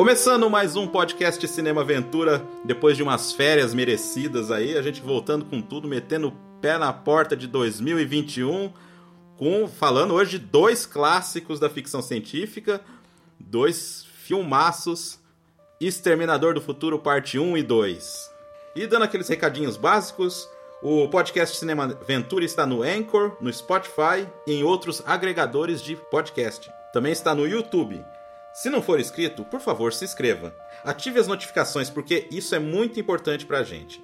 Começando mais um podcast Cinema Aventura, depois de umas férias merecidas aí, a gente voltando com tudo, metendo pé na porta de 2021, com falando hoje de dois clássicos da ficção científica, dois filmaços, Exterminador do Futuro parte 1 e 2. E dando aqueles recadinhos básicos, o podcast Cinema Aventura está no Anchor, no Spotify e em outros agregadores de podcast. Também está no YouTube. Se não for inscrito, por favor, se inscreva. Ative as notificações porque isso é muito importante pra gente.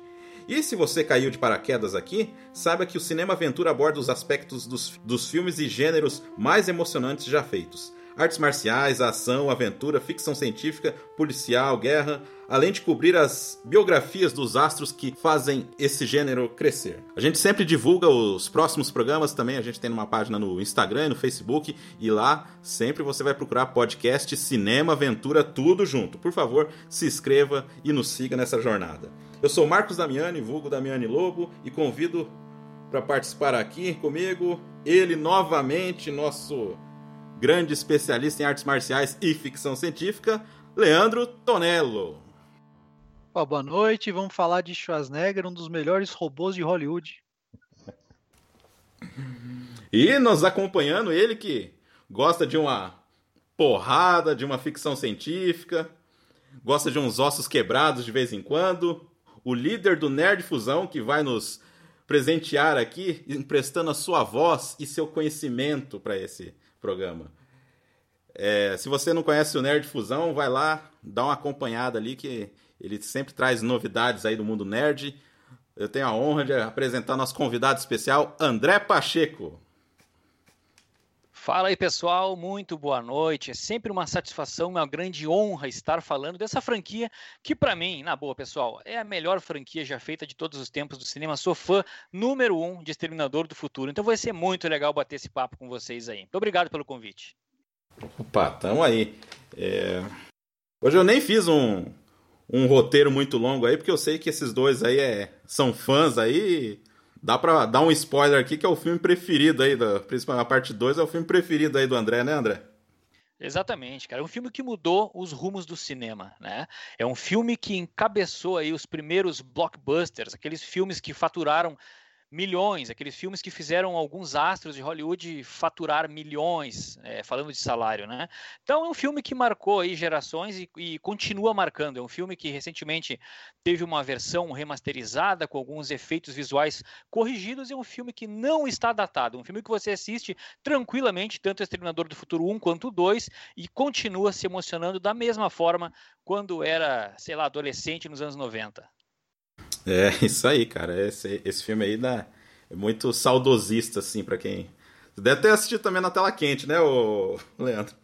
E se você caiu de paraquedas aqui, saiba que o Cinema Aventura aborda os aspectos dos, dos filmes e gêneros mais emocionantes já feitos artes marciais, ação, aventura, ficção científica, policial, guerra, além de cobrir as biografias dos astros que fazem esse gênero crescer. A gente sempre divulga os próximos programas também, a gente tem uma página no Instagram e no Facebook, e lá sempre você vai procurar podcast Cinema Aventura tudo junto. Por favor, se inscreva e nos siga nessa jornada. Eu sou Marcos Damiani, vulgo Damiani Lobo, e convido para participar aqui comigo ele novamente, nosso grande especialista em artes marciais e ficção científica, Leandro Tonello. boa noite, vamos falar de Schwarzenegger, um dos melhores robôs de Hollywood. E nos acompanhando ele que gosta de uma porrada, de uma ficção científica, gosta de uns ossos quebrados de vez em quando, o líder do Nerd Fusão que vai nos presentear aqui, emprestando a sua voz e seu conhecimento para esse programa. É, se você não conhece o Nerd Fusão, vai lá, dá uma acompanhada ali, que ele sempre traz novidades aí do mundo nerd. Eu tenho a honra de apresentar nosso convidado especial, André Pacheco. Fala aí, pessoal, muito boa noite. É sempre uma satisfação, uma grande honra estar falando dessa franquia que, para mim, na boa, pessoal, é a melhor franquia já feita de todos os tempos do cinema. Sou fã número um de Exterminador do Futuro. Então vai ser muito legal bater esse papo com vocês aí. Muito obrigado pelo convite. Opa, tamo aí. É... Hoje eu nem fiz um, um roteiro muito longo aí, porque eu sei que esses dois aí é, são fãs aí. Dá pra dar um spoiler aqui, que é o filme preferido aí, da, principalmente a parte 2 é o filme preferido aí do André, né, André? Exatamente, cara. É um filme que mudou os rumos do cinema, né? É um filme que encabeçou aí os primeiros blockbusters, aqueles filmes que faturaram milhões, aqueles filmes que fizeram alguns astros de Hollywood faturar milhões, é, falando de salário, né? Então é um filme que marcou aí gerações e, e, continua marcando. É um filme que recentemente teve uma versão remasterizada com alguns efeitos visuais corrigidos. É um filme que não está datado, um filme que você assiste tranquilamente, tanto Exterminador do Futuro 1 quanto o 2, e continua se emocionando da mesma forma quando era, sei lá, adolescente nos anos 90. É, isso aí, cara. Esse, esse filme aí dá, é muito saudosista, assim, para quem. Deve ter assistido também na tela quente, né, o Leandro?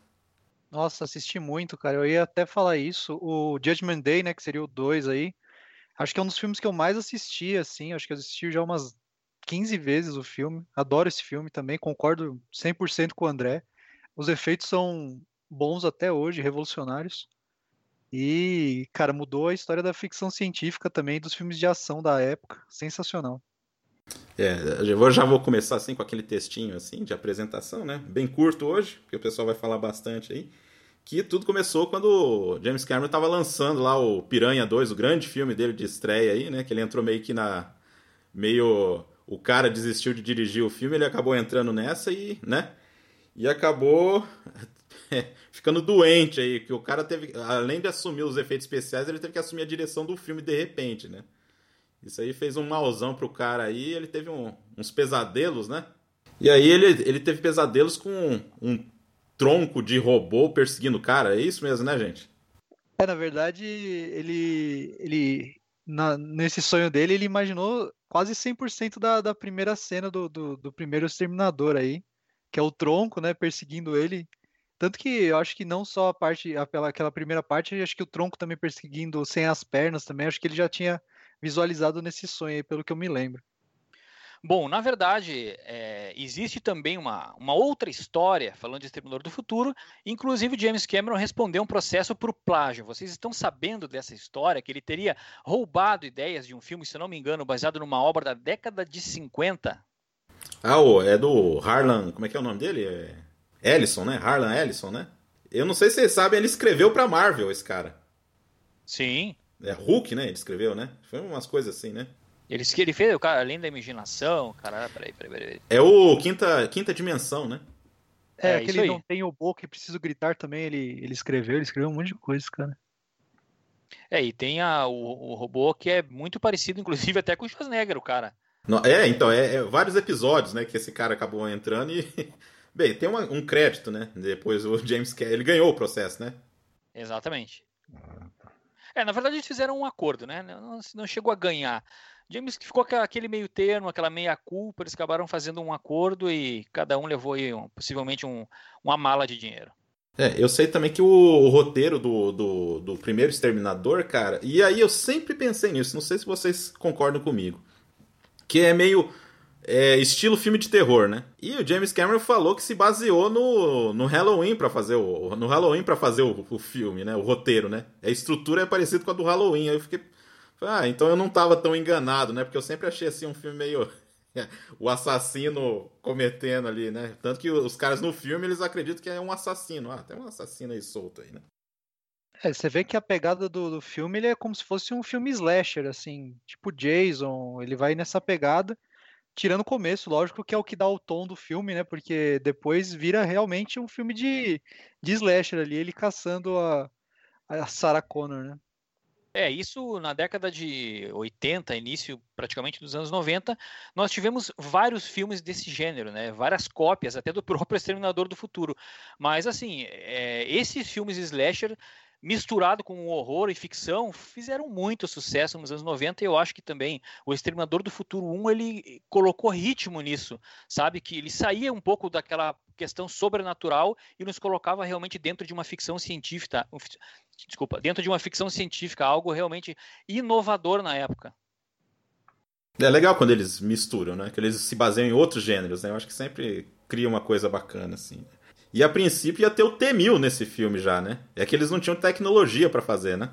Nossa, assisti muito, cara. Eu ia até falar isso. O Judgment Day, né, que seria o 2 aí. Acho que é um dos filmes que eu mais assisti, assim. Acho que eu assisti já umas 15 vezes o filme. Adoro esse filme também, concordo 100% com o André. Os efeitos são bons até hoje, revolucionários. E, cara, mudou a história da ficção científica também, dos filmes de ação da época. Sensacional. É, eu já vou começar assim com aquele textinho assim de apresentação, né? Bem curto hoje, porque o pessoal vai falar bastante aí. Que tudo começou quando James Cameron estava lançando lá o Piranha 2, o grande filme dele de estreia aí, né? Que ele entrou meio que na. meio. O cara desistiu de dirigir o filme, ele acabou entrando nessa e, né? E acabou ficando doente aí, que o cara teve, além de assumir os efeitos especiais, ele teve que assumir a direção do filme de repente, né? Isso aí fez um malzão pro cara aí, ele teve um, uns pesadelos, né? E aí ele, ele teve pesadelos com um, um tronco de robô perseguindo o cara, é isso mesmo, né, gente? É, na verdade, ele, ele na, nesse sonho dele, ele imaginou quase 100% da, da primeira cena do, do, do primeiro Exterminador aí, que é o tronco, né, perseguindo ele. Tanto que eu acho que não só a parte, aquela, aquela primeira parte, acho que o tronco também perseguindo sem as pernas também, acho que ele já tinha visualizado nesse sonho aí, pelo que eu me lembro. Bom, na verdade, é, existe também uma, uma outra história falando de Exterminador do Futuro. Inclusive, James Cameron respondeu um processo por plágio. Vocês estão sabendo dessa história? Que ele teria roubado ideias de um filme, se não me engano, baseado numa obra da década de 50? Ah, é do Harlan. Como é que é o nome dele? É Ellison, né? Harlan Ellison, né? Eu não sei se vocês sabem, ele escreveu pra Marvel, esse cara. Sim. É Hulk, né? Ele escreveu, né? Foi umas coisas assim, né? Ele, ele fez o cara além da imaginação, cara. Peraí, peraí, peraí. É o quinta, quinta dimensão, né? É, é aquele não tem o boca e preciso gritar também, ele, ele escreveu, ele escreveu um monte de coisas, cara. É, e tem a, o, o robô que é muito parecido, inclusive, até com o Schwarzenegger, o cara. é, então, é, é, vários episódios, né, que esse cara acabou entrando e... Bem, tem uma, um crédito, né? Depois o James Cameron, ele ganhou o processo, né? Exatamente. É, na verdade eles fizeram um acordo, né? Não, não chegou a ganhar. James ficou aquele meio termo, aquela meia culpa, eles acabaram fazendo um acordo e cada um levou aí um, possivelmente um, uma mala de dinheiro. É, eu sei também que o, o roteiro do, do, do, primeiro Exterminador, cara, e aí eu sempre pensei nisso, não sei se vocês concordam comigo, que é meio é, estilo filme de terror, né? E o James Cameron falou que se baseou no, no Halloween para fazer o no Halloween para fazer o, o, filme, né? O roteiro, né? A estrutura é parecida com a do Halloween. Aí eu fiquei, ah, então eu não tava tão enganado, né? Porque eu sempre achei assim um filme meio o assassino cometendo ali, né? Tanto que os caras no filme eles acreditam que é um assassino. Ah, tem um assassino aí solto aí, né? É, você vê que a pegada do, do filme ele é como se fosse um filme slasher, assim, tipo Jason. Ele vai nessa pegada tirando o começo, lógico, que é o que dá o tom do filme, né? Porque depois vira realmente um filme de, de slasher ali, ele caçando a, a Sarah Connor, né? É, isso na década de 80, início praticamente dos anos 90, nós tivemos vários filmes desse gênero, né? Várias cópias, até do próprio Exterminador do Futuro. Mas, assim, é, esses filmes slasher misturado com horror e ficção, fizeram muito sucesso nos anos 90 e eu acho que também o Exterminador do Futuro 1 ele colocou ritmo nisso, sabe? Que ele saía um pouco daquela questão sobrenatural e nos colocava realmente dentro de uma ficção científica, desculpa, dentro de uma ficção científica, algo realmente inovador na época. É legal quando eles misturam, né? Que eles se baseiam em outros gêneros, né? Eu acho que sempre cria uma coisa bacana, assim. E a princípio ia ter o T-1000 nesse filme já, né? É que eles não tinham tecnologia para fazer, né?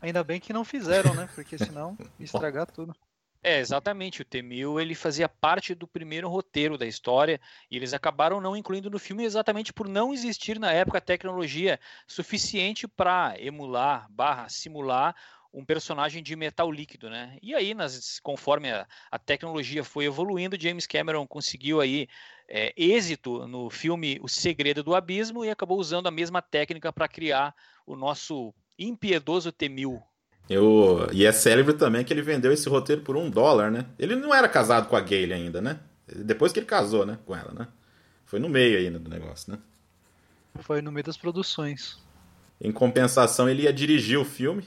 Ainda bem que não fizeram, né? Porque senão ia estragar tudo. É, exatamente. O T-1000 ele fazia parte do primeiro roteiro da história e eles acabaram não incluindo no filme exatamente por não existir na época tecnologia suficiente para emular, barra, simular um personagem de metal líquido, né? E aí, nas, conforme a, a tecnologia foi evoluindo, James Cameron conseguiu aí é, êxito no filme O Segredo do Abismo e acabou usando a mesma técnica para criar o nosso impiedoso T-1000. Eu, e é célebre também que ele vendeu esse roteiro por um dólar, né? Ele não era casado com a Gayle ainda, né? Depois que ele casou, né? Com ela, né? Foi no meio ainda do negócio, né? Foi no meio das produções. Em compensação, ele ia dirigir o filme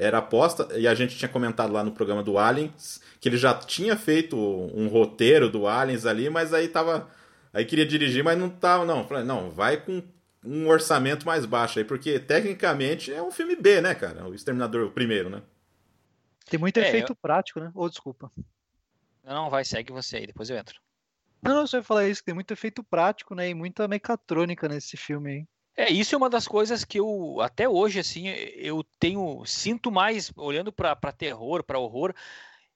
era aposta, e a gente tinha comentado lá no programa do Aliens, que ele já tinha feito um roteiro do Aliens ali, mas aí tava. Aí queria dirigir, mas não tava, não. Falei, não, vai com um orçamento mais baixo aí, porque tecnicamente é um filme B, né, cara? O Exterminador, o primeiro, né? Tem muito é, efeito eu... prático, né? Ou oh, desculpa. Não, vai, segue você aí, depois eu entro. Não, não, você vai falar isso, tem muito efeito prático, né? E muita mecatrônica nesse filme aí. É, isso é uma das coisas que eu, até hoje, assim, eu tenho, sinto mais, olhando para terror, para horror,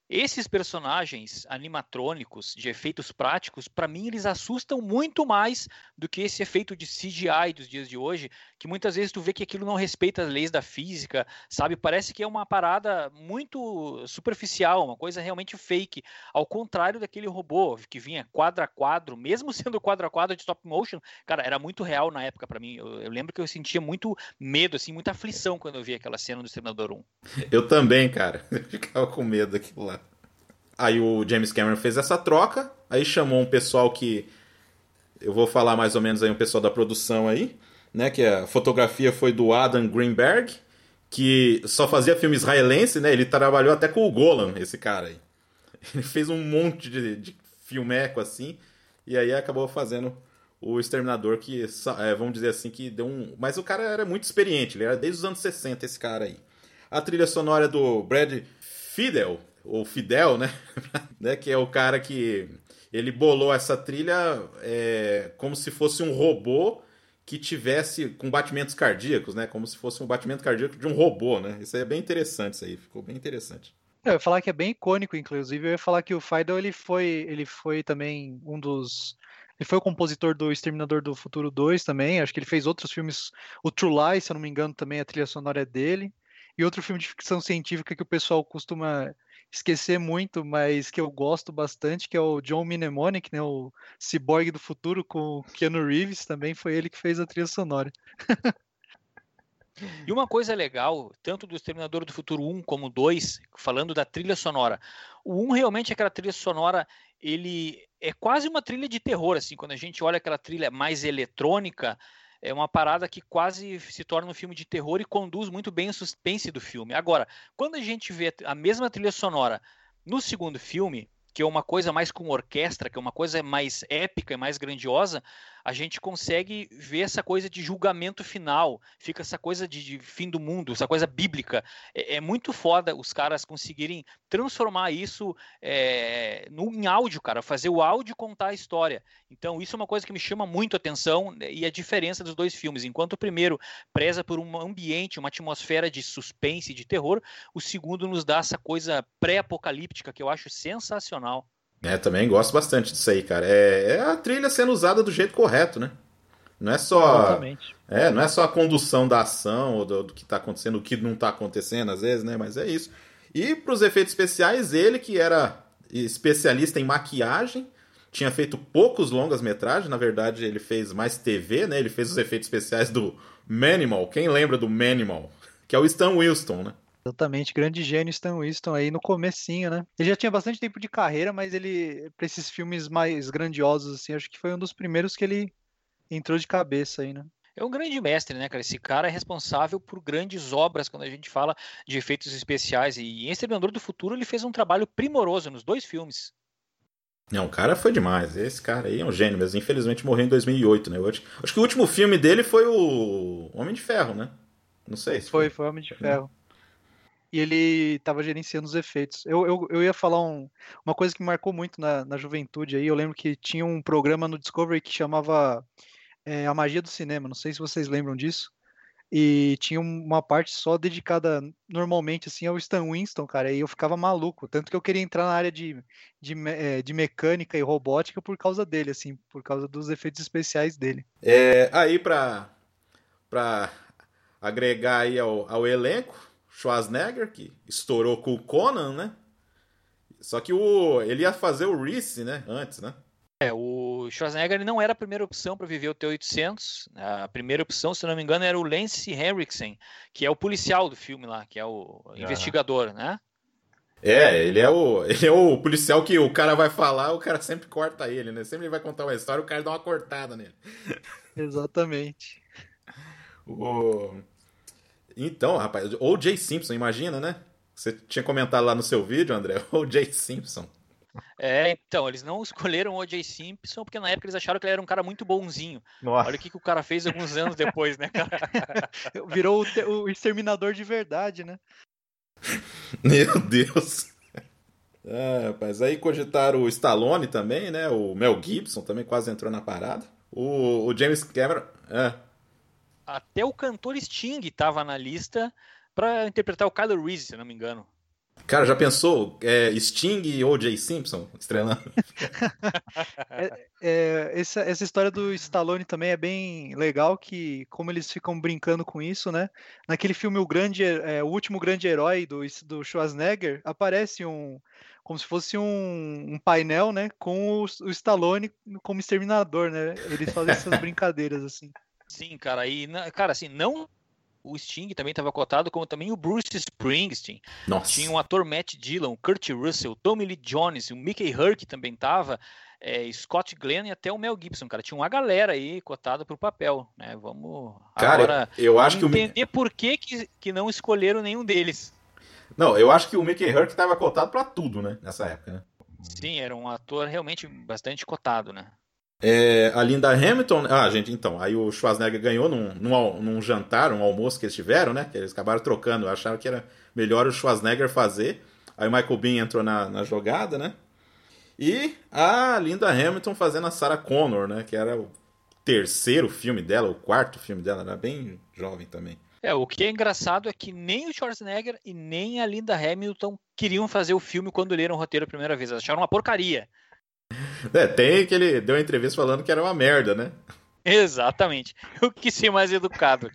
esses personagens animatrônicos de efeitos práticos, para mim, eles assustam muito mais do que esse efeito de CGI dos dias de hoje, que muitas vezes tu vê que aquilo não respeita as leis da física, sabe? Parece que é uma parada muito superficial, uma coisa realmente fake, ao contrário daquele robô que vinha quadro a quadro, mesmo sendo quadro a quadro de stop motion, cara, era muito real na época para mim. Eu, eu, lembro que eu sentia muito medo, assim, muita aflição quando eu via aquela cena do Exterminador 1. Eu também, cara. Eu ficava com medo daquilo lá. Aí o James Cameron fez essa troca, aí chamou um pessoal que eu vou falar mais ou menos aí um pessoal da produção aí, né, que a fotografia foi do Adam Greenberg, que só fazia filme israelense, né? Ele trabalhou até com o Golan, esse cara aí. Ele fez um monte de, de filmeco assim, e aí acabou fazendo o Exterminador, que, é, vamos dizer assim, que deu um. Mas o cara era muito experiente, ele era desde os anos 60, esse cara aí. A trilha sonora é do Brad Fidel, o Fidel, né? né? Que é o cara que ele bolou essa trilha é, como se fosse um robô que tivesse com batimentos cardíacos, né? Como se fosse um batimento cardíaco de um robô, né? Isso aí é bem interessante, isso aí ficou bem interessante. Eu ia falar que é bem icônico, inclusive. Eu ia falar que o Fidel ele foi, ele foi também um dos ele foi o compositor do Exterminador do Futuro 2 também. Acho que ele fez outros filmes. O True Lies, se eu não me engano, também a trilha sonora é dele. E outro filme de ficção científica que o pessoal costuma esquecer muito, mas que eu gosto bastante, que é o John Mnemonic, né, o Cyborg do Futuro com Keanu Reeves, também foi ele que fez a trilha sonora. E uma coisa legal, tanto do Exterminador do Futuro 1 como 2, falando da trilha sonora. O 1 realmente é aquela trilha sonora, ele é quase uma trilha de terror, assim, quando a gente olha aquela trilha mais eletrônica, é uma parada que quase se torna um filme de terror e conduz muito bem o suspense do filme. Agora, quando a gente vê a mesma trilha sonora no segundo filme, que é uma coisa mais com orquestra, que é uma coisa mais épica e mais grandiosa, a gente consegue ver essa coisa de julgamento final, fica essa coisa de, de fim do mundo, essa coisa bíblica. É, é, muito foda os caras conseguirem transformar isso é, no, em áudio, cara, fazer o áudio contar a história. Então, isso é uma coisa que me chama muito a atenção né, e a diferença dos dois filmes. Enquanto o primeiro preza por um ambiente, uma atmosfera de suspense e de terror, o segundo nos dá essa coisa pré-apocalíptica que eu acho sensacional. É, também gosto bastante disso aí, cara. É, é, a trilha sendo usada do jeito correto, né? Não é só. Exatamente. É, não é só a condução da ação ou do, do que está acontecendo, o que não está acontecendo às vezes, né? Mas é isso. E para os efeitos especiais, ele que era especialista em maquiagem, tinha feito poucos longas-metragens, na verdade ele fez mais TV, né? Ele fez os efeitos especiais do Manimal. Quem lembra do Manimal? Que é o Stan Winston, né? Exatamente, grande gênio Stan Winston aí no comecinho, né? Ele já tinha bastante tempo de carreira, mas ele, para esses filmes mais grandiosos, assim, acho que foi um dos primeiros que ele entrou de cabeça aí, né? É um grande mestre, né, cara? Esse cara é responsável por grandes obras quando a gente fala de efeitos especiais. E em Exterminador do Futuro ele fez um trabalho primoroso nos dois filmes. Não, o cara foi demais. Esse cara aí é um gênio, mas infelizmente morreu em 2008, né? acho, acho que o último filme dele foi o Homem de Ferro, né? Não sei. Se foi, foi, foi Homem de Ferro e ele estava gerenciando os efeitos. Eu, eu, eu ia falar um, uma coisa que me marcou muito na, na juventude aí. Eu lembro que tinha um programa no Discovery que chamava é, A Magia do Cinema. Não sei se vocês lembram disso. E tinha uma parte só dedicada normalmente assim ao Stan Winston, cara. E eu ficava maluco. Tanto que eu queria entrar na área de, de, é, de mecânica e robótica por causa dele, assim, por causa dos efeitos especiais dele. É, aí para agregar aí ao, ao elenco, Schwarzenegger, que estourou com o Conan, né? Só que o, ele ia fazer o Reese, né? Antes, né? É, o Schwarzenegger não era a primeira opção para viver o T-800. A primeira opção, se não me engano, era o Lance Henriksen, que é o policial do filme lá, que é o investigador, né? É, ele é, o, ele é o policial que o cara vai falar, o cara sempre corta ele, né? Sempre ele vai contar uma história, o cara dá uma cortada nele. Exatamente. o... Então, rapaz, ou Jay Simpson, imagina, né? Você tinha comentado lá no seu vídeo, André, ou Jay Simpson. É, então, eles não escolheram o O.J. Simpson porque na época eles acharam que ele era um cara muito bonzinho. Nossa. Olha o que, que o cara fez alguns anos depois, né, cara? Virou o, o, exterminador de verdade, né? Meu Deus. É, rapaz, aí cogitaram o Stallone também, né? O Mel Gibson também quase entrou na parada. O, o James Cameron. É, até o cantor Sting estava na lista para interpretar o Kylo Reese, se não me engano. Cara, já pensou é, Sting ou Jay Simpson estrelando? é, é, essa, essa história do Stallone também é bem legal, que como eles ficam brincando com isso, né? Naquele filme O Grande, é, o último grande herói do, do Schwarzenegger, aparece um como se fosse um, um painel, né? Com o, o Stallone como exterminador, né? Eles fazem essas brincadeiras assim. Sim, cara, e cara, assim, não o Sting também estava cotado, como também o Bruce Springsteen. Nossa. Tinha o ator Matt Dillon, Kurt Russell, Tommy Lee Jones, o Mickey Herc também estava, é, Scott Glenn e até o Mel Gibson, cara. Tinha uma galera aí cotada para o papel, né? Vamos cara, agora eu acho entender que o... por que, que, que não escolheram nenhum deles. Não, eu acho que o Mickey Herc estava cotado para tudo, né? Nessa época, né? Sim, era um ator realmente bastante cotado, né? É, a Linda Hamilton. Ah, gente, então. Aí o Schwarzenegger ganhou num, num, num, jantar, um almoço que eles tiveram, né? Que eles acabaram trocando. Acharam que era melhor o Schwarzenegger fazer. Aí o Michael Bean entrou na, na jogada, né? E a Linda Hamilton fazendo a Sarah Connor, né? Que era o terceiro filme dela, o quarto filme dela, era bem jovem também. É, o que é engraçado é que nem o Schwarzenegger e nem a Linda Hamilton queriam fazer o filme quando leram o roteiro a primeira vez. Acharam uma porcaria. É, tem que ele deu uma entrevista falando que era uma merda, né? Exatamente. Eu quis ser mais educado.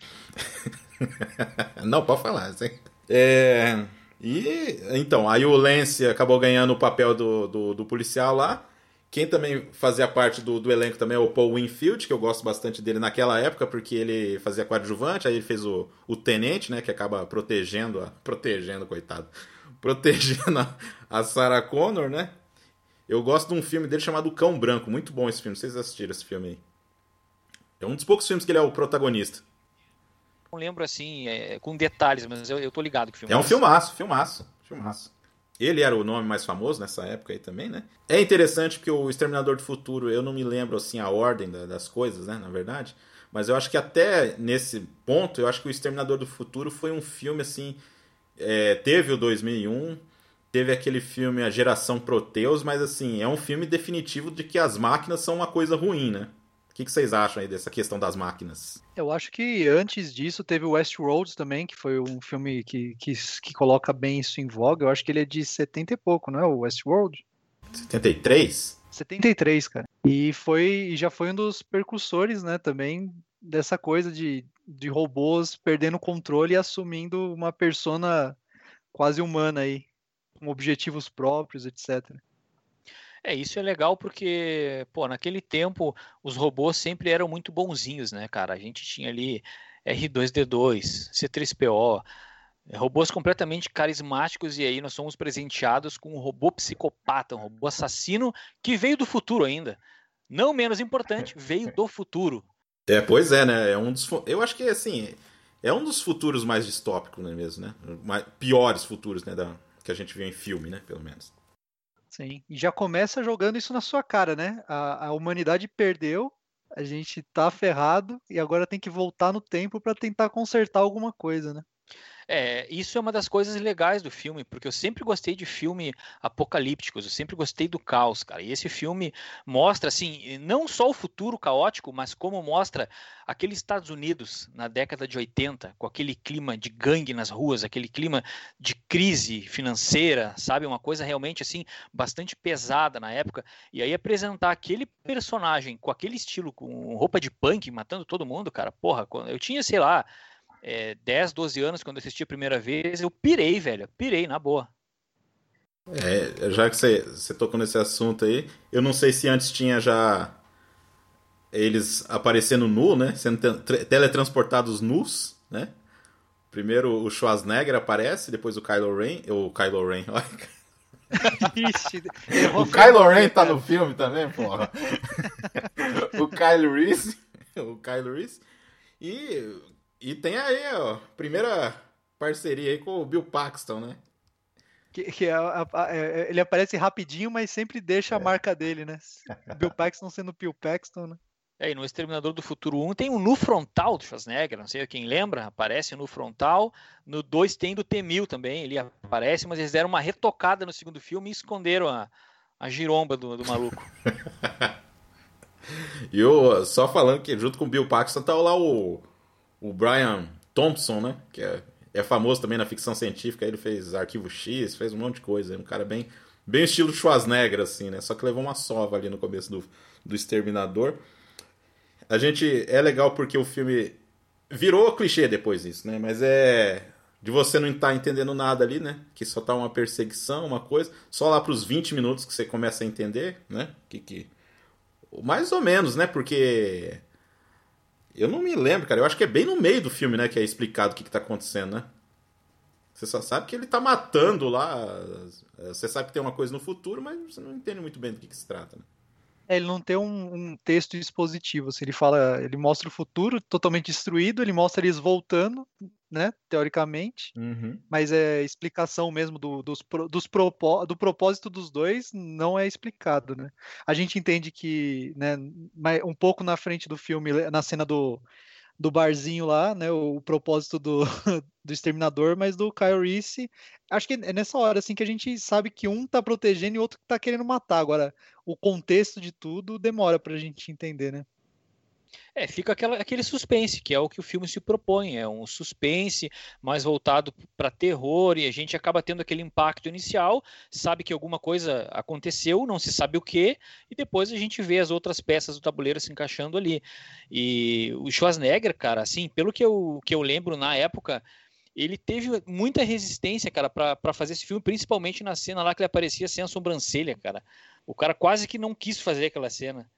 Não, pode falar, sim. É, e então, aí o Lance acabou ganhando o papel do, do, do policial lá. Quem também fazia parte do, do, elenco também é o Paul Winfield, que eu gosto bastante dele naquela época, porque ele fazia coadjuvante, aí ele fez o, o tenente, né, que acaba protegendo, a, protegendo, coitado, protegendo a, a Sarah Connor, né? Eu gosto de um filme dele chamado Cão Branco, muito bom esse filme, vocês assistiram esse filme aí. É um dos poucos filmes que ele é o protagonista. Não lembro assim, é, com detalhes, mas eu, eu tô ligado que filme é. É um filmaço, filmaço, filmaço. Ele era o nome mais famoso nessa época aí também, né? É interessante porque o Exterminador do Futuro, eu não me lembro assim a ordem das coisas, né? Na verdade. Mas eu acho que até nesse ponto, eu acho que o Exterminador do Futuro foi um filme assim. É, teve o 2001, teve aquele filme A Geração Proteus, mas assim, é um filme definitivo de que as máquinas são uma coisa ruim, né? O que, que vocês acham aí dessa questão das máquinas? Eu acho que antes disso teve o Westworld também, que foi um filme que, que, que coloca bem isso em voga. Eu acho que ele é de 70 e pouco, não é? O Westworld? 73? 73, cara. E foi já foi um dos percussores, né, também dessa coisa de, de robôs perdendo o controle e assumindo uma persona quase humana aí, com objetivos próprios, etc. É, isso é legal porque, pô, naquele tempo os robôs sempre eram muito bonzinhos, né, cara? A gente tinha ali R2D2, C3PO, robôs completamente carismáticos e aí nós somos presenteados com um robô psicopata, um robô assassino que veio do futuro ainda. Não menos importante, veio do futuro. É, pois é, né? É um dos, eu acho que assim, é um dos futuros mais distópicos, não é mesmo, né? Mais, piores futuros, né, da, que a gente vê em filme, né, pelo menos. Sim, e já começa jogando isso na sua cara, né? A, a humanidade perdeu, a gente tá ferrado e agora tem que voltar no tempo para tentar consertar alguma coisa, né? É, isso é uma das coisas legais do filme, porque eu sempre gostei de filme apocalípticos, eu sempre gostei do caos, cara. E esse filme mostra, assim, não só o futuro caótico, mas como mostra aqueles Estados Unidos na década de 80, com aquele clima de gangue nas ruas, aquele clima de crise financeira, sabe? Uma coisa realmente, assim, bastante pesada na época. E aí apresentar aquele personagem com aquele estilo, com roupa de punk, matando todo mundo, cara, porra, eu tinha, sei lá é, 10, 12 anos, quando assisti a primeira vez, eu pirei, velho. Pirei, na boa. É, já que você, você tocou nesse assunto aí, eu não sei se antes tinha já eles aparecendo nu, né? Sendo teletransportados nus, né? Primeiro o Schwarzenegger aparece, depois o Kylo Ren. O Kylo Ren, Ixi, o Kylo Ren tá no filme também, porra. o Kylo Reese. O Kylo Reese. E e tem aí, ó, primeira parceria aí com o Bill Paxton, né? Que, que é, é, ele aparece rapidinho, mas sempre deixa é. a marca dele, né? Bill Paxton sendo Bill Paxton, né? É, e no Exterminador do Futuro 1 tem o nu frontal do Schwarzenegger, não sei quem lembra, aparece no frontal. No 2 tem do T-1000 também, ele aparece, mas eles deram uma retocada no segundo filme e esconderam a, a giromba do, do maluco. e eu, só falando que junto com o Bill Paxton tá lá o o Brian Thompson, né? Que é, é famoso também na ficção científica. Ele fez Arquivo X, fez um monte de coisa. É um cara bem, bem estilo Schwarzenegger, assim, né? Só que levou uma sova ali no começo do, do Exterminador. A gente. É legal porque o filme virou clichê depois disso, né? Mas é. De você não estar tá entendendo nada ali, né? Que só tá uma perseguição, uma coisa. Só lá pros 20 minutos que você começa a entender, né? Que que. Mais ou menos, né? Porque eu não me lembro, cara. Eu acho que é bem no meio do filme, né? Que é explicado o que, que tá acontecendo, né? Você só sabe que ele tá matando lá. Você sabe que tem uma coisa no futuro, mas você não entende muito bem do que, que se trata, né? É, ele não tem um, um, texto expositivo. Assim, ele fala, ele mostra o futuro totalmente destruído, ele mostra eles voltando, né? Teoricamente, uhum. mas é explicação mesmo do, dos, dos propó do propósito dos dois não é explicado, né? A gente entende que, né? Um pouco na frente do filme, na cena do do barzinho lá, né? O, o propósito do, do exterminador, mas do Kyle Reese. Acho que é nessa hora assim que a gente sabe que um tá protegendo e o outro tá querendo matar. Agora, o contexto de tudo demora pra gente entender, né? É, fica aquela, aquele suspense, que é o que o filme se propõe, é um suspense mais voltado para terror, e a gente acaba tendo aquele impacto inicial, sabe que alguma coisa aconteceu, não se sabe o que, e depois a gente vê as outras peças do tabuleiro se encaixando ali. E o Schwarzenegger, cara, assim, pelo que eu, que eu lembro na época, ele teve muita resistência, cara, para fazer esse filme, principalmente na cena lá que ele aparecia sem a sobrancelha, cara. O cara quase que não quis fazer aquela cena.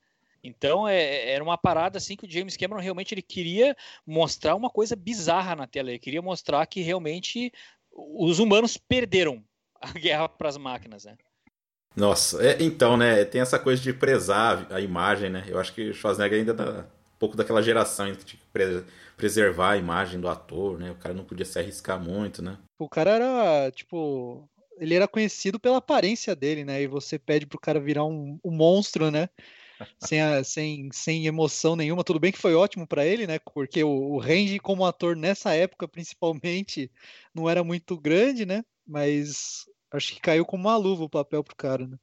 Então é, era uma parada assim que o James Cameron realmente ele queria mostrar uma coisa bizarra na tela. Ele queria mostrar que realmente os humanos perderam a guerra para as máquinas, né? Nossa, é, então, né? Tem essa coisa de prezar a imagem, né? Eu acho que o Schwarzenegger ainda tá um pouco daquela geração que tinha que preservar a imagem do ator, né? O cara não podia se arriscar muito, né? O cara era, tipo, ele era conhecido pela aparência dele, né? E você pede pro cara virar um, um monstro, né? Sem, a, sem, sem emoção nenhuma. Tudo bem que foi ótimo para ele, né? Porque o, o range como ator nessa época, principalmente, não era muito grande, né? Mas acho que caiu como uma luva o papel pro cara, né?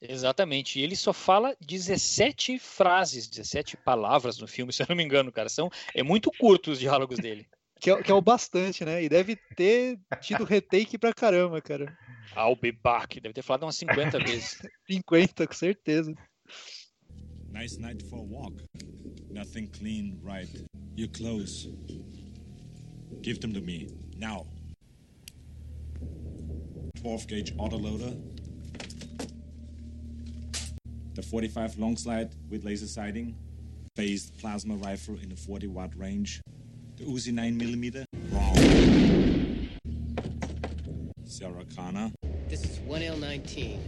Exatamente. E ele só fala 17 frases, 17 palavras no filme, se eu não me engano, cara. São, é muito curto os diálogos dele. Que é, que é o bastante, né? E deve ter tido retake pra caramba, cara. I'll be back. Deve ter falado umas 50 vezes. 50, com certeza. Nice night for a walk. Nothing clean, right? Your clothes. Give them to me, now. 12 gauge autoloader. The 45 long slide with laser sighting. Phased plasma rifle in the 40 watt range. The Uzi 9mm. Wrong. Sarah Connor. This is 1L19.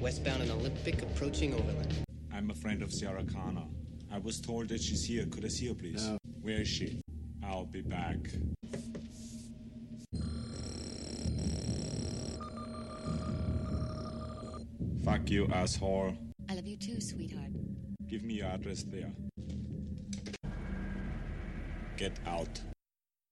Westbound and Olympic approaching Overland. I'm a friend of Sarah Connor. I was told that she's here. Could I see her, please? No. Where is she? I'll be back. Fuck you, asshole. I love you too, sweetheart. Give me your address there. Get out.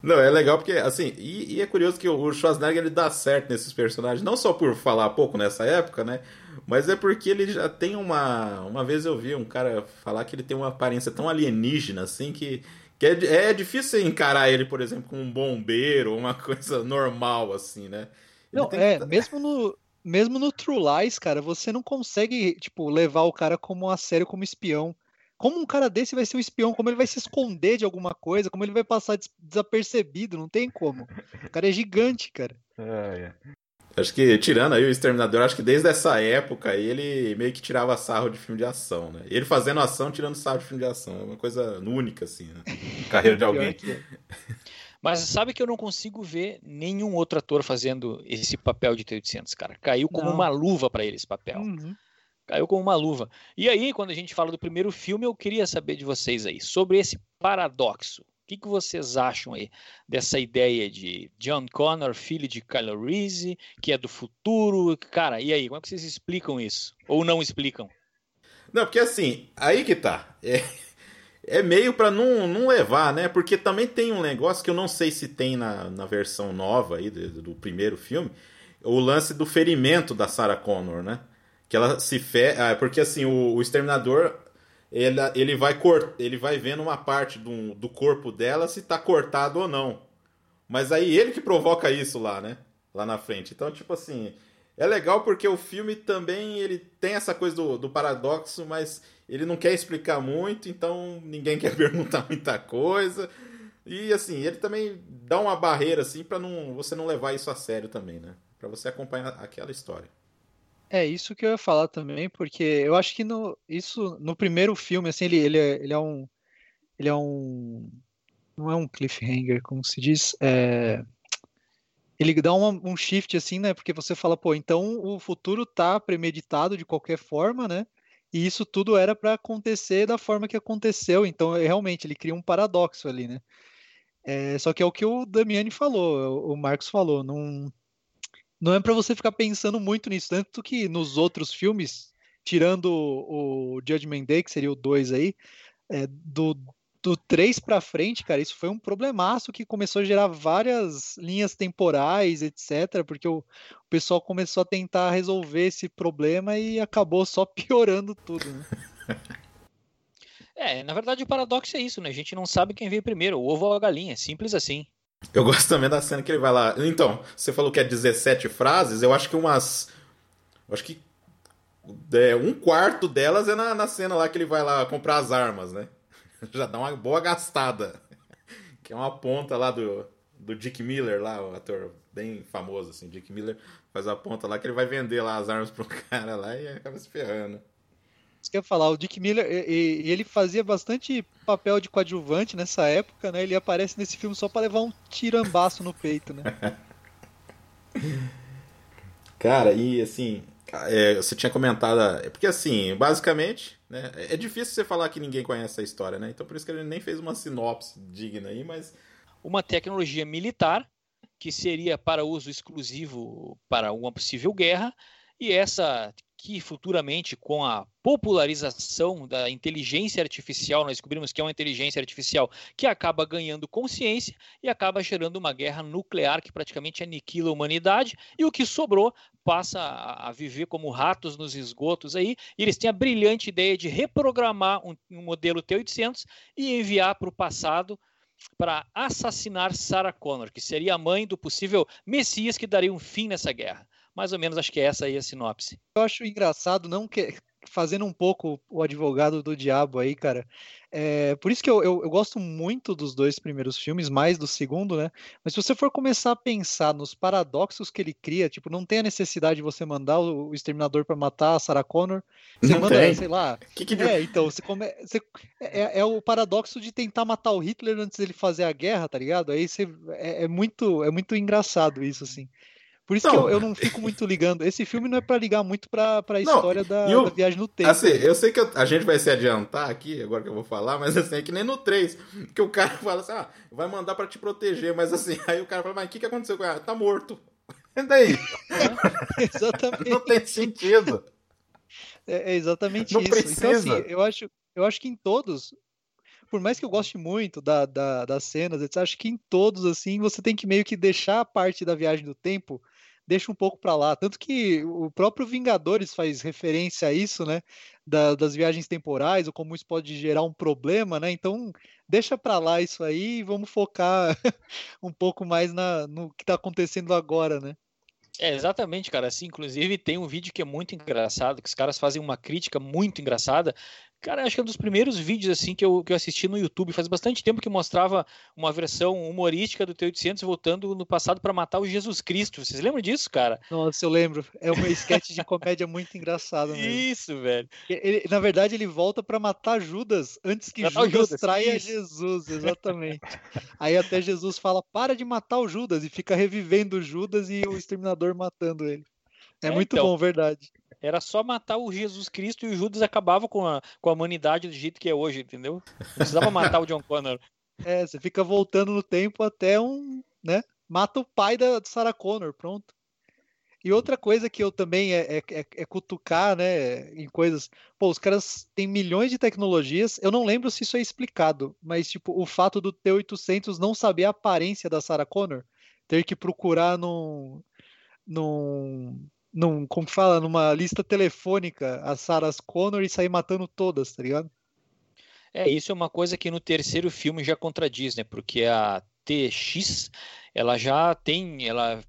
Não, é legal porque, assim, e, e, é curioso que o Schwarzenegger ele dá certo nesses personagens, não só por falar pouco nessa época, né? Mas é porque ele já tem uma. Uma vez eu vi um cara falar que ele tem uma aparência tão alienígena, assim, que, que é, é difícil encarar ele, por exemplo, como um bombeiro, uma coisa normal, assim, né? Ele não, é, que... mesmo no. Mesmo no True Lies, cara, você não consegue, tipo, levar o cara como a sério como espião. Como um cara desse vai ser um espião? Como ele vai se esconder de alguma coisa? Como ele vai passar desapercebido? Não tem como. O cara é gigante, cara. É, é. Acho que, tirando aí o Exterminador, acho que desde essa época aí ele meio que tirava sarro de filme de ação, né? Ele fazendo ação, tirando sarro de filme de ação. É uma coisa única, assim, né? Carreira de alguém. É. Mas sabe que eu não consigo ver nenhum outro ator fazendo esse papel de T-800, cara. Caiu como não. uma luva para ele esse papel. Uhum. Caiu como uma luva. E aí, quando a gente fala do primeiro filme, eu queria saber de vocês aí, sobre esse paradoxo o que, que vocês acham aí dessa ideia de John Connor, filho de Kylo Reese, que é do futuro? Cara, e aí, como é que vocês explicam isso? Ou não explicam? Não, porque assim, aí que tá. É, é meio para não, não levar, né? Porque também tem um negócio que eu não sei se tem na, na versão nova aí do, do primeiro filme, o lance do ferimento da Sarah Connor, né? Que ela se fe... Ah, porque assim, o, o exterminador ele, ele, vai cort, ele vai vendo uma parte do, do corpo dela se tá cortado ou não. Mas aí ele que provoca isso lá, né? Lá na frente. Então, tipo assim, é legal porque o filme também ele tem essa coisa do, do paradoxo, mas ele não quer explicar muito, então ninguém quer perguntar muita coisa. E assim, ele também dá uma barreira assim para não você não levar isso a sério também, né? Para você acompanhar aquela história. É isso que eu ia falar também, porque eu acho que no, isso, no primeiro filme, assim, ele, ele, é, ele é um. Ele é um. Não é um cliffhanger, como se diz. É, ele dá uma, um shift, assim, né? Porque você fala, pô, então o futuro tá premeditado de qualquer forma, né? E isso tudo era para acontecer da forma que aconteceu. Então, realmente, ele cria um paradoxo ali, né? É, só que é o que o Damiani falou, o Marcos falou. Não, não é para você ficar pensando muito nisso, tanto que nos outros filmes, tirando o, Judgment Day, que seria o 2 aí, é, do do 3 pra frente, cara, isso foi um problemaço que começou a gerar várias linhas temporais, etc, porque o, o pessoal começou a tentar resolver esse problema e acabou só piorando tudo, né? É, na verdade o paradoxo é isso, né? A gente não sabe quem veio primeiro, o ovo ou a galinha, simples assim. Eu gosto também da cena que ele vai lá. Então, você falou que é 17 frases, eu acho que umas. Eu acho que. É, um quarto delas é na, na cena lá que ele vai lá comprar as armas, né? Já dá uma boa gastada. Que é uma ponta lá do, do Dick Miller, lá, o ator bem famoso, assim. Dick Miller faz a ponta lá que ele vai vender lá as armas pro cara lá e acaba se ferrando. Isso que eu ia falar, o Dick Miller, e, e ele fazia bastante papel de coadjuvante nessa época, né? Ele aparece nesse filme só para levar um tirambaço no peito, né? Cara, e assim, é, você tinha comentado. É porque assim, basicamente, né? É difícil você falar que ninguém conhece a história, né? Então por isso que ele nem fez uma sinopse digna aí, mas. Uma tecnologia militar que seria para uso exclusivo para uma possível guerra, e essa que futuramente, com a popularização da inteligência artificial, nós descobrimos que é uma inteligência artificial que acaba ganhando consciência e acaba gerando uma guerra nuclear que praticamente aniquila a humanidade, e o que sobrou passa a viver como ratos nos esgotos aí, e eles têm a brilhante ideia de reprogramar um, um modelo T-800 e enviar para o passado para assassinar Sarah Connor, que seria a mãe do possível Messias que daria um fim nessa guerra. Mais ou menos acho que essa aí é a sinopse. Eu acho engraçado, não que fazendo um pouco o advogado do diabo aí, cara. É, por isso que eu, eu, eu, gosto muito dos dois primeiros filmes, mais do segundo, né? Mas se você for começar a pensar nos paradoxos que ele cria, tipo, não tem a necessidade de você mandar o, o exterminador para matar a Sarah Connor. Você não manda, tem. sei lá. Que que... É, então, você come... Você... É, é, o paradoxo de tentar matar o Hitler antes dele fazer a guerra, tá ligado? Aí você... é, é muito, é muito engraçado isso, assim. Por isso não. que eu, eu, não fico muito ligando. Esse filme não é para ligar muito pra, pra história da, da, viagem no tempo. Assim, eu sei que eu, a gente vai se adiantar aqui, agora que eu vou falar, mas assim, é que nem no 3. Que o cara fala assim, ah, vai mandar para te proteger, mas assim, aí o cara fala, mas o que, que aconteceu com ela? Tá morto. E daí? É, exatamente. não tem sentido. É, é exatamente não isso. Precisa. Então, assim, eu acho, eu acho que em todos, por mais que eu goste muito da, da, das cenas, etc, acho que em todos, assim, você tem que meio que deixar a parte da viagem do tempo deixa um pouco para lá. Tanto que o próprio Vingadores faz referência a isso, né? Da, das viagens temporais, ou como isso pode gerar um problema, né? Então, deixa para lá isso aí e vamos focar um pouco mais na, no que está acontecendo agora, né? É, exatamente, cara. Assim, inclusive, tem um vídeo que é muito engraçado, que os caras fazem uma crítica muito engraçada, Cara, acho que é um dos primeiros vídeos assim que eu, que eu assisti no YouTube. Faz bastante tempo que mostrava uma versão humorística do T-800 voltando no passado para matar o Jesus Cristo. Vocês lembram disso, cara? Nossa, eu lembro. É uma sketch de comédia muito engraçada mesmo. Isso, velho. Ele, na verdade, ele volta para matar Judas antes que Judas, Judas, traia isso. Jesus, exatamente. Aí até Jesus fala: para de matar o Judas e fica revivendo o Judas e o exterminador matando ele. É, é muito então, bom, verdade. Era só matar o Jesus Cristo e o Judas acabava com a, com a humanidade do jeito que é hoje, entendeu? Não precisava matar o John Connor. É, você fica voltando no tempo até um, né? Mata o pai da Sarah Connor, pronto. E outra coisa que eu também é, é, é, é, cutucar, né, em coisas. Pô, os caras têm milhões de tecnologias. Eu não lembro se isso é explicado, mas tipo o fato do T800 não saber a aparência da Sarah Connor, ter que procurar num, num num, como fala, numa lista telefônica a Sarah Connor e sair matando todas, tá ligado? É, isso é uma coisa que no terceiro filme já contradiz, né? Porque a TX, ela já tem, ela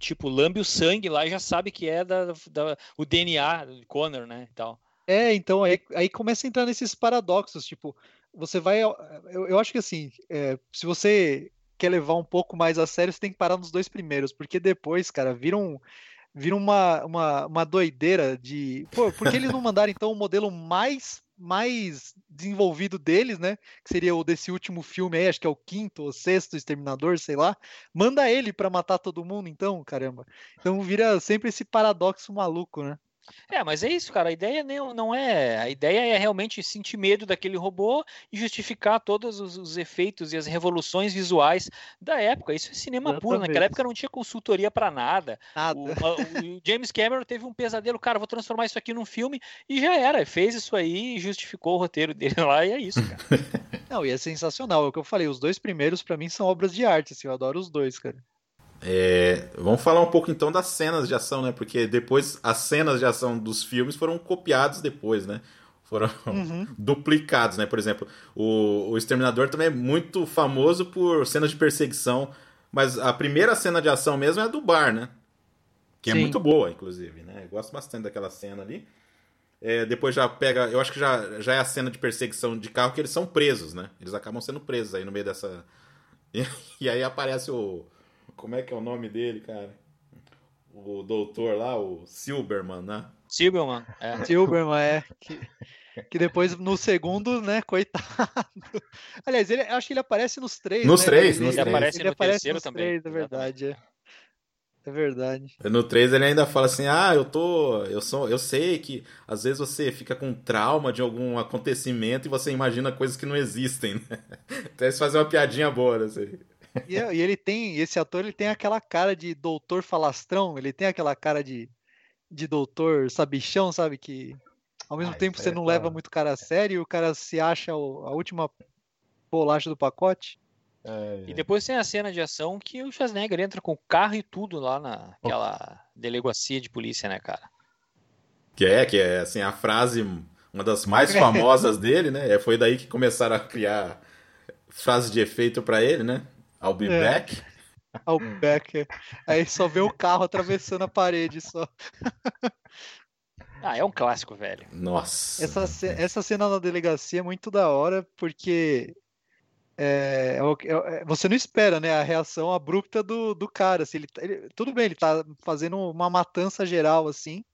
tipo lambe o sangue lá e já sabe que é da, da o DNA do Connor, né, e tal. É, então aí, aí começa a entrar nesses paradoxos, tipo, você vai, eu, eu acho que assim, é, se você quer levar um pouco mais a sério, você tem que parar nos dois primeiros, porque depois, cara, viram um, vira uma, uma, uma doideira de. Pô, por que eles não mandaram então o modelo mais mais desenvolvido deles, né? Que seria o desse último filme aí, acho que é o quinto ou sexto Exterminador, sei lá. Manda ele para matar todo mundo, então, caramba. Então vira sempre esse paradoxo maluco, né? É, mas é isso, cara. A ideia não, é. A ideia é realmente sentir medo daquele robô e justificar todos os, os efeitos e as revoluções visuais da época. Isso é cinema Exatamente. puro. Naquela época não tinha consultoria para nada. Nada. O, o- o James Cameron teve um pesadelo, cara, vou transformar isso aqui num filme e já era. Fez isso aí e justificou o roteiro dele lá e é isso, cara. Não, e é sensacional. É o que eu falei, os dois primeiros pra mim são obras de arte, assim, eu adoro os dois, cara. É, vamos falar um pouco então das cenas de ação, né? Porque depois as cenas de ação dos filmes foram copiados depois, né? Foram Uhum. duplicados, né? Por exemplo, o, o Exterminador também é muito famoso por cenas de perseguição, mas a primeira cena de ação mesmo é a do bar, né? Que é Sim. muito boa, inclusive, né? Eu gosto bastante daquela cena ali. É, depois já pega, eu acho que já, já é a cena de perseguição de carro que eles são presos, né? Eles acabam sendo presos aí no meio dessa. E, e aí aparece o. Como é que é o nome dele, cara? O doutor lá, o Silberman, né? Silberman, é. Silberman, é. Que, que depois, no segundo, né, coitado. Aliás, ele, acho que ele aparece nos três, Nos né? três, ele, nos ele três. aparece Ele no aparece terceiro nos também, três, é verdade, é. É verdade. No 3 ele ainda fala assim: "Ah, eu tô, eu sou, eu sei que às vezes você fica com trauma de algum acontecimento e você imagina coisas que não existem". Né? Então eles fazem uma piadinha boa, assim. E, e ele tem, esse ator, ele tem aquela cara de doutor falastrão, ele tem aquela cara de, de doutor sabichão, sabe? Que ao mesmo Ah, tempo você é não leva muito cara a sério e o cara se acha o- a última bolacha do pacote. E depois tem a cena de ação que o Schwarzenegger entra com o carro e tudo lá naquela delegacia de polícia, né, cara? Que é, que é assim, a frase, uma das mais famosas dele, né? É, Foi daí que começaram a criar frases de efeito pra ele, né? I'll be É. back. Ao Becker. Aí só vê o carro atravessando a parede só. Ah, é um clássico, velho. Nossa. Essa, essa cena na delegacia é muito da hora, porque é, é é- é- você não espera, né, a reação abrupta do, do cara. assim, ele, ele- tudo bem, ele tá fazendo uma matança geral, assim,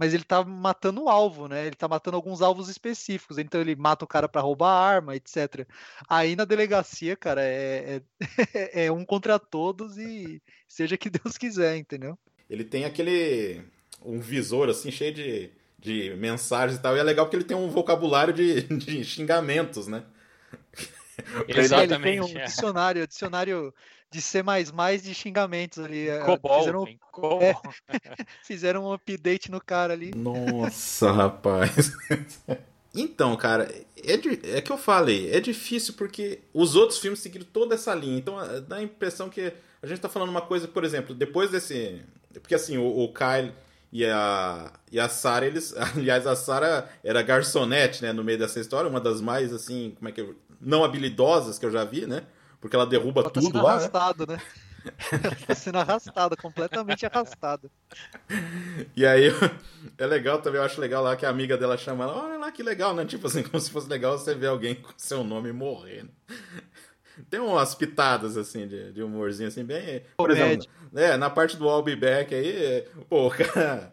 mas ele tá matando o alvo, né? Ele tá matando alguns alvos específicos. Então ele mata o cara pra roubar arma, etc. Aí na delegacia, cara, é, é, é um contra todos e seja que Deus quiser, entendeu? Ele tem aquele. um visor assim, cheio de, de mensagens e tal. E é legal porque ele tem um vocabulário de, de xingamentos, né? Ele tem Exatamente. um é. dicionário, dicionário de C++ de xingamentos ali. é, Cobol, Fizeram? Cobol. é. fizeram um update no cara ali. Nossa, rapaz. Então, cara, é, di- é que eu falei, é difícil porque os outros filmes seguiram toda essa linha. Então dá a impressão que a gente tá falando uma coisa, por exemplo, depois desse. Porque assim, o, o Kyle e a, e a Sarah, eles. Aliás, a Sarah era garçonete, né, no meio dessa história, uma das mais, assim, como é que eu. Não habilidosas que eu já vi, né? Porque ela derruba Ela tá tudo sendo lá. né? arrastada, né? Ela tá sendo arrastada, completamente arrastada. E aí, é legal também, eu acho legal lá que a amiga dela chama ela, olha lá que legal, né? Tipo assim, como se fosse legal você ver alguém com seu nome morrer. né? Tem umas pitadas, assim, de, de humorzinho, assim, bem... Por exemplo, é, na parte do I'll Be Back aí, é, pô, cara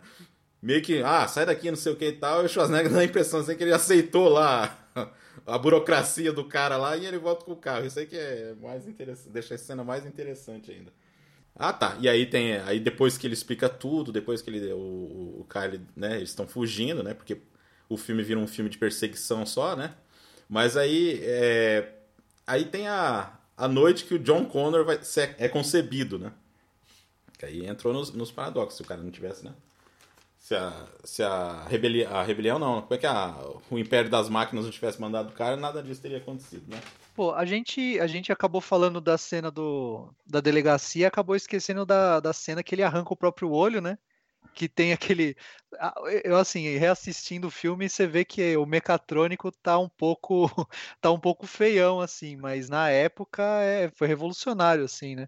meio que, ah, sai daqui, não sei o que e tal, e o Schwarzenegger dá a impressão, assim, que ele aceitou lá a burocracia do cara lá e ele volta com o carro. Isso aí que é mais interessante, deixa a cena mais interessante ainda. Ah, tá. E aí tem. Aí depois que ele explica tudo, depois que ele. O, o, Kyle, né? Eles estão fugindo, né? Porque o filme vira um filme de perseguição só, né? Mas aí. É, aí tem a, a noite que o John Connor vai, é concebido, né? Aí entrou nos, nos paradoxos, se o cara não tivesse, né? Se a, se a, rebelião, a rebelião não, como é que a, o Império das Máquinas não tivesse mandado o cara, nada disso teria acontecido, né? Pô, a gente, a gente acabou falando da cena do, da delegacia, acabou esquecendo da, da cena que ele arranca o próprio olho, né? Que tem aquele. Eu, assim, reassistindo o filme, você vê que o mecatrônico tá um pouco. tá um pouco feião, assim, mas na época é, foi revolucionário, assim, né?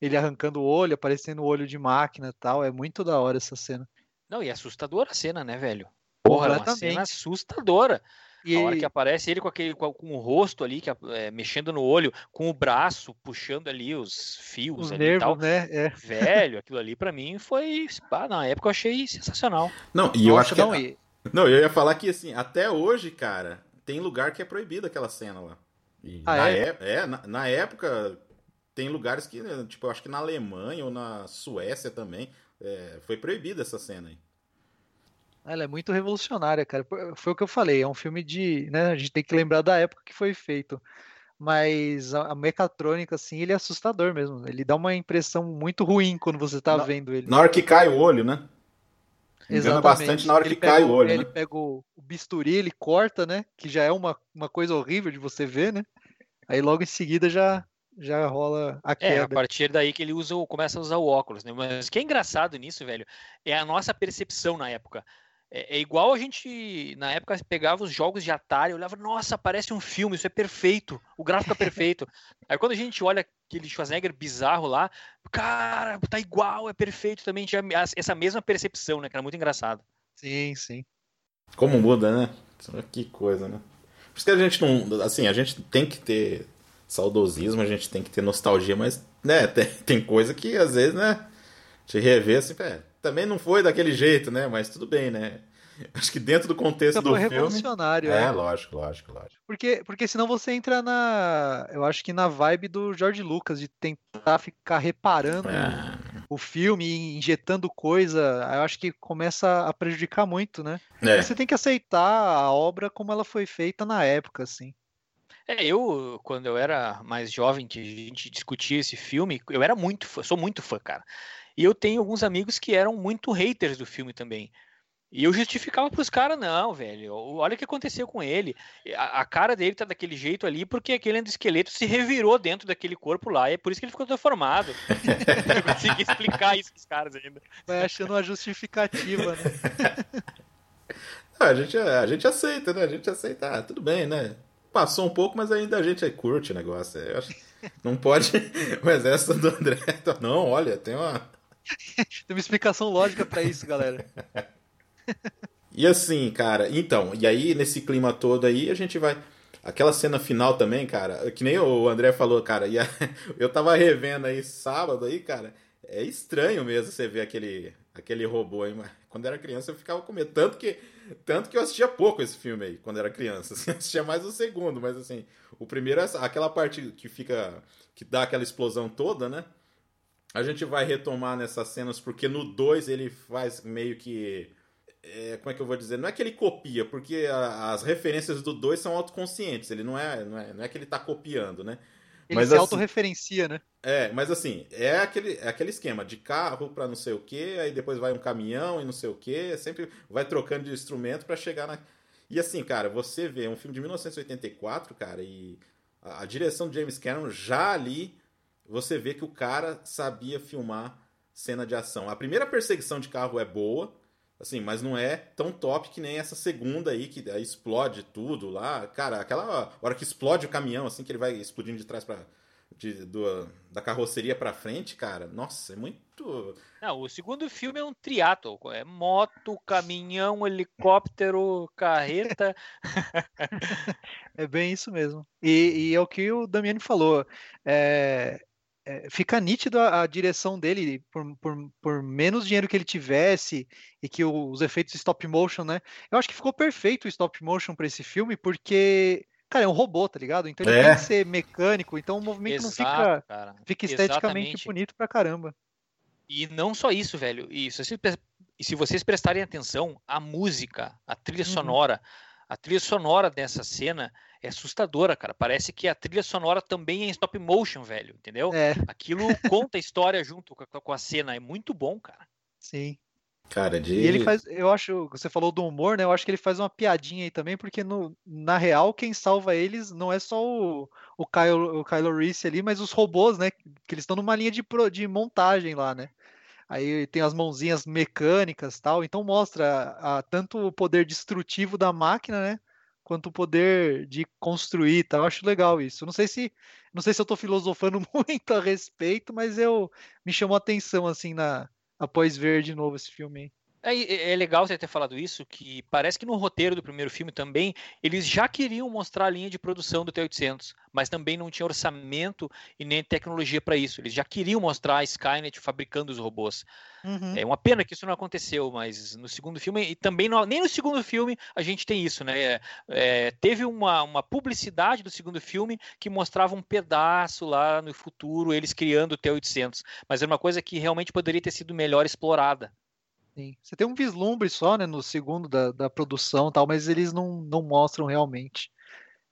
Ele arrancando o olho, aparecendo o olho de máquina tal. É muito da hora essa cena. Não, e assustadora a cena, né, velho? Porra, é uma cena assustadora. E A hora que aparece ele com aquele com, o rosto ali, que, é, mexendo no olho, com o braço puxando ali os fios os ali e tal. nervos, né? É. Velho, aquilo ali pra mim foi. pá, na época eu achei sensacional. Não, e eu Nossa, acho que. não, e- Não, eu ia falar que assim, até hoje, cara, tem lugar que é proibido aquela cena lá. E Ah, na é? é? é na, na época, tem lugares que, né, tipo, eu acho que na Alemanha ou na Suécia também, é, foi proibida essa cena aí. Ela é muito revolucionária, cara. Foi o que eu falei, é um filme de. Né, a gente tem que lembrar da época que foi feito. Mas a, a mecatrônica, assim, ele é assustador mesmo. Ele dá uma impressão muito ruim quando você tá na, vendo ele. Na hora que cai o olho, né? Engana bastante na hora ele que cai o olho. Ele né? pega o, o bisturi, ele corta, né? Que já é uma, uma coisa horrível de você ver, né? Aí logo em seguida já, já rola a queda. É, a partir daí que ele usa, começa a usar o óculos, né? Mas o que é engraçado nisso, velho, é a nossa percepção na época. É, é, igual a gente, na época, pegava os jogos de Atari e olhava, nossa, parece um filme, isso é perfeito, o gráfico é perfeito. Aí quando a gente olha aquele Schwarzenegger bizarro lá, cara, tá igual, é perfeito também, tinha essa mesma percepção, né, que era muito engraçado. Sim, sim. Como muda, né? Que coisa, né? Por isso que a gente não, assim, a gente tem que ter saudosismo, a gente tem que ter nostalgia, mas, né, tem, tem coisa que às vezes, né, te rever assim, é, também não foi daquele jeito, né, mas tudo bem, né. Acho que dentro do contexto do filme. revolucionário, é, é. lógico, lógico, lógico. Porque, porque senão você entra na. Eu acho que na vibe do George Lucas, de tentar ficar reparando É. o filme, injetando coisa. Eu acho que começa a prejudicar muito, né? É. Você tem que aceitar a obra como ela foi feita na época, assim. É, eu, quando eu era mais jovem, que a gente discutia esse filme, eu era muito fã, sou muito fã, cara. E eu tenho alguns amigos que eram muito haters do filme também. E eu justificava pros caras, não, velho, olha o que aconteceu com ele. A, a, cara dele tá daquele jeito ali porque aquele endoesqueleto se revirou dentro daquele corpo lá, e é por isso que ele ficou deformado. eu consegui explicar isso pros caras ainda. Vai achando uma justificativa, né? a, gente, a gente aceita, né? A gente aceita, ah, tudo bem, né? Passou um pouco, mas ainda a gente curte o negócio. Eu acho, não pode o exército do André. Não, olha, tem uma. tem uma explicação lógica para isso, galera. E assim, cara, então, e aí nesse clima todo aí a gente vai. Aquela cena final também, cara, que nem o André falou, cara, e a... eu tava revendo aí sábado aí, cara, é estranho mesmo você ver aquele, aquele robô aí, mas quando era criança eu ficava com medo, tanto que, tanto que eu assistia pouco esse filme aí, quando era criança, assim, assistia mais o segundo, mas assim, o primeiro é aquela parte que fica, que dá aquela explosão toda, né, a gente vai retomar nessas cenas, porque no 2 ele faz meio que é, como é que eu vou dizer? Não é que ele copia, porque a, as referências do 2 são autoconscientes. Ele não é, não é, não é que ele tá copiando, né? Ele mas, se assim, autorreferencia, né? É, mas assim, é aquele, é aquele esquema de carro para não sei o que, aí depois vai um caminhão e não sei o que, sempre vai trocando de instrumento para chegar na. E assim, cara, você vê um filme de 1984, cara, e a, a direção de James Cameron já ali, você vê que o cara sabia filmar cena de ação. A primeira perseguição de carro é boa, Assim, mas não é tão top que nem essa segunda aí, que aí explode tudo lá. Cara, aquela hora que explode o caminhão, assim, que ele vai explodindo de trás pra. De, do, da carroceria pra frente, cara. Nossa, é muito. Não, o segundo filme é um triato. É moto, caminhão, helicóptero, carreta. é bem isso mesmo. E, e é o que o Damiani falou. É, é, fica nítido a, a, direção dele, por, por, por, menos dinheiro que ele tivesse e que os efeitos stop motion, né? Eu acho que ficou perfeito o stop motion para esse filme, porque, cara, é um robô, tá ligado? Então ele é. tem que ser mecânico, então o movimento Exato, não fica, cara. fica esteticamente Exatamente. bonito pra caramba. E não só isso, velho. E se, vocês, e se vocês prestarem atenção, a música, a trilha uhum. sonora, a trilha sonora dessa cena é assustadora, cara. Parece que a trilha sonora também é em stop motion, velho, entendeu? É. Aquilo conta a história junto com a cena, é muito bom, cara. Sim. Cara, de... E ele faz, eu acho, você falou do humor, né? Eu acho que ele faz uma piadinha aí também, porque no, na real quem salva eles não é só o, o, Kylo, o Kylo Reese ali, mas os robôs, né? Que eles estão numa linha de, de montagem lá, né? Aí tem as mãozinhas mecânicas tal, então mostra a, a, tanto o poder destrutivo da máquina, né? Quanto o poder de construir, tá? Eu acho legal isso. Não sei se não sei se eu tô filosofando muito a respeito, mas eu me chamou a atenção assim na após ver de novo esse filme. Aí. É, é, legal você ter falado isso, que parece que no roteiro do primeiro filme também, eles já queriam mostrar a linha de produção do T-800, mas também não tinha orçamento e nem tecnologia para isso. Eles já queriam mostrar a Skynet fabricando os robôs. Uhum. É uma pena que isso não aconteceu, mas no segundo filme, e também no, nem no segundo filme a gente tem isso, né? É, é, teve uma, uma publicidade do segundo filme que mostrava um pedaço lá no futuro, eles criando o T-800, mas era uma coisa que realmente poderia ter sido melhor explorada. Sim. Você tem um vislumbre só, né, no segundo da, da produção e tal, mas eles não, não mostram realmente.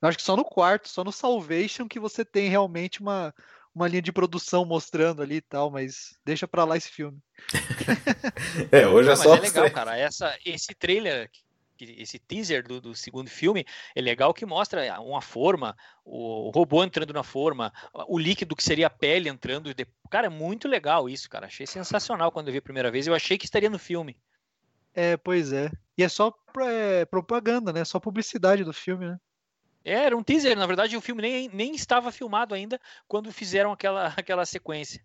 Eu acho que só no quarto, só no Salvation que você tem realmente uma, uma linha de produção mostrando ali e tal, mas deixa pra lá esse filme. é, hoje é só. Mas é legal, cara. Essa, esse trailer, esse teaser do, do, segundo filme, é legal que mostra uma forma, o robô entrando na forma, o líquido que seria a pele entrando. De... Cara, é muito legal isso, cara. Achei sensacional quando eu vi a primeira vez. Eu achei que estaria no filme. É, pois é. E é só é, propaganda, né? Só publicidade do filme, né? É, era um teaser, na verdade o filme nem, nem estava filmado ainda quando fizeram aquela, aquela sequência.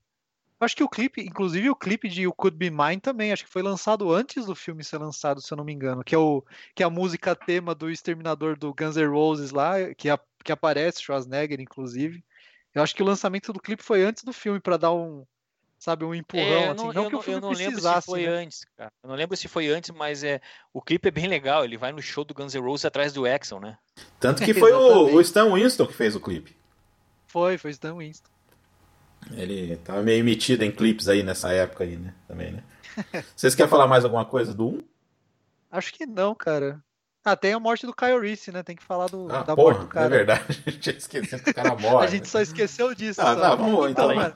Acho que o clipe, inclusive o clipe de You Could Be Mine também, acho que foi lançado antes do filme ser lançado, se eu não me engano, que é, o, que é a música tema do Exterminador do Guns N' Roses lá, que, a, que aparece Schwarzenegger, inclusive. Eu acho que o lançamento do clipe foi antes do filme para dar um, sabe, um empurrão, é, assim. Não, não eu que o filme eu não precisasse, lembro se foi né? antes, cara. Eu não lembro se foi antes, mas é, o clipe é bem legal. Ele vai no show do Guns N' Roses atrás do Axel, né? Tanto que foi o, o Stan Winston que fez o clipe. Foi, foi Stan Winston. Ele tava meio metido em clipes aí nessa época aí, né? Também, né? Vocês querem falar mais alguma coisa do 1? Acho que não, cara. Ah, tem a morte do Kyle Reese, né? Tem que falar do, Ah, da porra, morte do cara. é verdade. A gente tinha esquecido que o cara morre. A gente só esqueceu disso. Ah, tá, vamos então. mano,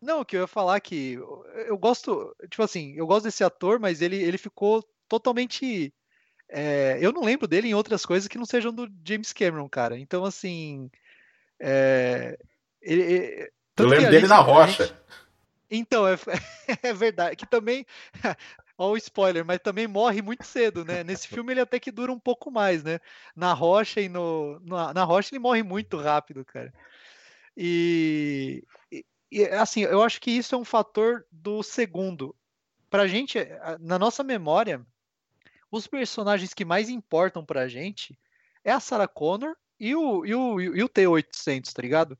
Não, que eu ia falar que eu- eu gosto, tipo assim, eu gosto desse ator, mas ele, ele ficou totalmente. é, eu não lembro dele em outras coisas que não sejam do James Cameron, cara. Então, assim. é, ele- ele- Eu lembro dele gente- na rocha. gente- então, é, é verdade. Que também. Olha o spoiler, mas também morre muito cedo, né? Nesse filme ele até que dura um pouco mais, né? Na rocha e no. Na, na rocha ele morre muito rápido, cara. E, e- e, assim, eu acho que isso é um fator do segundo. Pra gente, na nossa memória, os personagens que mais importam pra gente é a Sarah Connor e o, e o, e o T-800, tá ligado?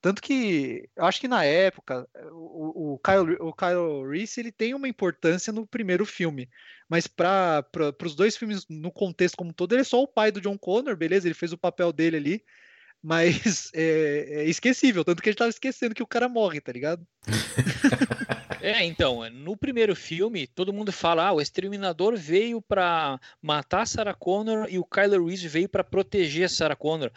Tanto que eu acho que na época o, o, Kyle, o Kyle Reese ele tem uma importância no primeiro filme, mas para os dois filmes no contexto como todo ele é só o pai do John Connor, beleza? Ele fez o papel dele ali, mas é, é esquecível, tanto que a gente tava esquecendo que o cara morre, tá ligado? É, então, no primeiro filme, todo mundo fala: ah, o exterminador veio pra matar Sarah Connor e o Kylo Reese veio pra proteger Sarah Connor.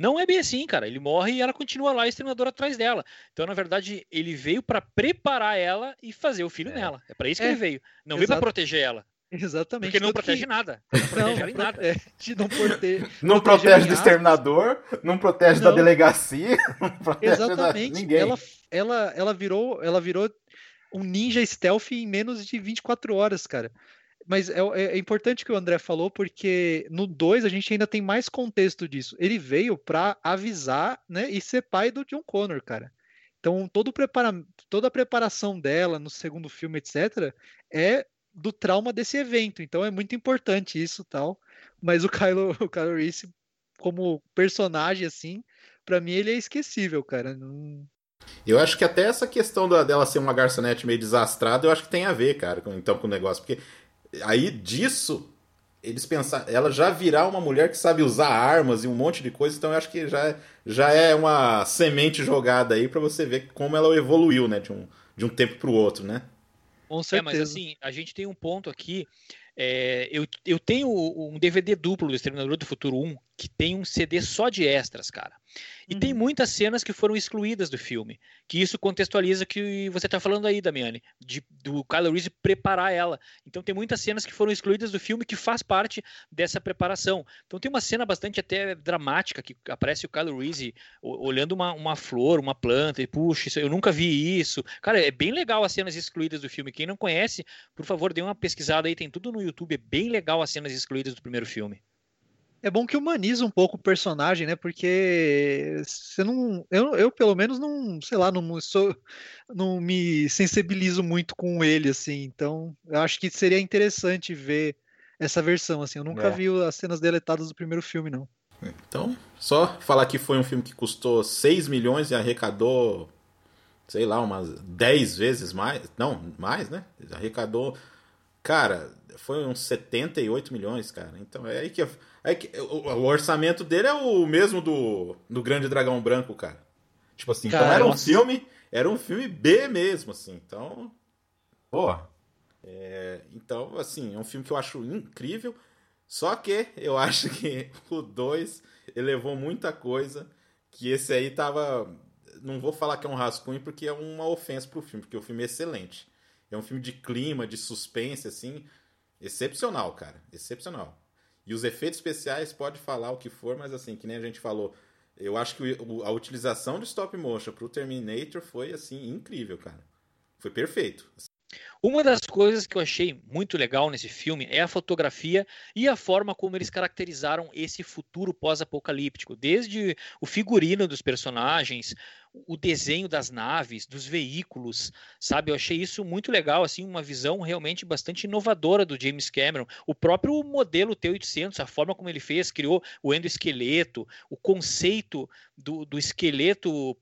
Não é bem assim, cara. Ele morre e ela continua lá, o exterminador atrás dela. Então, na verdade, ele veio pra preparar ela e fazer o filho É. nela. É pra isso que É, ele veio. Não veio pra exato. proteger ela. Exatamente. Porque não protege que- nada. Não protege Não, nada. é, de não proteger. Não protege do exterminador, não protege da Não. delegacia, não protege da Exatamente. ninguém. Ela, ela, ela virou, ela virou um ninja stealth em menos de 24 horas, cara. Mas é, é- é importante que o André falou, porque no 2 a gente ainda tem mais contexto disso. Ele veio pra avisar, né, e ser pai do John Connor, cara. Então, todo prepara... toda a preparação dela no segundo filme, etc., é do trauma desse evento. Então, é muito importante isso tal. Mas o Kylo, o Kylo Reese, como personagem, assim, pra mim ele é esquecível, cara. Não- Eu acho que até essa questão da- dela ser uma garçonete meio desastrada, eu acho que tem a ver, cara, com, então com o negócio. Porque aí disso, eles pensaram, ela já virar uma mulher que sabe usar armas e um monte de coisa, então eu acho que já, já é uma semente jogada aí pra você ver como ela evoluiu, né, de um, de um tempo pro outro, né? Com É, certeza. mas assim, a gente tem um ponto aqui. é, eu, eu tenho um DVD duplo do Exterminador do Futuro 1 que tem um CD só de extras, cara. E tem Uhum. muitas cenas que foram excluídas do filme. Que isso contextualiza o que você tá falando aí, Damiani, de, do Kylo Reese preparar ela. Então tem muitas cenas que foram excluídas do filme que faz parte dessa preparação. Então tem uma cena bastante até dramática que aparece o Kylo Reese olhando uma, uma flor, uma planta, e puxa, isso, eu nunca vi isso. Cara, é bem legal as cenas excluídas do filme. Quem não conhece, por favor, dê uma pesquisada aí, tem tudo no YouTube. É bem legal as cenas excluídas do primeiro filme. É bom que humaniza um pouco o personagem, né? Porque você não. Eu, eu pelo menos, não, sei lá, não sou. Não me sensibilizo muito com ele, assim. Então, eu acho que seria interessante ver essa versão, assim. Eu nunca É. vi as cenas deletadas do primeiro filme, não. Então, só falar que foi um filme que custou 6 milhões e arrecadou, sei lá, umas 10 vezes mais. Não, mais, né? Arrecadou. Cara, foi uns 78 milhões, cara. Então é aí que. É que o, o orçamento dele é o mesmo do, do Grande Dragão Branco, cara. Tipo assim, então Cara, era um nossa. filme. Era um filme B mesmo, assim. Então. Pô. É, então, assim, é um filme que eu acho incrível. Só que eu acho que o 2 elevou muita coisa. Que esse aí tava. Não vou falar que é um rascunho porque é uma ofensa pro filme, porque o filme é excelente. É um filme de clima, de suspense, assim. Excepcional, cara. Excepcional. E os efeitos especiais, pode falar o que for, mas assim, que nem a gente falou, eu acho que a utilização de stop motion pro Terminator foi, assim, incrível, cara. Foi perfeito. Uma das coisas que eu achei muito legal nesse filme é a fotografia e a forma como eles caracterizaram esse futuro pós-apocalíptico, desde o figurino dos personagens, o desenho das naves, dos veículos, sabe? Eu achei isso muito legal, assim, uma visão realmente bastante inovadora do James Cameron. O próprio modelo T-800, a forma como ele fez, criou o endoesqueleto, o conceito do, do esqueleto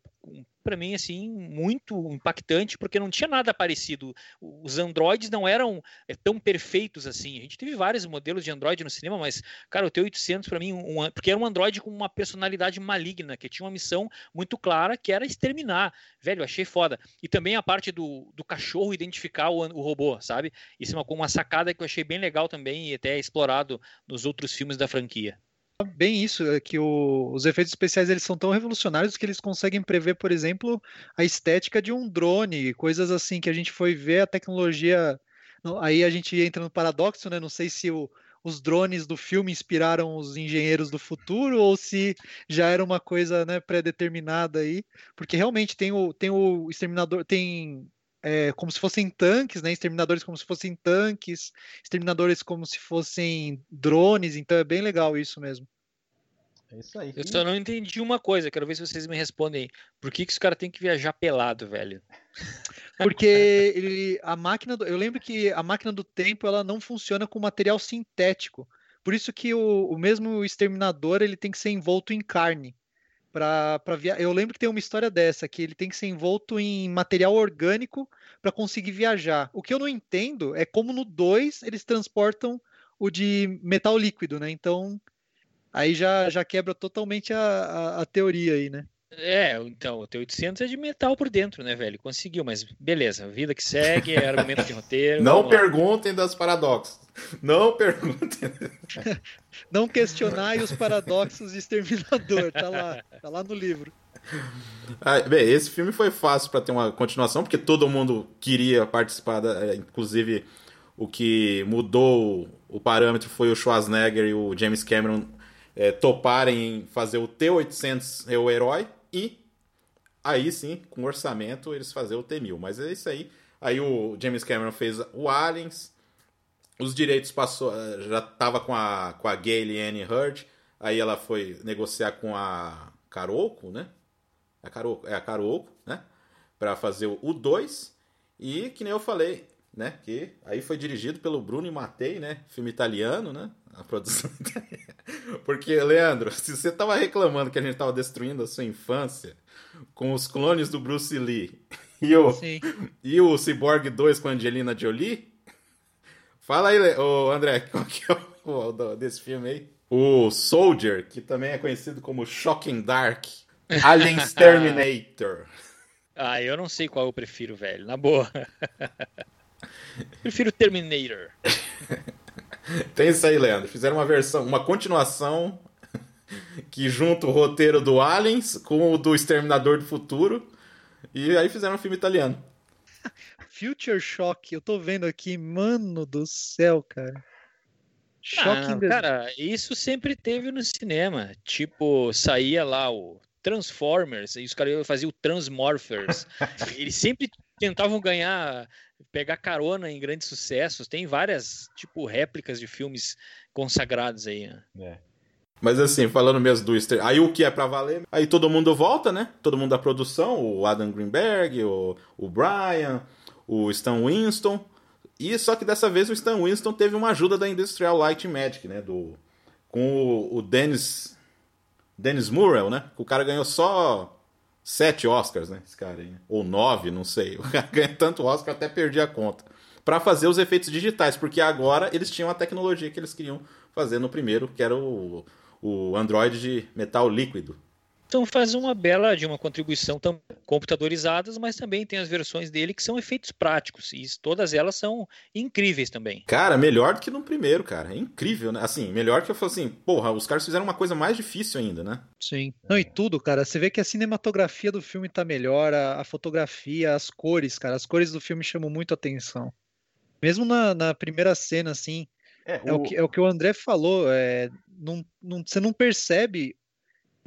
para mim assim muito impactante porque não tinha nada parecido. Os androides não eram é, tão perfeitos assim. A gente teve vários modelos de android no cinema, mas cara, o T800 para mim um, porque era um android com uma personalidade maligna, que tinha uma missão muito clara que era exterminar. Velho, achei foda. E também a parte do, do cachorro identificar o, o robô, sabe? Isso é uma, uma sacada que eu achei bem legal também e até explorado nos outros filmes da franquia bem isso, é que o, os efeitos especiais eles são tão revolucionários que eles conseguem prever, por exemplo, a estética de um drone, coisas assim que a gente foi ver a tecnologia. Aí a gente entra no paradoxo, né? Não sei se o, os drones do filme inspiraram os engenheiros do futuro ou se já era uma coisa né, pré-determinada aí, porque realmente tem o, tem o exterminador, tem é, como se fossem tanques, né? Exterminadores como se fossem tanques, exterminadores como se fossem drones, então é bem legal isso mesmo. É isso aí. Eu só não entendi uma coisa, quero ver se vocês me respondem. Por que, que os caras têm que viajar pelado, velho? Porque ele, a máquina, do, eu lembro que a máquina do tempo ela não funciona com material sintético. Por isso que o, o mesmo exterminador ele tem que ser envolto em carne para viajar. Eu lembro que tem uma história dessa, que ele tem que ser envolto em material orgânico para conseguir viajar. O que eu não entendo é como no 2 eles transportam o de metal líquido, né? Então aí já, já quebra totalmente a, a, a teoria aí, né? É, então, o T-800 é de metal por dentro, né, velho? Conseguiu, mas beleza, vida que segue, é argumento de roteiro. Não perguntem das paradoxos. Não perguntem. Não questionai os paradoxos de Exterminador, tá lá, tá lá no livro. Ah, bem, esse filme foi fácil para ter uma continuação, porque todo mundo queria participar, da, é, inclusive o que mudou o parâmetro foi o Schwarzenegger e o James Cameron é, toparem fazer o T-800 o herói, e aí sim, com orçamento, eles fazer o T-1000. Mas é isso aí. Aí o James Cameron fez o Aliens, os direitos passou, já tava com a, com a Gayle Anne Hurd, aí ela foi negociar com a Caroco, né? A Caroco, é a Caroco, né? Para fazer o 2. E que nem eu falei, né? Que aí foi dirigido pelo Bruno Mattei, né? Filme italiano, né? A produção Porque, Leandro, se você tava reclamando que a gente tava destruindo a sua infância com os clones do Bruce Lee e o, e o Cyborg 2 com a Angelina Jolie, fala aí, ô André, qual que é o, o desse filme aí? O Soldier, que também é conhecido como Shocking Dark, Alien Terminator. ah, eu não sei qual eu prefiro, velho, na boa. prefiro Terminator. Tem isso aí, Leandro. Fizeram uma versão, uma continuação que junta o roteiro do Aliens com o do Exterminador do Futuro. E aí fizeram um filme italiano. Future Shock, eu tô vendo aqui, mano do céu, cara. Shock ah, cara, isso sempre teve no cinema. Tipo, saía lá o Transformers, e os caras faziam o Transmorphers. Eles sempre tentavam ganhar pegar carona em grandes sucessos. Tem várias, tipo, réplicas de filmes consagrados aí, né? É. Mas assim, falando mesmo do Easter, aí o que é para valer? Aí todo mundo volta, né? Todo mundo da produção, o Adam Greenberg, o, o Brian, o Stan Winston. E só que dessa vez o Stan Winston teve uma ajuda da Industrial Light Magic, né? Do, com o, o Dennis, Dennis Murrell, né? O cara ganhou só sete Oscars, né? Esse cara aí. Né? Ou nove, não sei. O cara ganha tanto Oscar, até perdi a conta. para fazer os efeitos digitais, porque agora eles tinham a tecnologia que eles queriam fazer no primeiro, que era o, o Android de metal líquido. Então faz uma bela de uma contribuição computadorizadas, mas também tem as versões dele que são efeitos práticos, e todas elas são incríveis também. Cara, melhor do que no primeiro, cara. É incrível, né? Assim, melhor que eu falo assim, porra, os caras fizeram uma coisa mais difícil ainda, né? Sim. Não, e tudo, cara. Você vê que a cinematografia do filme tá melhor, a, a fotografia, as cores, cara. As cores do filme chamam muito atenção. Mesmo na, na primeira cena, assim, é, é, o... que, é o que o André falou. É, não, não, você não percebe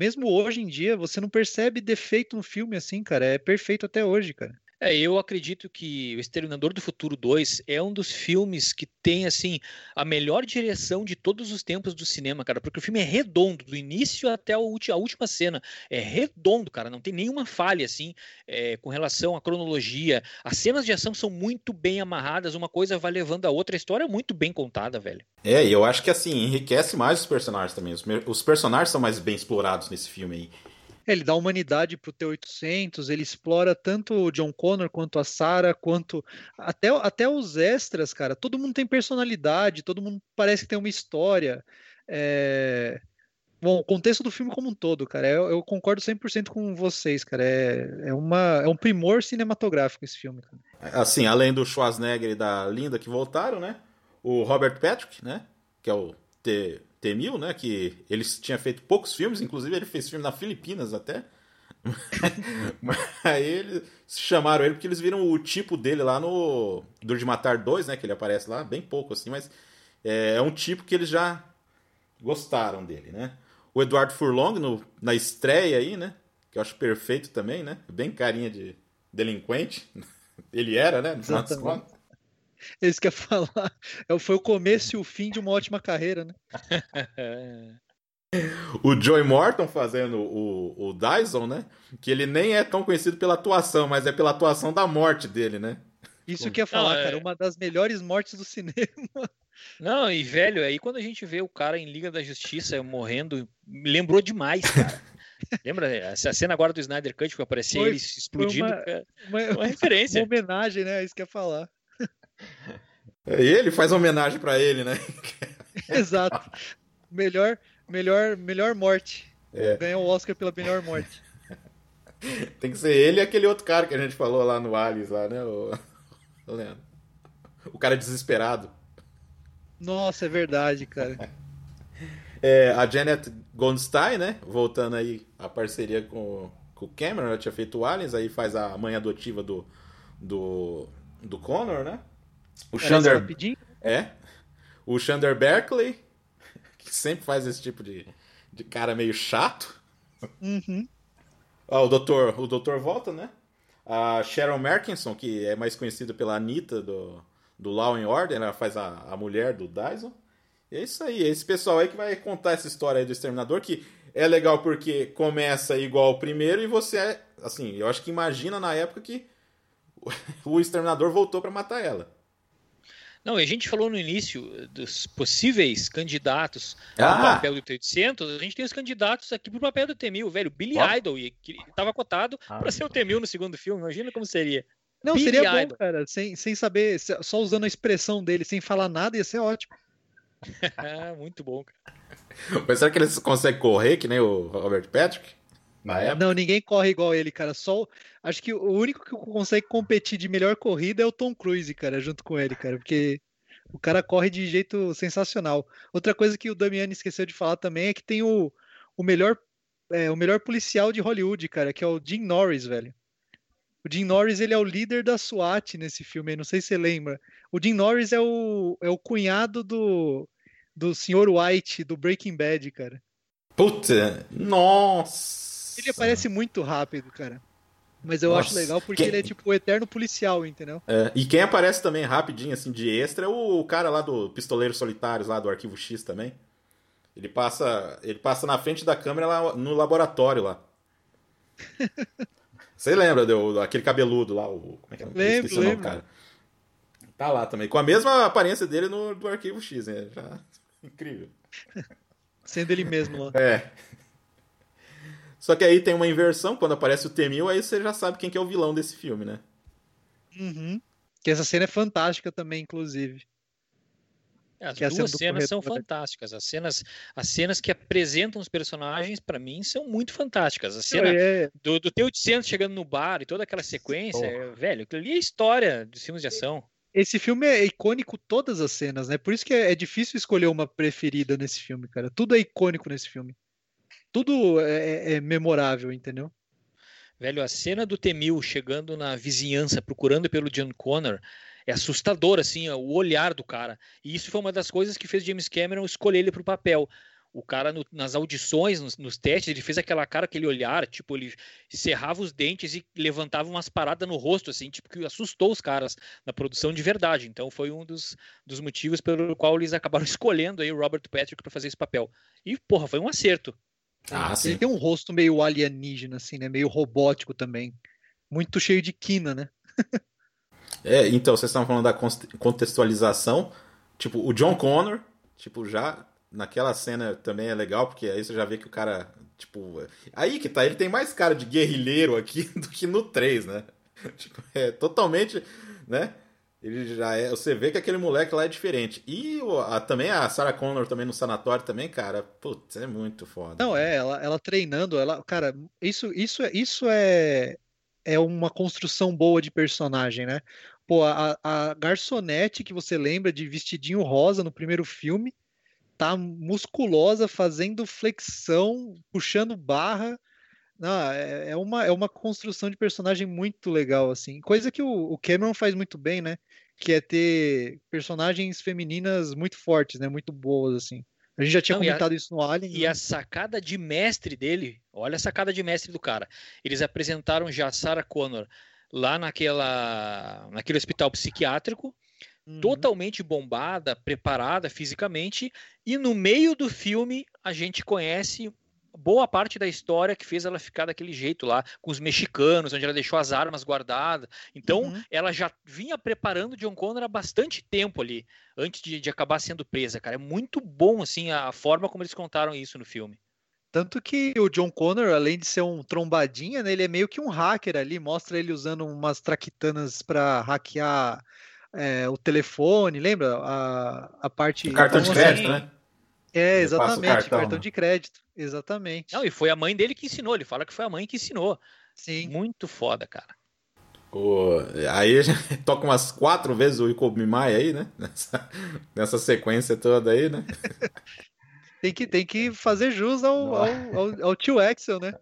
mesmo hoje em dia, você não percebe defeito no filme assim, cara. É perfeito até hoje, cara. É, eu acredito que O Exterminador do Futuro 2 é um dos filmes que tem, assim, a melhor direção de todos os tempos do cinema, cara, porque o filme é redondo, do início até a última cena. É redondo, cara, não tem nenhuma falha, assim, é, com relação à cronologia. As cenas de ação são muito bem amarradas, uma coisa vai levando a outra. A história é muito bem contada, velho. É, e eu acho que, assim, enriquece mais os personagens também. Os, os personagens são mais bem explorados nesse filme aí. É, ele dá humanidade pro T-800, ele explora tanto o John Connor quanto a Sarah, quanto até, até os extras, cara. Todo mundo tem personalidade, todo mundo parece que tem uma história. É... Bom, o contexto do filme como um todo, cara, eu, eu concordo 100% com vocês, cara. É, é, uma, é um primor cinematográfico esse filme. Cara. Assim, além do Schwarzenegger e da Linda que voltaram, né? O Robert Patrick, né? Que é o T, T-1000, né? Que ele tinha feito poucos filmes, inclusive ele fez filme na Filipinas até. Aí eles chamaram ele porque eles viram o tipo dele lá no Duro de Matar 2, né? Que ele aparece lá, bem pouco assim, mas é, é um tipo que eles já gostaram dele, né? O Eduardo Furlong no, na estreia aí, né? Que eu acho perfeito também, né? Bem carinha de delinquente. Ele era, né? No final. Eles querem falar. É foi o começo e o fim de uma ótima carreira, né? o Joey Morton fazendo o, o Dyson, né? Que ele nem é tão conhecido pela atuação, mas é pela atuação da morte dele, né? Isso que ia falar, Não, é... cara, uma das melhores mortes do cinema. Não, e velho, aí quando a gente vê o cara em Liga da Justiça morrendo, me lembrou demais, cara. Lembra essa cena agora do Snyder Cut que apareceu ele explodindo? Uma, é uma, uma, referência. Uma homenagem, né? É isso que ia falar. É, ele faz homenagem para ele, né? Exato. Melhor, melhor, melhor morte. É. Ganhou o Oscar pela melhor morte. Tem que ser ele e aquele outro cara que a gente falou lá no Alice, lá, né? O, o Leandro. O cara desesperado. Nossa, é verdade, cara. É, a Janet Goldstein, né? Voltando aí a parceria com, com o Cameron, ela tinha feito o Aliens, aí faz a mãe adotiva do, do, do Connor, né? O Xander. É. O Xander Berkeley, que sempre faz esse tipo de, de cara meio chato. Uhum. Ah, o doutor, o doutor volta, né? A Sharon Merkinson, que é mais conhecida pela Anitta do, do Law and Order, ela faz a, a mulher do Dyson. E é isso aí, é esse pessoal aí que vai contar essa história aí do Exterminador, que é legal porque começa igual o primeiro e você é, assim, eu acho que imagina na época que o Exterminador voltou para matar ela. Não, a gente falou no início dos possíveis candidatos ah. ao papel do T-800, a gente tem os candidatos aqui pro papel do T-1000, velho, Billy oh. Idol, que estava cotado ah. para ser o T-1000 no segundo filme, imagina como seria. Não, Billy seria Idol. bom, cara, sem, sem saber, só usando a expressão dele, sem falar nada, ia ser ótimo. Muito bom, cara. Mas será que eles conseguem correr, que nem o Robert Patrick? Época? Não, ninguém corre igual ele, cara. Só acho que o único que consegue competir de melhor corrida é o Tom Cruise, cara, junto com ele, cara, porque o cara corre de jeito sensacional. Outra coisa que o Damiani esqueceu de falar também é que tem o, o melhor é, o melhor policial de Hollywood, cara, que é o Jim Norris, velho. O Jim Norris, ele é o líder da SWAT nesse filme, não sei se você lembra. O Jim Norris é o, é o cunhado do, do Sr. White, do Breaking Bad, cara. Puta, nossa! Ele aparece muito rápido, cara. Mas eu Nossa, acho legal porque quem... ele é tipo o eterno policial, entendeu? É, e quem aparece também rapidinho, assim, de extra, é o cara lá do Pistoleiros Solitários, lá do Arquivo X também. Ele passa, ele passa na frente da câmera lá no laboratório lá. Você lembra do, aquele cabeludo lá? O, como é que é? Lembro, lembro. cara. Tá lá também. Com a mesma aparência dele no do Arquivo X, né? Já... Incrível. Sendo ele mesmo lá. É. Só que aí tem uma inversão, quando aparece o T-1000, aí você já sabe quem que é o vilão desse filme, né? Uhum. Que essa cena é fantástica também, inclusive. As Que é duas cenas são fantásticas. As cenas, as cenas que apresentam os personagens, pra mim, são muito fantásticas. A cena É, do, do T-800 chegando no bar e toda aquela sequência, é, velho, aquilo ali é história dos filmes de ação. esse filme é icônico todas as cenas, né? Por isso que é, é difícil escolher uma preferida nesse filme, cara. Tudo é icônico nesse filme. Tudo é, é- é memorável, entendeu? Velho, a cena do T-1000 chegando na vizinhança, procurando pelo John Connor, é assustador, assim, o olhar do cara. E isso foi uma das coisas que fez James Cameron escolher ele pro papel. O cara, no- nas audições, nos, nos testes, ele fez aquela cara, aquele olhar, tipo, ele cerrava os dentes e levantava umas paradas no rosto, assim, tipo, que assustou os caras na produção de verdade. Então foi um dos, dos motivos pelo qual eles acabaram escolhendo aí o Robert Patrick para fazer esse papel. E, porra, foi um acerto. Ah. Ele tem um rosto meio alienígena, assim, né? Meio robótico também. Muito cheio de quina, né? É, então, vocês estavam falando da contextualização. Tipo, o John Connor, tipo, já naquela cena também é legal, porque aí você já vê que o cara, tipo. Aí que tá, ele tem mais cara de guerrilheiro aqui do que no 3, né? Tipo, é totalmente, né? Ele já é. Você vê que aquele moleque lá é diferente. E a- também a Sarah Connor também no sanatório também, cara, putz, é muito foda. Não, é, ela, ela treinando, ela, cara, isso, isso, é- isso é, é uma construção boa de personagem, né? Pô, a, a garçonete que você lembra de vestidinho rosa no primeiro filme, tá musculosa, fazendo flexão, puxando barra. É, é uma, é uma construção de personagem muito legal, assim. Coisa que o, o Cameron faz muito bem, né? Que é ter personagens femininas muito fortes, né? Muito boas, assim. A gente já tinha Não, e a- comentado isso no Alien. E né? a sacada de mestre dele, olha a sacada de mestre do cara. Eles apresentaram já a Sarah Connor lá naquela, naquele hospital psiquiátrico, Uhum. totalmente bombada, preparada fisicamente, e no meio do filme a gente conhece boa parte da história que fez ela ficar daquele jeito lá, com os mexicanos, onde ela deixou as armas guardadas. Então, Uhum. ela já vinha preparando John Connor há bastante tempo ali, antes de, de acabar sendo presa, cara. É muito bom, assim, a forma como eles contaram isso no filme. Tanto que o John Connor, além de ser um trombadinha, né, ele é meio que um hacker ali, mostra ele usando umas traquitanas para hackear é, o telefone, lembra? A, a parte. O cartão de crédito, assim, né? É, exatamente, cartão, cartão né? de crédito. Exatamente. Não, e foi a mãe dele que ensinou. Ele fala que foi a mãe que ensinou. Sim. Muito foda, cara. O- aí toca umas quatro vezes o Iko Mimai aí, né? Nessa, nessa sequência toda aí, né? Tem que, tem que fazer jus ao, ao, ao, ao tio Axel, né?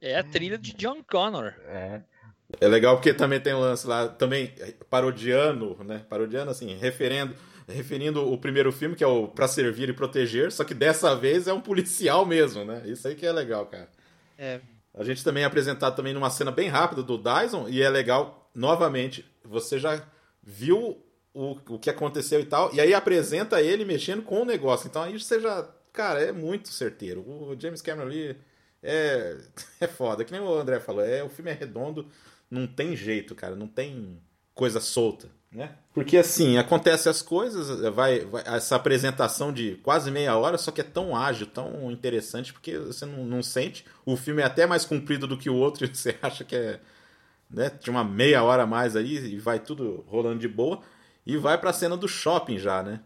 É a trilha de John Connor. É. É legal porque também tem um lance lá, também parodiando, né? Parodiando, assim, referendo, referindo o primeiro filme, que é o Pra Servir e Proteger, só que dessa vez é um policial mesmo, né? Isso aí que é legal, cara. É. A gente também é apresentado também numa cena bem rápida do Dyson, e é legal, novamente, você já viu o, o que aconteceu e tal, e aí apresenta ele mexendo com o negócio. Então aí você já. Cara, é muito certeiro. O James Cameron ali é, é foda. Que nem o André falou, é, o filme é redondo, não tem jeito, cara, não tem coisa solta. Né? Porque assim, acontece as coisas, vai, vai- essa apresentação de quase meia hora, só que é tão ágil, tão interessante, porque você não, não sente. O filme é até mais comprido do que o outro, e você acha que é. Né, tinha uma meia hora a mais aí e vai tudo rolando de boa. E vai pra cena do shopping já, né?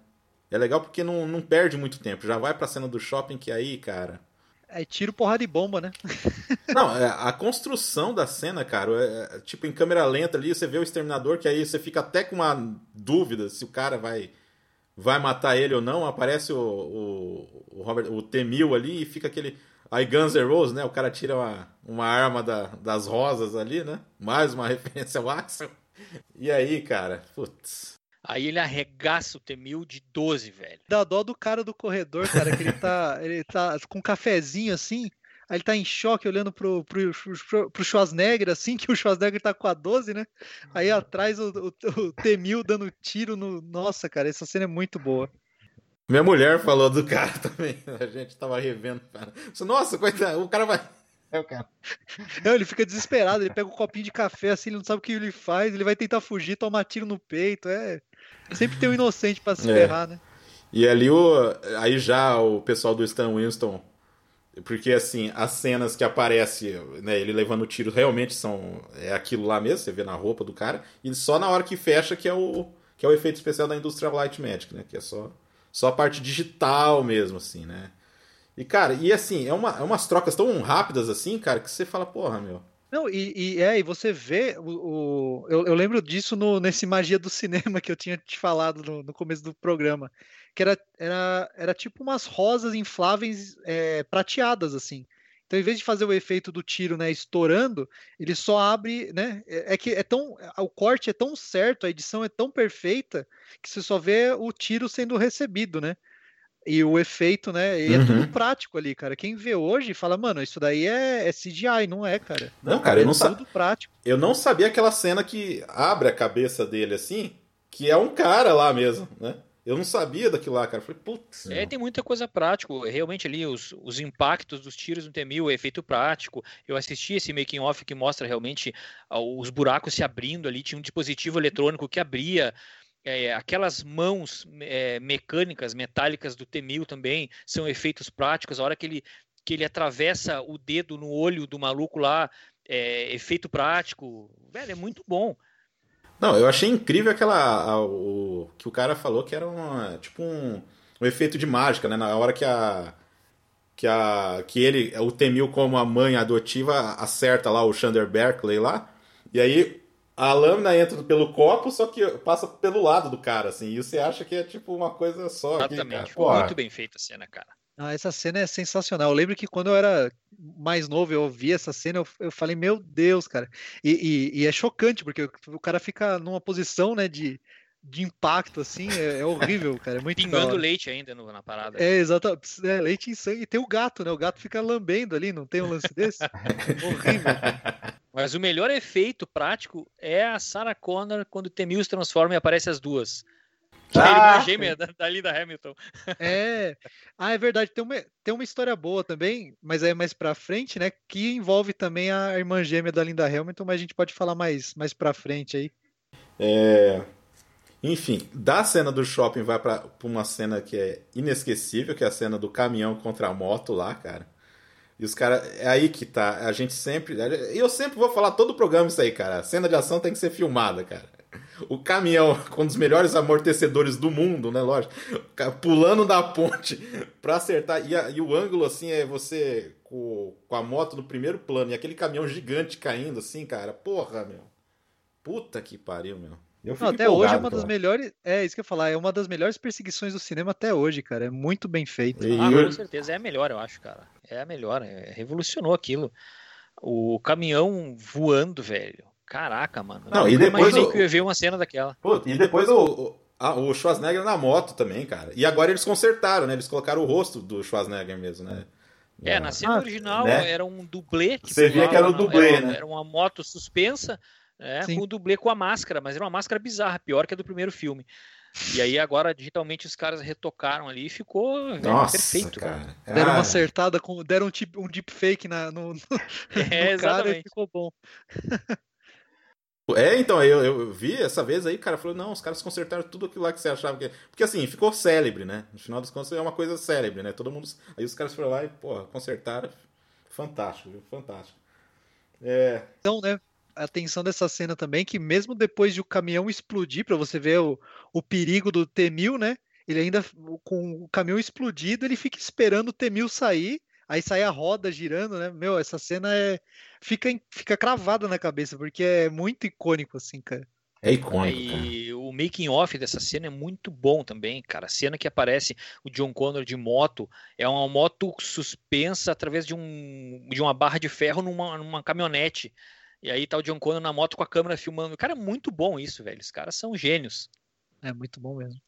É legal porque não, não perde muito tempo. Já vai pra cena do shopping que aí, cara. É tiro, porrada e bomba, né? Não, é, a construção da cena, cara, é, é, tipo em câmera lenta ali, você vê o exterminador, que aí você fica até com uma dúvida se o cara vai vai matar ele ou não. Aparece o, o, o Robert, o T-1000 ali e fica aquele. Aí Guns N' Roses, né? O cara tira uma, uma arma da- das rosas ali, né? Mais uma referência ao Axel. E aí, cara, putz. Aí ele arregaça o T-1000 de 12, velho. Dá dó do cara do corredor, cara, que ele tá, ele tá com um cafezinho assim, aí ele tá em choque olhando pro, pro, pro, pro Schwarzenegger, assim, que o Schwarzenegger tá com a 12, né? Aí atrás o, o, o T-1000 dando tiro no. Nossa, cara, essa cena é muito boa. Minha mulher falou do cara também. A gente tava revendo, cara. Nossa, coitado, o cara vai. É o cara. Não, ele fica desesperado, ele pega um copinho de café assim, ele não sabe o que ele faz, ele vai tentar fugir, tomar tiro no peito, é. Sempre tem um inocente pra se É. ferrar, né? E ali o. Aí já o pessoal do Stan Winston. Porque assim, as cenas que aparece, né, ele levando tiro realmente são. É aquilo lá mesmo, você vê na roupa do cara. E só na hora que fecha que é o. que é o efeito especial da Industrial Light Magic, né? Que é só, só a parte digital mesmo, assim, né? E, cara, e assim, é, uma, é umas trocas tão rápidas assim, cara, que você fala, porra, meu. Não, e, e é, e você vê o. o eu, eu, lembro disso no, nesse Magia do Cinema que eu tinha te falado no, no começo do programa. Que era, era, era tipo umas rosas infláveis é, prateadas, assim. Então, em vez de fazer o efeito do tiro, né, estourando, ele só abre, né? É, é que é tão, o corte é tão certo, a edição é tão perfeita que você só vê o tiro sendo recebido, né? E o efeito, né? E uhum. é tudo uhum. prático ali, cara. Quem vê hoje fala, mano, isso daí é, é CGI, não é, cara. Não, cara, é eu não sabia. tudo prático. Eu não sabia aquela cena que abre a cabeça dele assim, que é um cara lá mesmo, né? Eu não sabia daquilo lá, cara. falei, putz. É, tem muita coisa prática. Realmente ali, os, os impactos dos tiros no T-1000, o efeito prático. Eu assisti esse making off que mostra realmente ah, os buracos se abrindo ali. Tinha um dispositivo eletrônico que abria. É, aquelas mãos é, mecânicas, metálicas do T-1000 também são efeitos práticos. A hora que ele, que ele atravessa o dedo no olho do maluco lá, é, efeito prático. Velho, é muito bom. Não, eu achei incrível aquela. A, o, que o cara falou que era uma, tipo um, um efeito de mágica, né? Na hora que a. Que, a, que ele, o Temil, como a mãe adotiva, acerta lá o Xander Berkeley lá. E aí a lâmina entra pelo copo, só que passa pelo lado do cara, assim. E você acha que é tipo uma coisa só. Exatamente. Aqui, Muito bem feita a cena, cara. Ah, essa cena é sensacional. Eu lembro que quando eu era mais novo, eu vi essa cena, eu, eu falei, meu Deus, cara. E, e, e, é chocante, porque o cara fica numa posição, né, de, de impacto, assim, é, é horrível, cara. É muito Pingando leite ainda no, na parada. É, exato. É, leite em sangue. E tem o gato, né? O gato fica lambendo ali, não tem um lance desse? horrível, cara. Mas o melhor efeito prático é a Sarah Connor quando o Temil se transforma e aparece as duas. Que ah, é a irmã gêmea da, da Linda Hamilton. É. Ah, é verdade. Tem uma, tem uma história boa também, mas é mais pra frente, né? Que envolve também a irmã gêmea da Linda Hamilton, mas a gente pode falar mais, mais pra frente aí. É. Enfim, da cena do shopping vai pra, pra uma cena que é inesquecível, que é a cena do caminhão contra a moto lá, cara. E os caras. É aí que tá. A gente sempre. Eu sempre vou falar todo o programa isso aí, cara. A cena de ação tem que ser filmada, cara o caminhão com um dos melhores amortecedores do mundo, né? Lógico. Pulando da ponte para acertar. E, a, e, o ângulo, assim, é você com, com a moto no primeiro plano e aquele caminhão gigante caindo, assim, cara. Porra, meu. Puta que pariu, meu. Não, até hoje é uma das melhores. É isso que eu ia falar, é uma das melhores perseguições do cinema até hoje, cara. É muito bem feito. Ah, com certeza é a melhor, eu acho, cara. É a melhor. É, revolucionou aquilo. O caminhão voando, velho. Caraca, mano. Não, e depois o... que eu ia ver uma cena daquela. Pô, e depois o, o, o Schwarzenegger na moto também, cara. E agora eles consertaram, né? Eles colocaram o rosto do Schwarzenegger mesmo, né? É, na cena ah, original né? era um dublê. Que Você via que era o dublê, era, né? Era uma moto suspensa, né, com o dublê com a máscara, mas era uma máscara bizarra, pior que a do primeiro filme. E aí agora digitalmente os caras retocaram ali e ficou Nossa, perfeito. Cara. Deram uma acertada com, deram um, tipo, um deepfake na, no, no, é, no cara e ficou bom. É, então, eu, eu vi essa vez aí, cara, falou, não, os caras consertaram tudo aquilo lá que você achava que. Porque assim, ficou célebre, né? No final dos contos é uma coisa célebre, né? Todo mundo. Aí os caras foram lá e, porra, consertaram. Fantástico, viu? Fantástico. É. Então, né? A atenção dessa cena também, que mesmo depois de o caminhão explodir, para você ver o, o perigo do T-1000, né? Ele ainda, com o caminhão explodido, ele fica esperando o T-1000 sair aí sai a roda girando, né? Meu, essa cena é fica fica cravada na cabeça porque é muito icônico assim, cara. É icônico. E cara. o making off dessa cena é muito bom também, cara. A cena que aparece o John Connor de moto é uma moto suspensa através de, um, de uma barra de ferro numa, numa caminhonete. E aí tá o John Connor na moto com a câmera filmando. Cara, é muito bom isso, velho. Os caras são gênios. É muito bom mesmo.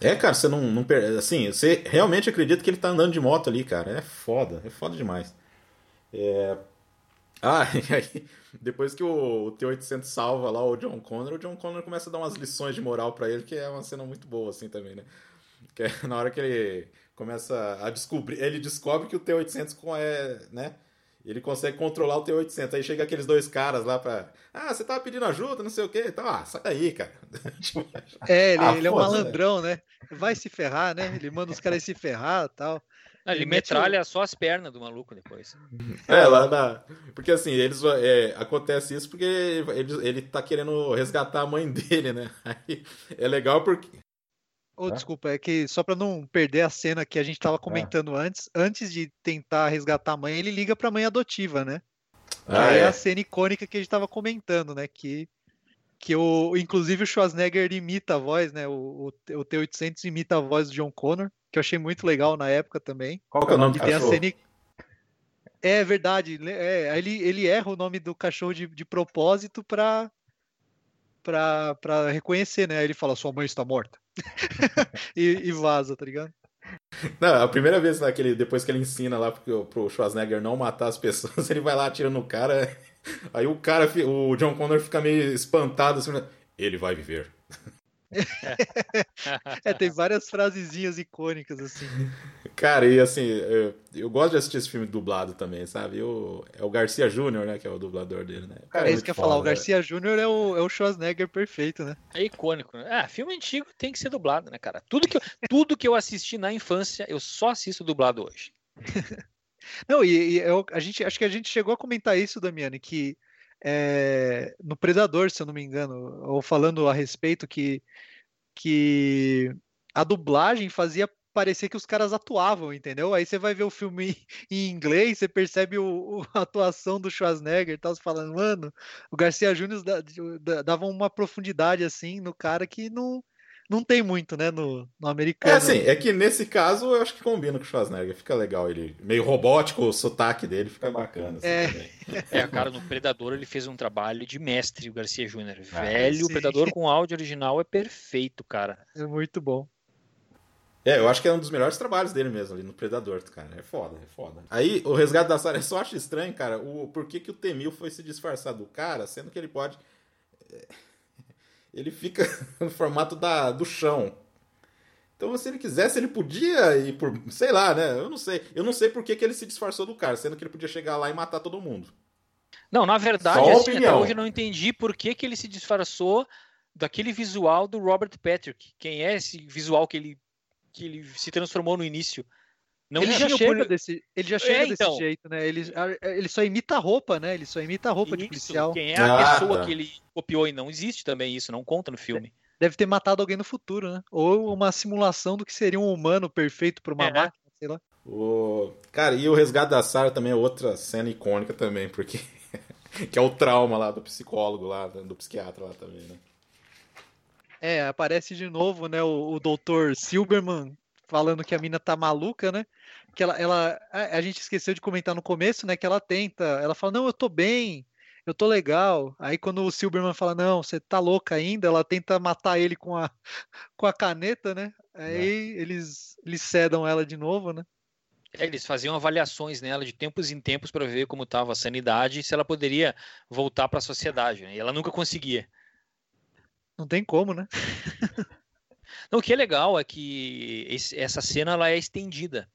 É, cara, você não, não. Assim, você realmente acredita que ele tá andando de moto ali, cara. É foda, é foda demais. É... Ah, e aí, depois que o, o T-800 salva lá o John Connor, o John Connor começa a dar umas lições de moral para ele, que é uma cena muito boa, assim, também, né? Que é na hora que ele começa a descobrir. Ele descobre que o T-800 é, né? Ele consegue controlar o T-800. Aí chega aqueles dois caras lá pra. Ah, você tava pedindo ajuda, não sei o quê. Então, ah, sai daí, cara. É, ele, ah, ele é um malandrão, né? Vai se ferrar, né? Ele manda os caras se ferrar tal. Não, ele, Ele mete metralha só as pernas do maluco depois. É, lá na. Porque assim, eles. é, acontece isso porque ele, ele tá querendo resgatar a mãe dele, né? Aí é legal porque. Ô, Hã? desculpa, é que só pra não perder a cena que a gente É. tava comentando antes, antes de tentar resgatar a mãe, ele liga pra mãe adotiva, né? Ah, é é. a cena icônica que a gente tava comentando, né? Que, que o, inclusive o Schwarzenegger imita a voz, né? O, o, o T-800 imita a voz do John Connor, que eu achei muito legal na época também. Qual que é o nome do a cachorro? cena. É verdade, é, ele, ele erra o nome do cachorro de, de propósito pra reconhecer, né? Aí ele fala: Sua mãe está morta. E, e vaza, tá ligado? Não, a primeira vez naquele, depois que ele ensina lá pro, pro Schwarzenegger não matar as pessoas, ele vai lá atirando no cara. Aí o cara, o John Connor fica meio espantado assim, ele vai viver. É, tem várias frasezinhas icônicas, assim. Cara, e assim, eu, eu gosto de assistir esse filme dublado também, sabe? Eu, é o Garcia Júnior, né, que é o dublador dele, né? Cara, É isso que eu ia falar, o foda, Garcia Júnior é o, é o Schwarzenegger perfeito, né? É icônico. né? Ah, filme antigo tem que ser dublado, né, cara? Tudo que eu, tudo que eu assisti na infância, eu só assisto dublado hoje. Não, e, e eu- a gente, acho que a gente chegou a comentar isso, Damiani, que é, no Predador, se eu não me engano, ou falando a respeito que, que a dublagem fazia parecer que os caras atuavam, entendeu? Aí você vai ver o filme em inglês, você percebe o, a atuação do Schwarzenegger e tal, você falando, mano, o Garcia Júnior da- da- dava uma profundidade assim no cara que não, não tem muito, né, no, no É americano. assim, é que nesse caso eu acho que combina com o Schwarzenegger, fica legal ele, meio robótico, o sotaque dele fica bacana. assim, É. É, cara, no Predador ele fez um trabalho de mestre, o Garcia Júnior. Ah, Velho, o sim. Predador com áudio original é perfeito, cara. É muito bom. É, eu acho que é um dos melhores trabalhos dele mesmo, ali no Predador, cara. É foda, é foda. Aí, o Resgate da Sarah, eu só acho estranho, cara, o por que, que o Temil foi se disfarçar do cara, sendo que ele pode. Ele fica no formato da, do chão. Então, se ele quisesse, ele podia ir por. Sei lá, né? Eu não sei. Eu não sei por que, que ele se disfarçou do cara, sendo que ele podia chegar lá e matar todo mundo. Não, na verdade, assim, até hoje eu não entendi por que, que ele se disfarçou daquele visual do Robert Patrick. Quem é esse visual que ele, que ele se transformou no início? Não ele já chega por- desse, ele já chega então. desse jeito, né? Ele, a- ele só imita a roupa, né? Ele só imita a roupa de Isso, policial. Quem é a Ah, pessoa tá. que ele copiou e não existe também isso, não conta no filme. Deve ter matado alguém no futuro, né? Ou uma simulação do que seria um humano perfeito para uma É. máquina, sei lá. O... Cara, e o Resgate da Sarah também é outra cena icônica também, porque. que é o trauma lá do psicólogo lá, do psiquiatra lá também, né? É, aparece de novo, né? O, o doutor Silberman falando que a mina tá maluca, né? Que ela, ela a, a gente esqueceu de comentar no começo, né? Que ela tenta, ela fala, não, eu tô bem, eu tô legal. Aí quando o Silberman fala, não, você tá louca ainda, ela tenta matar ele com a, com a caneta, né? Aí eles, eles cedam ela de novo, né? É, eles faziam avaliações nela de tempos em tempos para ver como estava a sanidade e se ela poderia voltar para a sociedade. né? E ela nunca conseguia. Não tem como, né? Não, o que é legal é que esse- essa cena ela é estendida.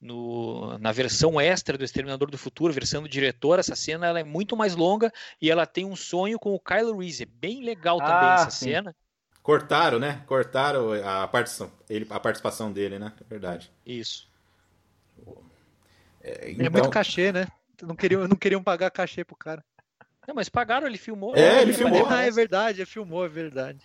No, na versão extra do Exterminador do Futuro, versão do diretor, essa cena ela é muito mais longa e ela tem um sonho com o Kylo Reese. É bem legal também Ah, essa sim. cena. Cortaram, né? Cortaram a participação, ele, a participação dele, né? É verdade. Isso. É, É muito cachê, né? Não queriam, não queriam pagar cachê pro cara. Não, mas pagaram, ele filmou. É, né? ele filmou. Ah, é verdade, é filmou, é verdade.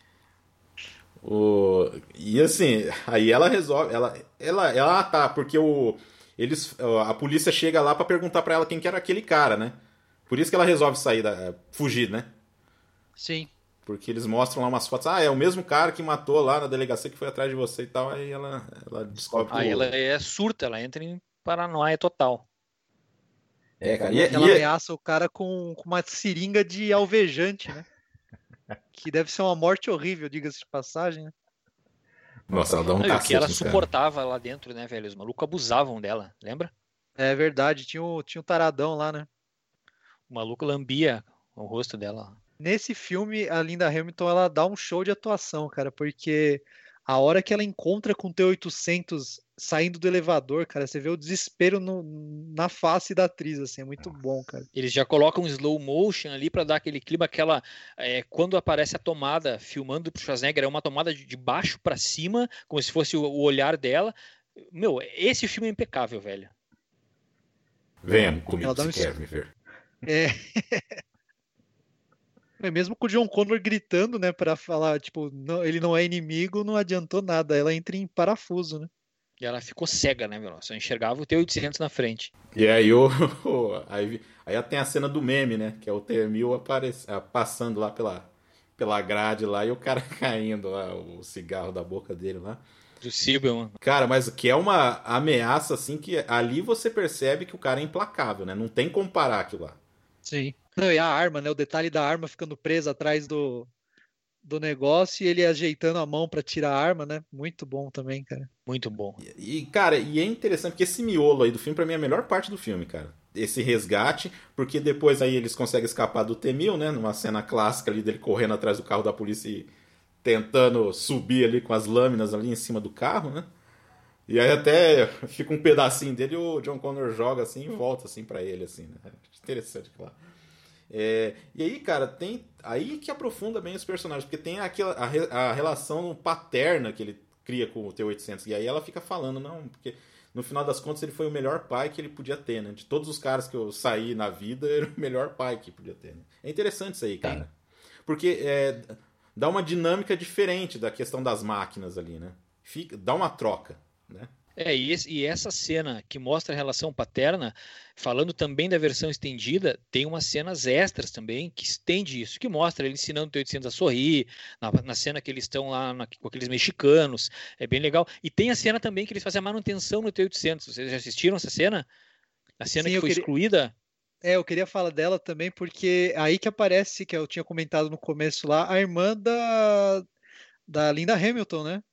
O... E assim, aí ela resolve, ela, ela, ela ah, tá, porque o eles, a polícia chega lá pra perguntar pra ela quem que era aquele cara, né? Por isso que ela resolve sair da, fugir, né? Sim. Porque eles mostram lá umas fotos, ah, é o mesmo cara que matou lá na delegacia que foi atrás de você e tal, aí ela, ela descobre que Aí o- ela é surta, ela entra em paranoia total. É, cara, e, Ela e- ameaça o cara com, com uma seringa de alvejante, né? Que deve ser uma morte horrível, diga-se de passagem, né? Nossa, ela dá um Não, cacete que ela cara. suportava lá dentro, né, velho? Os malucos abusavam dela, lembra? É verdade, tinha o, tinha o taradão lá, né? O maluco lambia o rosto dela. Nesse filme, a Linda Hamilton, ela dá um show de atuação, cara, porque a hora que ela encontra com o T-800 saindo do elevador, cara, você vê o desespero no- na face da atriz, assim, é muito bom, cara. Eles já colocam um slow motion ali pra dar aquele clima, aquela. é, quando aparece a tomada filmando pro Schwarzenegger, é uma tomada de, baixo pra cima, como se fosse o, o olhar dela. Meu, esse filme é impecável, velho. Venha comigo se um quer me ver. É. É mesmo com o John Connor gritando, né, Pra falar, tipo, não- ele não é inimigo, não adiantou nada. Ela entra em parafuso, né? E ela ficou cega, né, meu? Só enxergava o T-800 na frente. E aí, o, o- aí, aí tem a cena do meme, né? Que é o T-1000 aparece- ah, passando lá pela, pela grade lá e o cara caindo lá, o cigarro da boca dele lá. Do Silberman. Cara, mas que é uma ameaça, assim, que ali você percebe que o cara é implacável, né? Não tem como parar aquilo lá. Sim. Não, e a arma, né? O detalhe da arma ficando presa atrás do, do negócio e ele ajeitando a mão pra tirar a arma, né? Muito bom também, cara. Muito bom. E, cara, e é interessante porque esse miolo aí do filme, pra mim, é a melhor parte do filme, cara. Esse resgate, porque depois aí eles conseguem escapar do T-1000, né? Numa cena clássica ali dele correndo atrás do carro da polícia e tentando subir ali com as lâminas ali em cima do carro, né? E aí até fica um pedacinho dele e o John Connor joga assim e volta assim pra ele, assim, né? Interessante, claro. É, e aí, cara, tem aí que aprofunda bem os personagens, porque tem aquela, a, a relação paterna que ele cria com o T-800. E aí ela fica falando, não, porque no final das contas ele foi o melhor pai que ele podia ter, né? De todos os caras que eu saí na vida, era o melhor pai que podia ter. Né? É interessante isso aí, cara. Porque é, dá uma dinâmica diferente da questão das máquinas ali, né? Fica, dá uma troca, né? É, e, esse- e essa cena que mostra a relação paterna, falando também da versão estendida, tem umas cenas extras também que estende isso, que mostra ele ensinando o T-800 a sorrir, na, na cena que eles estão lá na- com aqueles mexicanos, é bem legal. E tem a cena também que eles fazem a manutenção no T-800, vocês já assistiram essa cena? A cena Sim, que foi queria- excluída? É, eu queria falar dela também, porque aí que aparece, que eu tinha comentado no começo lá, a irmã da, da Linda Hamilton, né?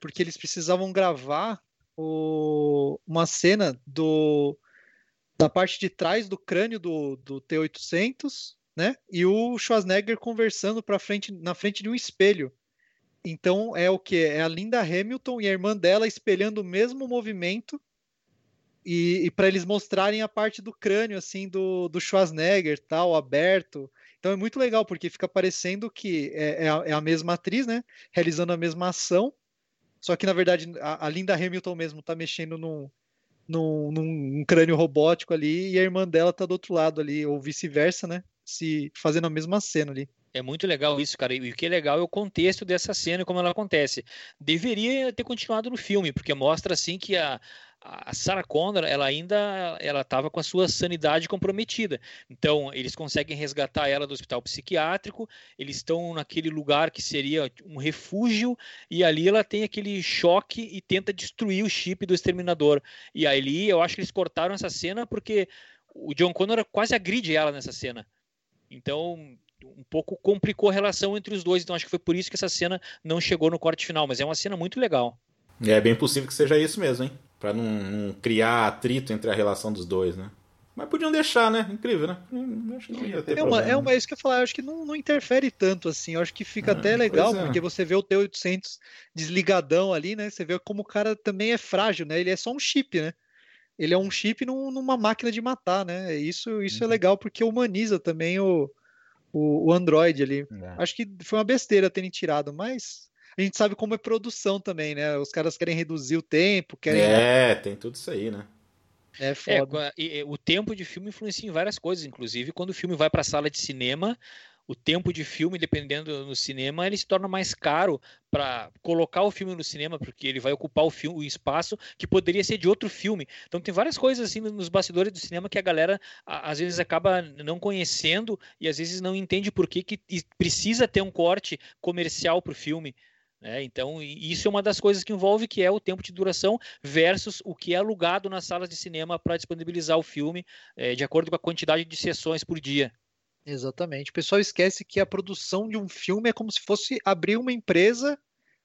Porque eles precisavam gravar o- uma cena do, da parte de trás do crânio do, do T-800, né? E o Schwarzenegger conversando pra frente, na frente de um espelho. Então é o que? É a Linda Hamilton e a irmã dela espelhando o mesmo movimento e, e para eles mostrarem a parte do crânio assim do, do Schwarzenegger tal aberto então é muito legal porque fica parecendo que é, é a, é a mesma atriz né realizando a mesma ação só que na verdade a, a Linda Hamilton mesmo tá mexendo num, num, num crânio robótico ali e a irmã dela tá do outro lado ali ou vice-versa né se fazendo a mesma cena ali É muito legal isso, cara. E o que é legal é o contexto dessa cena e como ela acontece. Deveria ter continuado no filme, porque mostra assim que a, a Sarah Connor, ela ainda ela estava com a sua sanidade comprometida. Então, eles conseguem resgatar ela do hospital psiquiátrico, eles estão naquele lugar que seria um refúgio, e ali ela tem aquele choque e tenta destruir o chip do exterminador. E ali eu acho que eles cortaram essa cena porque o John Connor quase agride ela nessa cena. Então, um pouco complicou a relação entre os dois. Então, acho que foi por isso que essa cena não chegou no corte final. Mas é uma cena muito legal. É bem possível que seja isso mesmo, hein? Pra não, não criar atrito entre a relação dos dois, né? Mas podiam deixar, né? Incrível, né? Acho que não ia ter É, uma, problema. é uma, é isso que eu ia falar, eu acho que não, não interfere tanto assim, eu acho que fica Ah, até legal, é. porque você vê o T800 desligadão ali, né? Você vê como o cara também é frágil, né? Ele é só um chip, né? Ele é um chip num- numa máquina de matar, né? Isso, isso Uhum. é legal porque humaniza também o, o, o Android ali. É. Acho que foi uma besteira terem tirado, mas a gente sabe como é produção também, né? Os caras querem reduzir o tempo, querem. É, tem tudo isso aí, né? É É, foda. e- e o tempo de filme influencia em várias coisas. Inclusive, quando o filme vai para a sala de cinema, o tempo de filme, dependendo no cinema, ele se torna mais caro para colocar o filme no cinema, porque ele vai ocupar o, filme, o espaço que poderia ser de outro filme. Então tem várias coisas assim nos bastidores do cinema que a galera a- às vezes acaba não conhecendo e às vezes não entende por que, que precisa ter um corte comercial para o filme. Né? Então, isso é uma das coisas que envolve, que é o tempo de duração versus o que é alugado nas salas de cinema para disponibilizar o filme eh, de acordo com a quantidade de sessões por dia. Exatamente. O pessoal esquece que a produção de um filme é como se fosse abrir uma empresa,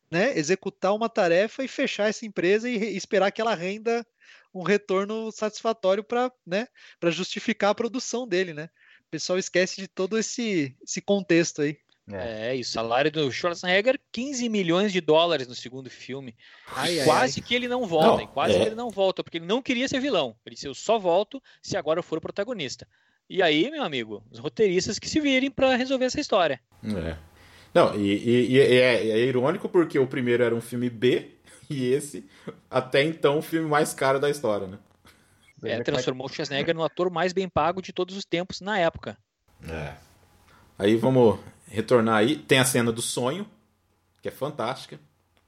né, executar uma tarefa e fechar essa empresa e esperar que ela renda um retorno satisfatório para, né, justificar a produção dele, né? O pessoal esquece de todo esse, esse contexto aí. É, e o salário do Schwarzenegger, 15 milhões de dólares no segundo filme. Ai, ai, quase que ele não volta, Não, quase é. que ele não volta, porque ele não queria ser vilão. Ele disse, eu só volto se agora eu for o protagonista. E aí, meu amigo, os roteiristas que se virem para resolver essa história. É. Não, e, e- e é, é irônico porque o primeiro era um filme B E esse, até então, o filme mais caro da história, né? É, transformou o Schwarzenegger no ator mais bem pago de todos os tempos na época. É. Aí vamos retornar aí. Tem a cena do sonho, que é fantástica.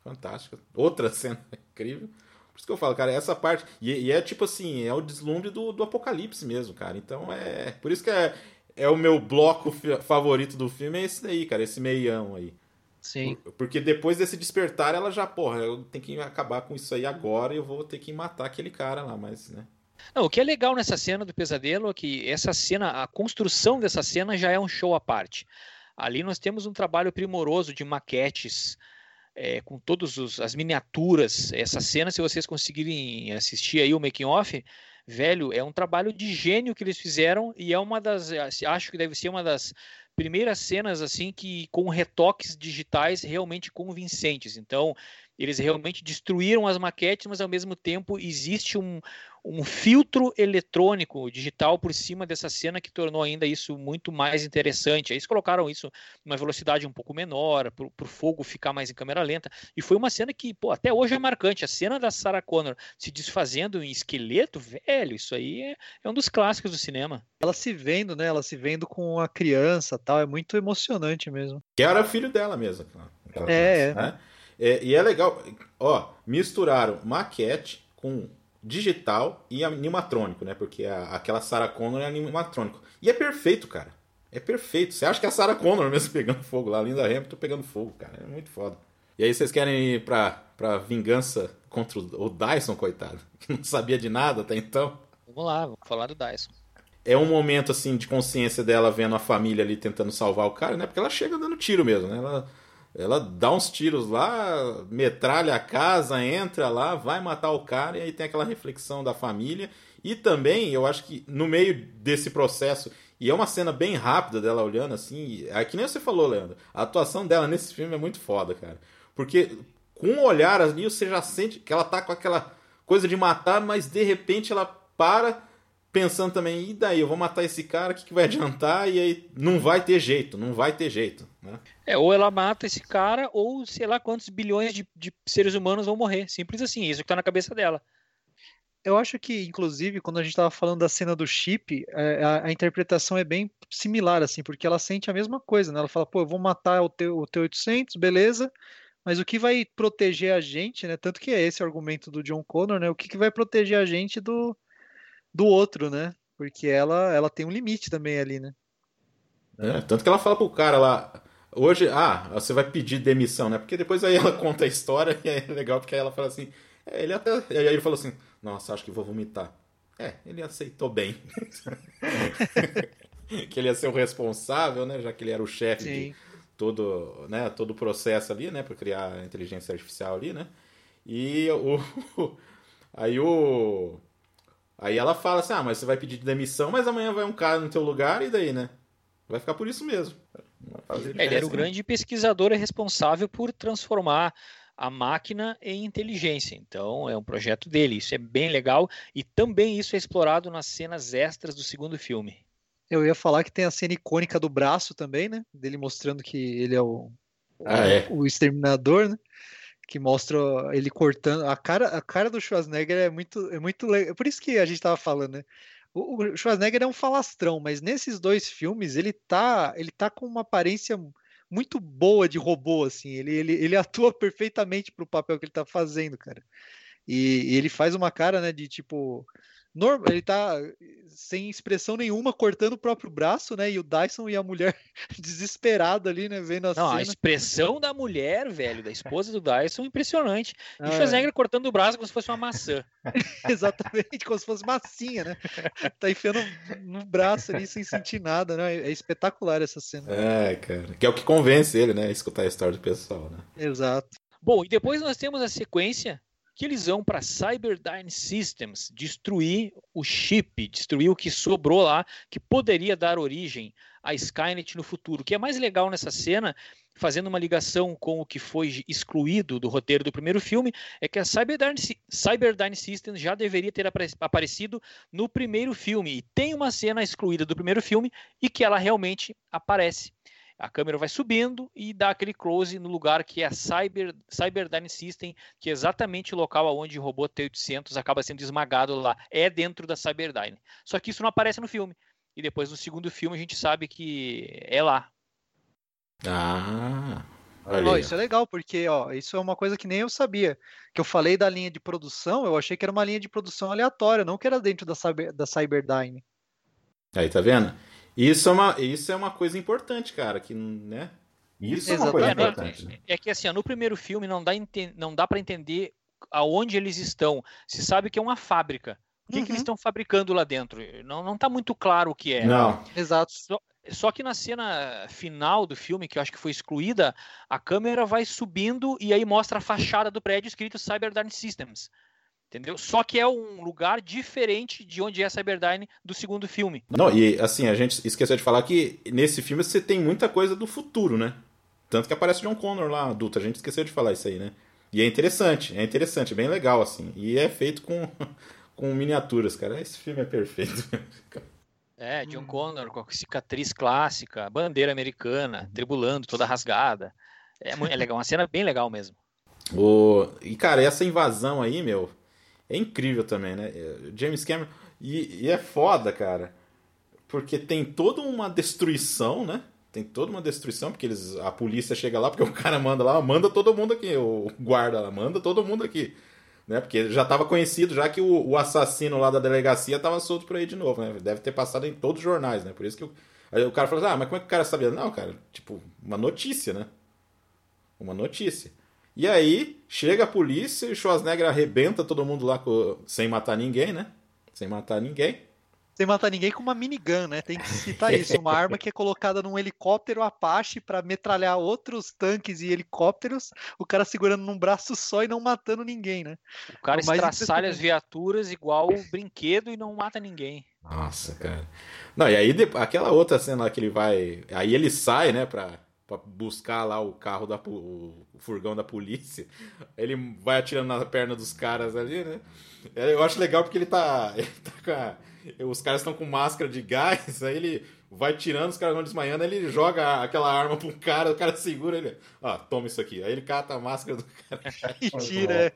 Fantástica. Outra cena incrível. Por isso que eu falo, cara, essa parte. E, e é tipo assim, é o deslumbre do, do apocalipse mesmo, cara. Então é. Por isso que é, é o meu bloco favorito do filme, é esse daí, cara, esse meião aí. Sim. Porque depois desse despertar, ela já, porra, eu tenho que acabar com isso aí agora e eu vou ter que matar aquele cara lá, mas, né? Não, o que é legal nessa cena do pesadelo é que essa cena, a construção dessa cena já é um show à parte. Ali nós temos um trabalho primoroso de maquetes, é, com todas as miniaturas. Essa cena, se vocês conseguirem assistir aí o making off, velho, é um trabalho de gênio que eles fizeram e é uma das, acho que deve ser uma das primeiras cenas assim que com retoques digitais realmente convincentes. Então, eles realmente destruíram as maquetes, mas ao mesmo tempo existe um, um filtro eletrônico digital por cima dessa cena que tornou ainda isso muito mais interessante. Eles colocaram isso numa velocidade um pouco menor, para o fogo ficar mais em câmera lenta. E foi uma cena que, pô, até hoje é marcante. A cena da Sarah Connor se desfazendo em esqueleto, velho, isso aí é, é um dos clássicos do cinema. Ela se vendo, né? Ela se vendo com a criança tal, é muito emocionante mesmo. Que era filho dela mesmo. É, é. Né? É, e é legal, ó, misturaram maquete com digital e animatrônico, né? Porque a, aquela Sarah Connor é animatrônico. E é perfeito, cara. É perfeito. Você acha que é a Sarah Connor mesmo pegando fogo lá, a Linda Hamilton pegando fogo, cara. É muito foda. E aí vocês querem ir pra, pra vingança contra o Dyson, coitado, que não sabia de nada até então? Vamos lá, vamos falar do Dyson. É um momento, assim, de consciência dela vendo a família ali tentando salvar o cara, né? Porque ela chega dando tiro mesmo, né? Ela ela dá uns tiros lá, metralha a casa, entra lá, vai matar o cara, e aí tem aquela reflexão da família. E também, eu acho que no meio desse processo, e é uma cena bem rápida dela olhando assim, é que nem você falou, Leandro, a atuação dela nesse filme é muito foda, cara. Porque com o olhar ali, você já sente que ela tá com aquela coisa de matar, mas de repente ela para pensando também, e daí, eu vou matar esse cara, o que, que vai adiantar? E aí não vai ter jeito, não vai ter jeito. Né? É, ou ela mata esse cara, ou sei lá quantos bilhões de, de seres humanos vão morrer. Simples assim, isso que tá na cabeça dela. Eu acho que, inclusive, quando a gente estava falando da cena do chip, é, a, a, interpretação é bem similar, assim, porque ela sente a mesma coisa, né? Ela fala, pô, eu vou matar o teu, o teu 800, beleza, mas o que vai proteger a gente, né? Tanto que é esse o argumento do John Connor, né? O que, que vai proteger a gente do, do outro, né? Porque ela, ela tem um limite também ali, né? É, tanto que ela fala pro cara lá, hoje, ah, você vai pedir demissão, né? Porque depois aí ela conta a história e é legal porque aí ela fala assim, é, ele até, aí ele falou assim, nossa, acho que vou vomitar. É, ele aceitou bem. que ele ia ser o responsável, né? Já que ele era o chefe de todo, né, todo o processo ali, né? Para criar a inteligência artificial ali, né? E o, aí o Aí ela fala assim: ah, mas você vai pedir demissão, mas amanhã vai um cara no teu lugar e daí, né? Vai ficar por isso mesmo. É, ele era o grande pesquisador e responsável por transformar a máquina em inteligência. Então é um projeto dele. Isso é bem legal e também isso é explorado nas cenas extras do segundo filme. Eu ia falar que tem a cena icônica do braço também, né? Dele mostrando que ele é o, ah, é. o exterminador, né? Que mostra ele cortando a cara a cara do Schwarzenegger é muito é muito legal. por isso que a gente tava falando né o, Schwarzenegger é um falastrão mas nesses dois filmes ele tá ele tá com uma aparência muito boa de robô assim ele ele, ele atua perfeitamente pro papel que ele tá fazendo cara e, e ele faz uma cara né de tipo normal, ele tá sem expressão nenhuma, cortando o próprio braço, né? E o Dyson e a mulher desesperada ali, né? Vendo a Não, cena. a expressão da mulher, velho, da esposa do Dyson, impressionante. E ah, o Schwarzenegger é. cortando o braço como se fosse uma maçã. Exatamente, como se fosse massinha, né? Tá enfiando no braço ali sem sentir nada, né? É espetacular essa cena. É, cara. Que é o que convence ele, né? Escutar a história do pessoal, né? Exato. Bom, e depois nós temos a sequência que eles vão para Cyberdyne Systems destruir o chip, destruir o que sobrou lá, que poderia dar origem à Skynet no futuro. O que é mais legal nessa cena, fazendo uma ligação com o que foi excluído do roteiro do primeiro filme, é que a Cyberdyne, Cyberdyne Systems já deveria ter aparecido no primeiro filme. E tem uma cena excluída do primeiro filme e que ela realmente aparece. A câmera vai subindo e dá aquele close no lugar que é a Cyber, Cyberdyne System, que é exatamente o local onde o robô T-800 acaba sendo esmagado lá. É dentro da Cyberdyne. Só que isso não aparece no filme. E depois no segundo filme a gente sabe que é lá. Ah, isso é legal, porque ó, isso é uma coisa que nem eu sabia. Que eu falei da linha de produção, eu achei que era uma linha de produção aleatória, não que era dentro da, Cyber, da Cyberdyne. Aí, tá vendo? Isso é uma, isso é uma coisa importante, cara, que, né? Isso é uma coisa Exatamente. importante, né? É que assim, ó, no primeiro filme não dá, não dá para entender aonde eles estão. Se sabe que é uma fábrica. O que, que eles Uhum. estão fabricando lá dentro? Não, não tá muito claro o que é. Não, Exato. Só, só que na cena final do filme, que eu acho que foi excluída, a câmera vai subindo e aí mostra a fachada do prédio escrito Cyberdyne Systems. Entendeu? Só que é um lugar diferente de onde é a Cyberdyne do segundo filme. Não, e assim, a gente esqueceu de falar que nesse filme você tem muita coisa do futuro, né? Tanto que aparece o John Connor lá, adulto. A gente esqueceu de falar isso aí, né? E é interessante, é interessante, bem legal, assim. E é feito com, com miniaturas, cara. Esse filme é perfeito. É, John Connor com a cicatriz clássica, bandeira americana, tribulando, toda rasgada. É, é legal, uma cena bem legal mesmo. O... E, cara, essa invasão aí, meu, é incrível também, né? É, James Cameron. E, e é foda, cara. Porque tem toda uma destruição, né? Tem toda uma destruição, porque eles, a polícia chega lá, porque o cara manda lá, manda todo mundo aqui, o guarda lá, manda todo mundo aqui. Né? Porque já estava conhecido já que o, o assassino lá da delegacia estava solto por aí de novo, né? Deve ter passado em todos os jornais, né? Por isso que o, aí o cara falou assim, ah, mas como é que o cara sabia? Não, cara, tipo, uma notícia, né? Uma notícia. E aí, chega a polícia e o Schwarzenegger arrebenta todo mundo lá com- sem matar ninguém, né? Sem matar ninguém. Sem matar ninguém com uma minigun, né? Tem que citar isso. Uma arma que é colocada num helicóptero Apache para metralhar outros tanques e helicópteros, o cara segurando num braço só e não matando ninguém, né? O cara O estraçalha as viaturas igual o brinquedo e não mata ninguém. Nossa, cara. Não, e aí aquela outra cena lá que ele vai. Aí ele sai, né, pra, pra buscar lá o carro da o furgão da polícia. Ele vai atirando na perna dos caras ali, né? É, Eu acho legal porque ele tá. Ele tá com a- Os caras estão com máscara de gás, aí ele vai tirando, os caras vão desmaiando, aí ele joga aquela arma um cara, o cara segura ele. Ah, toma isso aqui. Aí ele cata a máscara do cara. E tira. é.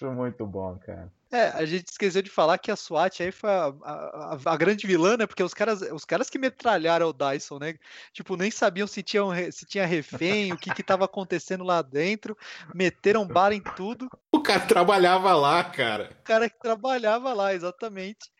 Muito bom, cara. É, a gente esqueceu de falar que a SWAT aí foi a, a- a- grande vilã, né? Porque os caras, os caras que metralharam o Dyson, né? Tipo, nem sabiam se, tinham, se tinha refém, o que que tava acontecendo lá dentro, meteram bala em tudo. O cara trabalhava lá, cara. O cara que trabalhava lá, exatamente.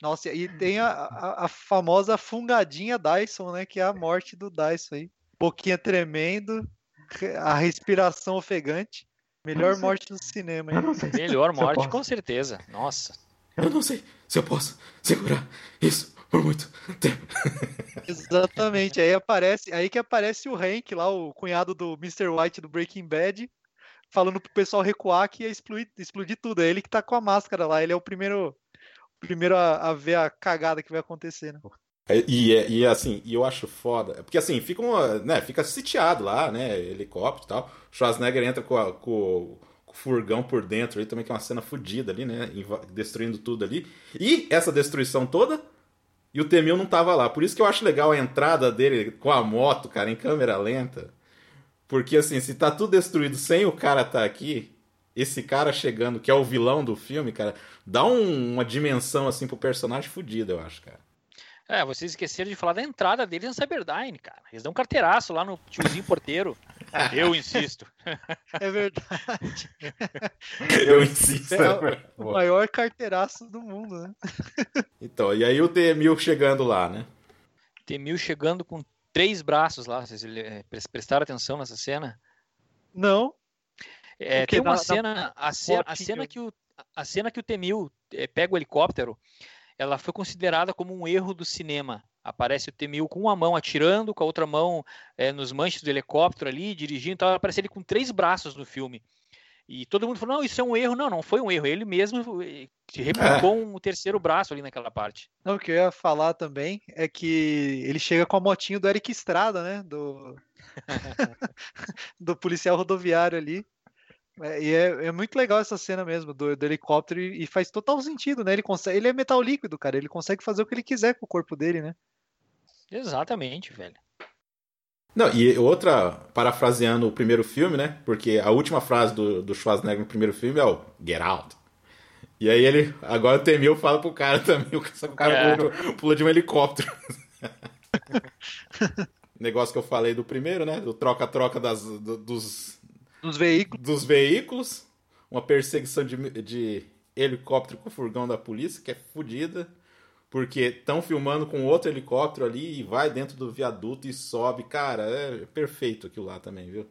Nossa, e tem a, a, a famosa fungadinha Dyson, né? Que é a morte do Dyson aí. Boquinha tremendo, re- a respiração ofegante. Melhor morte do cinema, hein? Melhor morte, com certeza. Nossa. Eu não sei se eu posso segurar isso por muito tempo. Exatamente. Aí aparece, aí que aparece o Hank lá, o cunhado do Mr. White do Breaking Bad, falando pro pessoal recuar que ia explodir, explodir tudo. É ele que tá com a máscara lá, ele é o primeiro, o primeiro a, a ver a cagada que vai acontecer, né? E, é- e assim, e eu acho foda. Porque assim, fica, uma, né, fica sitiado lá, né? Helicóptero e tal. Schwarzenegger entra com, a- com- com o furgão por dentro ali também, que é uma cena fodida ali, né? Destruindo tudo ali. E essa destruição toda. E o Temil não tava lá. Por isso que eu acho legal a entrada dele com a moto, cara, em câmera lenta. Porque assim, se tá tudo destruído sem o cara tá aqui, esse cara chegando, que é o vilão do filme, cara, dá um- uma dimensão assim pro personagem fodida, eu acho, cara. É, vocês esqueceram de falar da entrada deles na Cyberdyne, cara. Eles dão um carteiraço lá no tiozinho porteiro. Eu insisto. É verdade. Eu insisto. É o maior carteiraço do mundo, né? Então, e aí o T-1000 chegando lá, né? Temil chegando com três braços lá. Vocês pres- prestaram atenção nessa cena? Não, É, tem uma Da- da cena, a, ce- a fotinho. cena que o, a cena que o Temil eh, pega o helicóptero, ela foi considerada como um erro do cinema. Aparece o Temil com uma mão atirando, com a outra mão eh, nos manches do helicóptero ali, dirigindo, então aparece ele com três braços no filme. E todo mundo falou, não, isso é um erro. Não, não foi um erro. Ele mesmo eh, replicou um terceiro braço ali naquela parte. não, o que eu ia falar também é que ele chega com a motinho do Eric Estrada, né? Do, do policial rodoviário ali. É, e é, é muito legal essa cena mesmo do, do helicóptero e, e faz total sentido, né? Ele consegue, ele é metal líquido, cara. Ele consegue fazer o que ele quiser com o corpo dele, né? Exatamente, velho. Não, e outra, parafraseando o primeiro filme, né? Porque a última frase do, do Schwarzenegger no primeiro filme é o Get out. E aí ele, agora o Temil fala pro cara também, o cara é. pula, de, pula de um helicóptero. Negócio que eu falei do primeiro, né? Do troca-troca das, do, dos, dos veículos. Dos veículos. Uma perseguição de, de helicóptero com o furgão da polícia, que é fodida. Porque estão filmando com outro helicóptero ali e vai dentro do viaduto e sobe. Cara, é perfeito aquilo lá também, viu?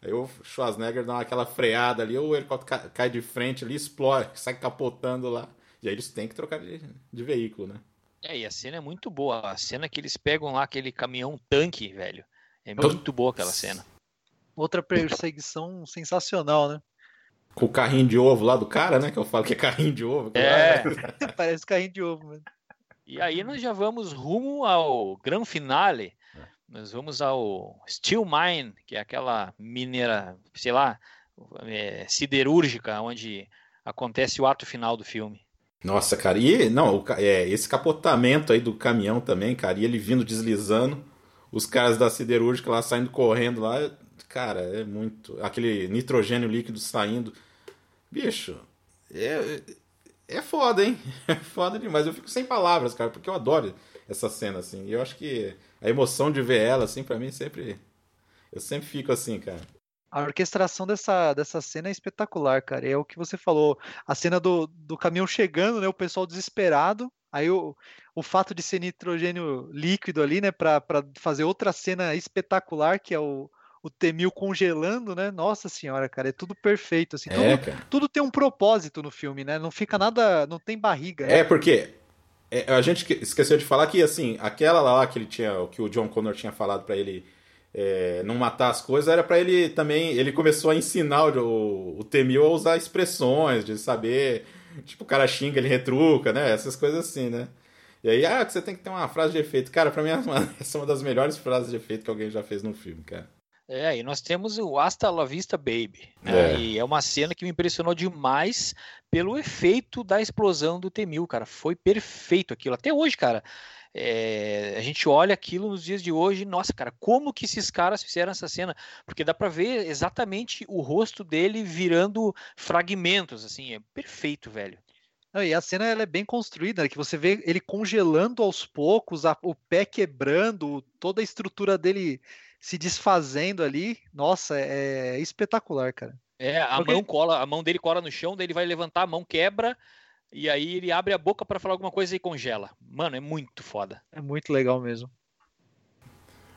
Aí o Schwarzenegger dá aquela freada ali, o helicóptero cai de frente ali, explode, sai capotando lá. E aí eles têm que trocar de, de veículo, né? É, e a cena é muito boa. A cena que eles pegam lá aquele caminhão tanque, velho. É muito boa aquela cena. Outra perseguição sensacional, né? Com o carrinho de ovo lá do cara, né? Que eu falo que é carrinho de ovo. É. Parece carrinho de ovo, mano. E aí nós já vamos rumo ao grande finale. Nós vamos ao Steel Mine, que é aquela mineira, sei lá, é, siderúrgica, onde acontece o ato final do filme. Nossa, cara, e não, é, esse capotamento aí do caminhão também, cara, e ele vindo deslizando, os caras da siderúrgica lá saindo correndo lá, cara, é muito. Aquele nitrogênio líquido saindo. Bicho, é, é foda, hein? É foda demais. Eu fico sem palavras, cara, porque eu adoro essa cena, assim. E eu acho que a emoção de ver ela, assim, para mim sempre. Eu sempre fico assim, cara. A orquestração dessa, dessa cena é espetacular, cara. É o que você falou. A cena do, do caminhão chegando, né? O pessoal desesperado. Aí o, o fato de ser nitrogênio líquido ali, né? Para fazer outra cena espetacular, que é o, o Temil congelando, né? Nossa senhora, cara, é tudo perfeito. Assim, é, tudo, tudo, tem um propósito no filme, né? Não fica nada. Não tem barriga. Né? É, porque. É, a gente esqueceu de falar que, assim, aquela lá que ele tinha. que o John Connor tinha falado para ele é, não matar as coisas, era para ele também. Ele começou a ensinar o, o Temil a usar expressões, de saber. Tipo, o cara xinga, ele retruca, né? Essas coisas assim, né? E aí, ah, você tem que ter uma frase de efeito. Cara, pra mim, essa é uma das melhores frases de efeito que alguém já fez num filme, cara. É, e nós temos o Hasta La Vista Baby. Né? É. E é uma cena que me impressionou demais pelo efeito da explosão do T-1000, cara. Foi perfeito aquilo. Até hoje, cara. É, a gente olha aquilo nos dias de hoje, nossa, cara, como que esses caras fizeram essa cena? Porque dá para ver exatamente o rosto dele virando fragmentos, assim, é perfeito, velho. Não, e a cena ela é bem construída, né? que você vê ele congelando aos poucos, a, o pé quebrando, toda a estrutura dele se desfazendo ali. Nossa, é, é espetacular, cara. É, a Porque... mão cola, a mão dele cola no chão, daí ele vai levantar a mão, quebra, e aí ele abre a boca para falar alguma coisa e congela. Mano, é muito foda. É muito legal mesmo.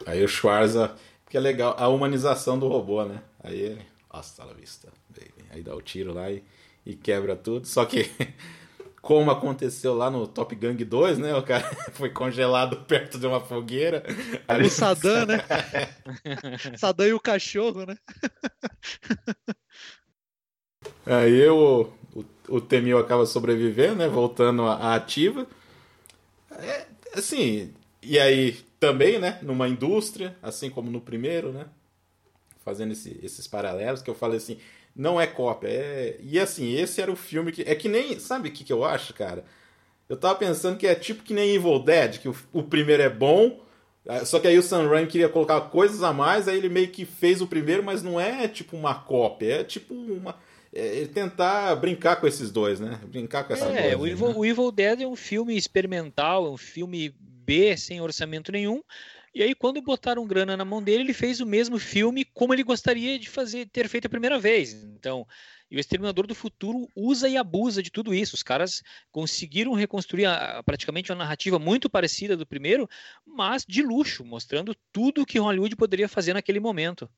Aí o Schwarza, que é legal, a humanização do robô, né? Aí ele, nossa, la vista, baby. Aí dá o tiro lá e, e quebra tudo. Só que, como aconteceu lá no Top Gang 2, né? O cara foi congelado perto de uma fogueira. Ali... O Saddam, né? Saddam e o cachorro, né? Aí o, o, o Temil acaba sobrevivendo, né? Voltando à ativa. É, assim, e aí também, né? Numa indústria, assim como no primeiro, né? Fazendo esse, esses paralelos que eu falei assim, não é cópia. É... E assim, esse era o filme que. É que nem. Sabe o que, que eu acho, cara? Eu tava pensando que é tipo que nem Evil Dead, que o, o primeiro é bom. É, só que aí o Sam Raimi queria colocar coisas a mais, aí ele meio que fez o primeiro, mas não é tipo uma cópia, é tipo uma é, tentar brincar com esses dois, né? Brincar com essa É, o Evil, né? o Evil Dead é um filme experimental, é um filme B sem orçamento nenhum. E aí, quando botaram grana na mão dele, ele fez o mesmo filme como ele gostaria de fazer, ter feito a primeira vez. Então, e o Exterminador do Futuro usa e abusa de tudo isso. Os caras conseguiram reconstruir a, praticamente uma narrativa muito parecida do primeiro, mas de luxo, mostrando tudo que Hollywood poderia fazer naquele momento.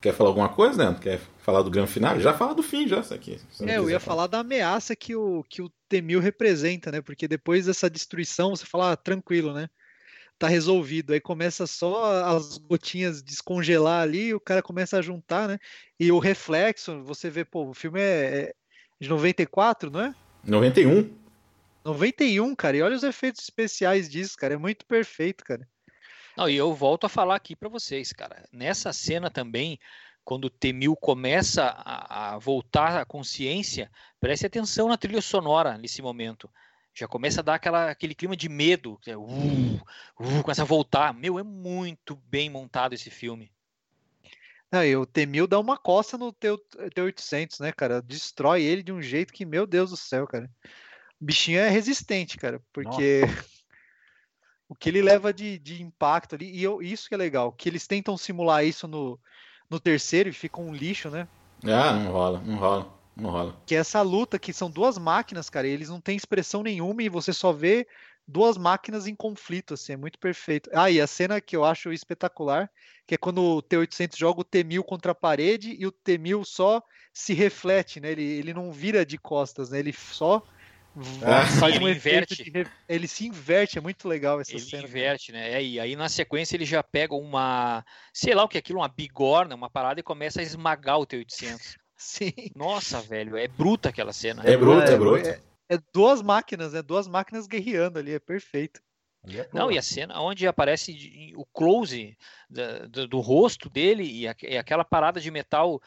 Quer falar alguma coisa, Leandro? Quer falar do grande final? Já fala do fim, já, isso aqui. É, eu ia falar. falar da ameaça que o, que o Temil representa, né? Porque depois dessa destruição, você fala, ah, tranquilo, né? Tá resolvido. Aí começa só as gotinhas descongelar ali, o cara começa a juntar, né? E o reflexo, você vê, pô, o filme é, é de 94, não é? 91. 91, cara. E olha os efeitos especiais disso, cara. É muito perfeito, cara. Não, e eu volto a falar aqui para vocês, cara. Nessa cena também, quando o Temil começa a, a, voltar à consciência, preste atenção na trilha sonora nesse momento. Já começa a dar aquela, aquele clima de medo. Uh, uh, começa a voltar. Meu, é muito bem montado esse filme. Não, e o T-1000 dá uma coça no T-800, né, cara? Destrói ele de um jeito que, meu Deus do céu, cara. O bichinho é resistente, cara, porque o que ele leva de, de impacto ali, e eu, isso que é legal, que eles tentam simular isso no, no terceiro e fica um lixo, né? Ah, não rola, não rola, não rola. Que é essa luta que são duas máquinas, cara, e eles não têm expressão nenhuma e você só vê duas máquinas em conflito, assim, é muito perfeito. Ah, e a cena que eu acho espetacular, que é quando o T-800 joga o T-1000 contra a parede e o T-1000 só se reflete, né? Ele, ele não vira de costas, né? Ele só ah, faz um inverte. De... Ele se inverte, é muito legal essa ele cena. Ele inverte, né? É, e aí na sequência ele já pega uma, sei lá o que é aquilo, uma bigorna, uma parada e começa a esmagar o T-800. Sim. Nossa, velho, é bruta aquela cena. É bruta, é, é bruta. É, é, duas máquinas, né? Duas máquinas guerreando ali, é perfeito. É Não, e a cena onde aparece o close do, do rosto dele e, a, e aquela parada de metal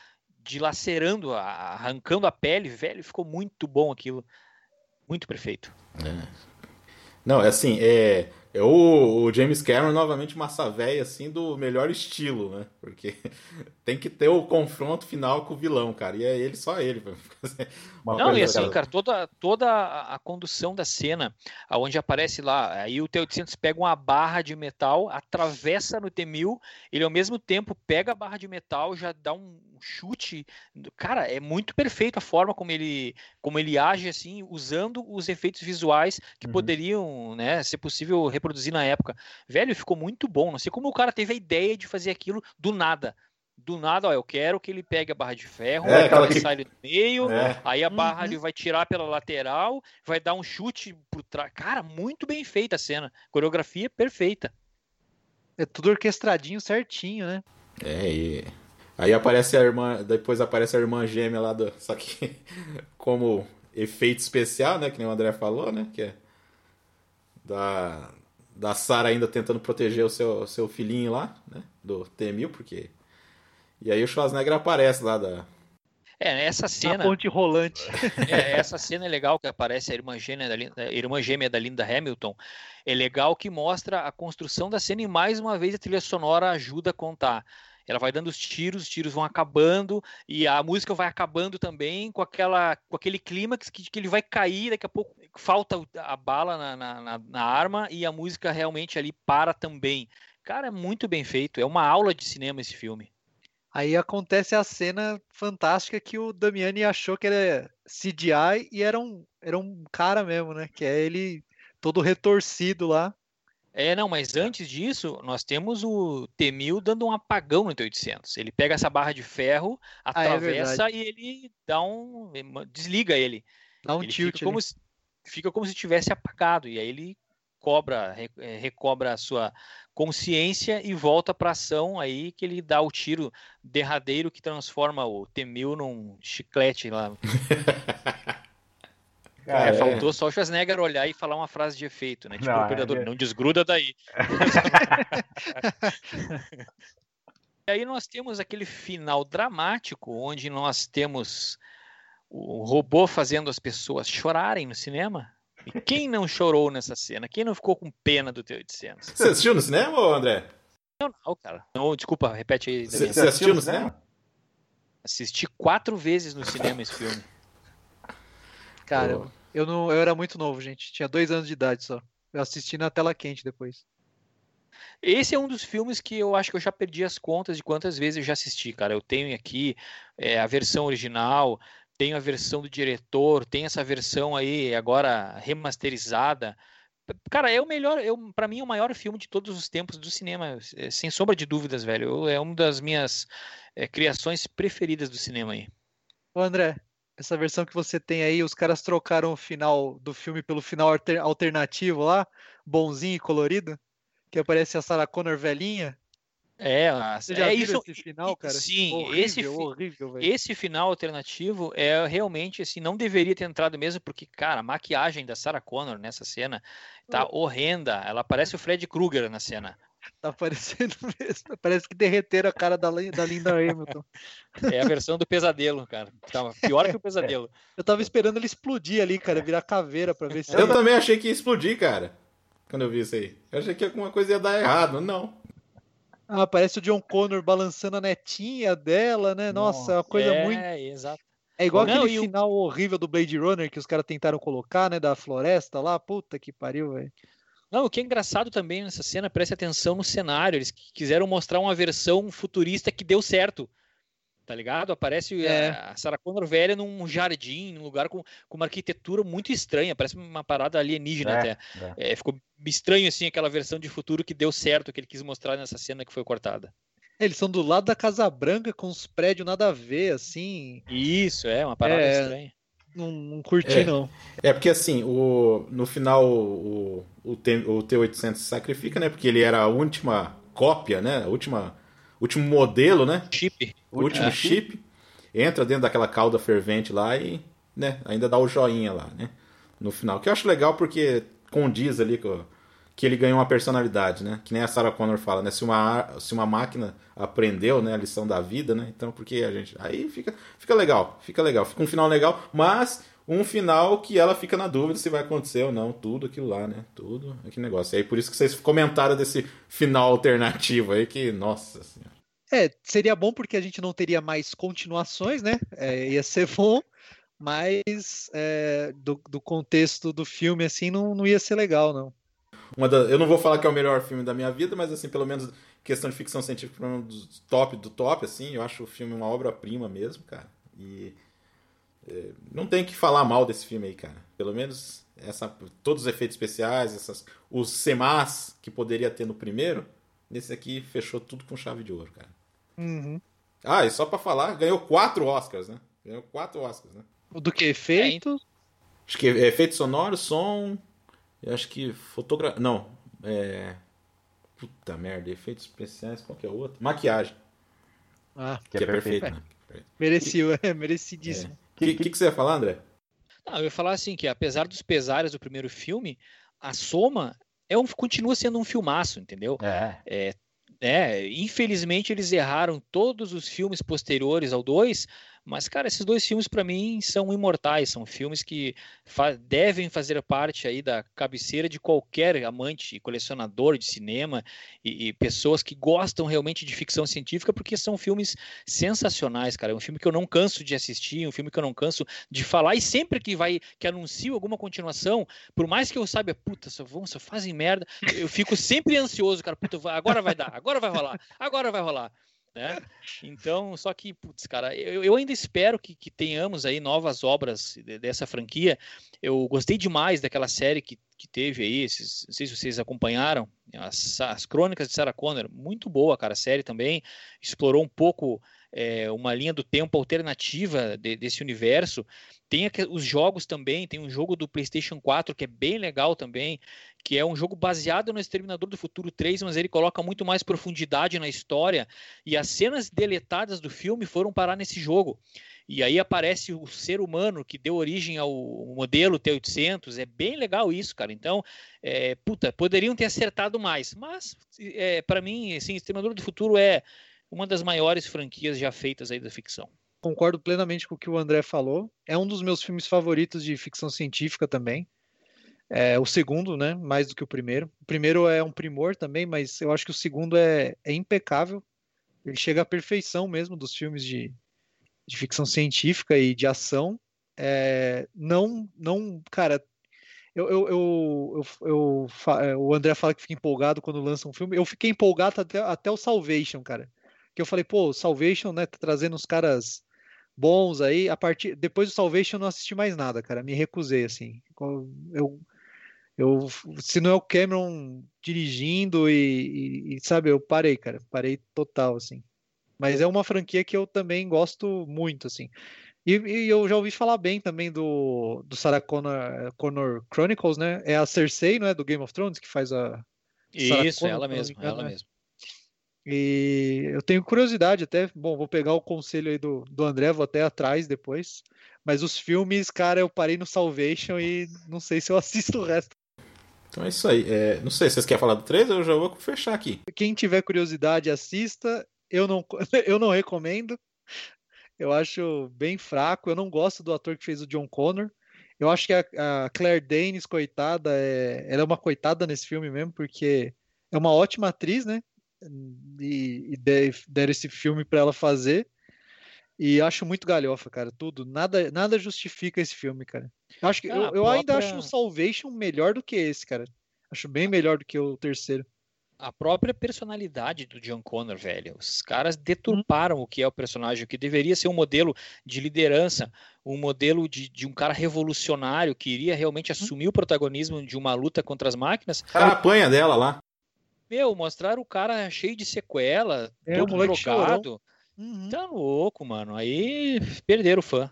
dilacerando, arrancando a pele, velho, ficou muito bom aquilo. Muito perfeito. É. Não, é assim, é, é o, o, James Cameron novamente massa velha assim do melhor estilo, né? Porque tem que ter o confronto final com o vilão, cara. E é ele só ele. Não, e assim, cara, toda, toda a condução da cena, onde aparece lá, aí o T-800 pega uma barra de metal, atravessa no T-1000, ele ao mesmo tempo pega a barra de metal, já dá um chute. Cara, é muito perfeito a forma como ele, como ele age, assim, usando os efeitos visuais que uhum. poderiam, né, ser possível reproduzir na época. Velho, ficou muito bom. Não sei como o cara teve a ideia de fazer aquilo do nada do nada, ó, eu quero que ele pegue a barra de ferro, é, aquela que sai do meio, é. aí a barra uhum. ele vai tirar pela lateral, vai dar um chute por trás. Cara, muito bem feita a cena. Coreografia perfeita. É tudo orquestradinho certinho, né? É, e Aí aparece a irmã, depois aparece a irmã gêmea lá do, só que como efeito especial, né, que nem o André falou, né, que é da da Sara ainda tentando proteger o seu, seu filhinho lá, né, do T-1000, porque e aí o Schwarzenegger aparece lá da é, essa cena. Na ponte rolante. É, essa cena é legal que aparece a irmã gêmea, da, a irmã gêmea da Linda Hamilton. É legal que mostra a construção da cena e mais uma vez a trilha sonora ajuda a contar. Ela vai dando os tiros, os tiros vão acabando e a música vai acabando também com aquela, com aquele clímax que, que ele vai cair, daqui a pouco falta a bala na, na, na arma e a música realmente ali para também. Cara, é muito bem feito. É uma aula de cinema esse filme. Aí acontece a cena fantástica que o Damiani achou que era CGI e era um, era um cara mesmo, né? Que é ele todo retorcido lá. É, não, mas antes disso, nós temos o T-1000 dando um apagão no T-800. Ele pega essa barra de ferro, atravessa ah, é e ele dá um. desliga ele. Dá um ele tilt. Fica como, se, fica como se tivesse apagado. E aí ele cobra, é, recobra a sua consciência e volta para ação aí que ele dá o tiro derradeiro que transforma o T-1000 num chiclete lá. Cara, é, faltou é. só o Schwarzenegger olhar e falar uma frase de efeito, né? Tipo, não, o predador, é... não desgruda daí. e aí nós temos aquele final dramático, onde nós temos o robô fazendo as pessoas chorarem no cinema. E quem não chorou nessa cena? Quem não ficou com pena do T-800? Você assistiu no cinema, André? Não, não, cara. Não, desculpa, repete aí. Você, você assistiu no cinema? Assisti quatro vezes no cinema esse filme. Cara, oh. eu, não, eu era muito novo, gente. Tinha dois anos de idade só. Eu assisti na tela quente depois. Esse é um dos filmes que eu acho que eu já perdi as contas de quantas vezes eu já assisti, cara. Eu tenho aqui é, a versão original, tenho a versão do diretor, tem essa versão aí agora remasterizada. Cara, é o melhor, para mim é o maior filme de todos os tempos do cinema, é, sem sombra de dúvidas, velho. É uma das minhas é, criações preferidas do cinema aí. Ô André, essa versão que você tem aí, os caras trocaram o final do filme pelo final alter, alternativo lá, bonzinho e colorido, que aparece a Sarah Connor velhinha. É, Você já é isso. Esse final, cara? Sim, horrível, esse, horrível, esse final alternativo é realmente assim, não deveria ter entrado mesmo, porque, cara, a maquiagem da Sarah Connor nessa cena tá horrenda. Ela parece o Fred Krueger na cena. Tá parecendo mesmo. Parece que derreteram a cara da, da Linda Hamilton. É a versão do pesadelo, cara. Tava pior que o pesadelo. Eu tava esperando ele explodir ali, cara, virar caveira pra ver se. Eu também achei que ia explodir, cara. Quando eu vi isso aí. Eu achei que alguma coisa ia dar errado. Não. Ah, parece o John Connor balançando a netinha dela, né? Nossa, é uma coisa é, muito. exato. É igual Não, aquele e o- final horrível do Blade Runner que os caras tentaram colocar, né? Da floresta lá. Puta que pariu, velho. Não, o que é engraçado também nessa cena, preste atenção no cenário. Eles quiseram mostrar uma versão futurista que deu certo. Tá ligado? Aparece É. a- Sarah Connor velha num jardim, num lugar com, com uma arquitetura muito estranha, parece uma parada alienígena É, até. é. É, ficou estranho assim aquela versão de futuro que deu certo, que ele quis mostrar nessa cena que foi cortada. Eles são do lado da Casa Branca com os prédios nada a ver, assim. Isso, é uma parada É. estranha. Não, não curti, É. não. É porque assim, o, no final o, o, T, o T800 se sacrifica, né? Porque ele era a última cópia, né? A última, último modelo, né? Chip. O último É. chip. Entra dentro daquela cauda fervente lá e, né? Ainda dá o joinha lá, né? No final. Que eu acho legal porque condiz ali com, que ele ganhou uma personalidade, né? Que nem a Sarah Connor fala, né? Se uma, se uma máquina aprendeu, né? A lição da vida, né? Então, porque a gente... Aí fica, fica legal, fica legal. Fica um final legal, mas um final que ela fica na dúvida se vai acontecer ou não. Tudo aquilo lá, né? Tudo aquele negócio. E aí por isso que vocês comentaram desse final alternativo aí que, nossa senhora. É, seria bom porque a gente não teria mais continuações, né? É, ia ser bom, mas é, do, do contexto do filme, assim, não, não ia ser legal, não. Da- eu não vou falar que é o melhor filme da minha vida, mas assim, pelo menos questão de ficção científica, um dos top do top, assim, eu acho o filme uma obra-prima mesmo, cara. E é, não tem que falar mal desse filme aí, cara. Pelo menos essa, todos os efeitos especiais, essas, os semas que poderia ter no primeiro, nesse aqui fechou tudo com chave de ouro, cara. Uhum. Ah, e só pra falar, ganhou quatro Oscars, né? Ganhou quatro Oscars, né? Do que efeito? Acho que é efeito sonoro, som. Eu acho que fotografia. Não. É. Puta merda, efeitos especiais, qual que é o outro? Maquiagem, Ah, que, é perfeito, né? merecia, é merecidíssimo. O que, que, que você ia falar, André? Não, eu ia falar assim que apesar dos pesares do primeiro filme, a soma é um, continua sendo um filmaço, entendeu? É. É, infelizmente eles erraram todos os filmes posteriores ao 2, mas cara, esses dois filmes para mim são imortais, são filmes que fa- devem fazer parte aí da cabeceira de qualquer amante e colecionador de cinema e, e pessoas que gostam realmente de ficção científica, porque são filmes sensacionais, cara. É um filme que eu não canso de assistir, um filme que eu não canso de falar e sempre que vai que anuncio alguma continuação, por mais que eu saiba, puta, só vão, só fazem merda, eu fico sempre ansioso, cara, puta, agora vai dar, agora vai rolar, agora vai rolar. Né? Então, só que, putz, cara, eu, eu ainda espero que, que tenhamos aí novas obras de- dessa franquia. Eu gostei demais daquela série que, que teve aí, esses, não sei se vocês acompanharam, as, as Crônicas de Sarah Connor, muito boa, cara, a série também, explorou um pouco é, uma linha do tempo alternativa de- desse universo. Tem os jogos também, tem um jogo do PlayStation 4 que é bem legal também, que é um jogo baseado no Exterminador do Futuro 3, mas ele coloca muito mais profundidade na história, e as cenas deletadas do filme foram parar nesse jogo. E aí aparece o ser humano que deu origem ao modelo T800, é bem legal isso, cara. Então, é, puta, poderiam ter acertado mais, mas é, para mim, assim, Exterminador do Futuro é uma das maiores franquias já feitas aí da ficção. Concordo plenamente com o que o André falou. É um dos meus filmes favoritos de ficção científica também. É, o segundo, né? Mais do que o primeiro. O primeiro é um primor também, mas eu acho que o segundo é, é impecável. Ele chega à perfeição mesmo dos filmes de, de ficção científica e de ação. É, não, não, cara. Eu, eu, eu, eu- é, o André fala que fica empolgado quando lança um filme. Eu fiquei empolgado até, até o Salvation, cara. Que eu falei, pô, Salvation, né, tá trazendo uns caras bons aí. A partir depois do Salvation eu não assisti mais nada, cara. Me recusei assim. Eu, eu se não é o Cameron dirigindo e, e- e, sabe, eu parei, cara. Parei total assim. Mas é uma franquia que eu também gosto muito, assim. E, e eu já ouvi falar bem também do, do Sarah Connor, Connor Chronicles, né? É a Cersei, não é? Do Game of Thrones, que faz a. Isso, Connor, ela mesma, ela né? mesma. E eu tenho curiosidade até, bom, vou pegar o conselho aí do, do André, vou até atrás depois. Mas os filmes, cara, eu parei no Salvation e não sei se eu assisto o resto. Então é isso aí. É, não sei se vocês querem falar do 3, eu já vou fechar aqui. Quem tiver curiosidade, assista. Eu não, eu não recomendo. Eu acho bem fraco. Eu não gosto do ator que fez o John Connor. Eu acho que a, a Claire Danes, coitada, é, ela é uma coitada nesse filme mesmo, porque é uma ótima atriz, né? E, e deram esse filme para ela fazer. E acho muito galhofa, cara. Tudo. Nada, nada justifica esse filme, cara. Eu, acho que, ah, eu, eu própria... ainda acho o Salvation melhor do que esse, cara. Acho bem melhor do que o terceiro. A própria personalidade do John Connor, velho. Os caras deturparam hum. o que é o personagem, o que deveria ser um modelo de liderança, um modelo de, de um cara revolucionário que iria realmente hum. assumir o protagonismo de uma luta contra as máquinas. O cara apanha dela lá. Meu, mostrar o cara cheio de sequela, é, todo drogado. Uhum. Tá louco, mano. Aí perderam o fã.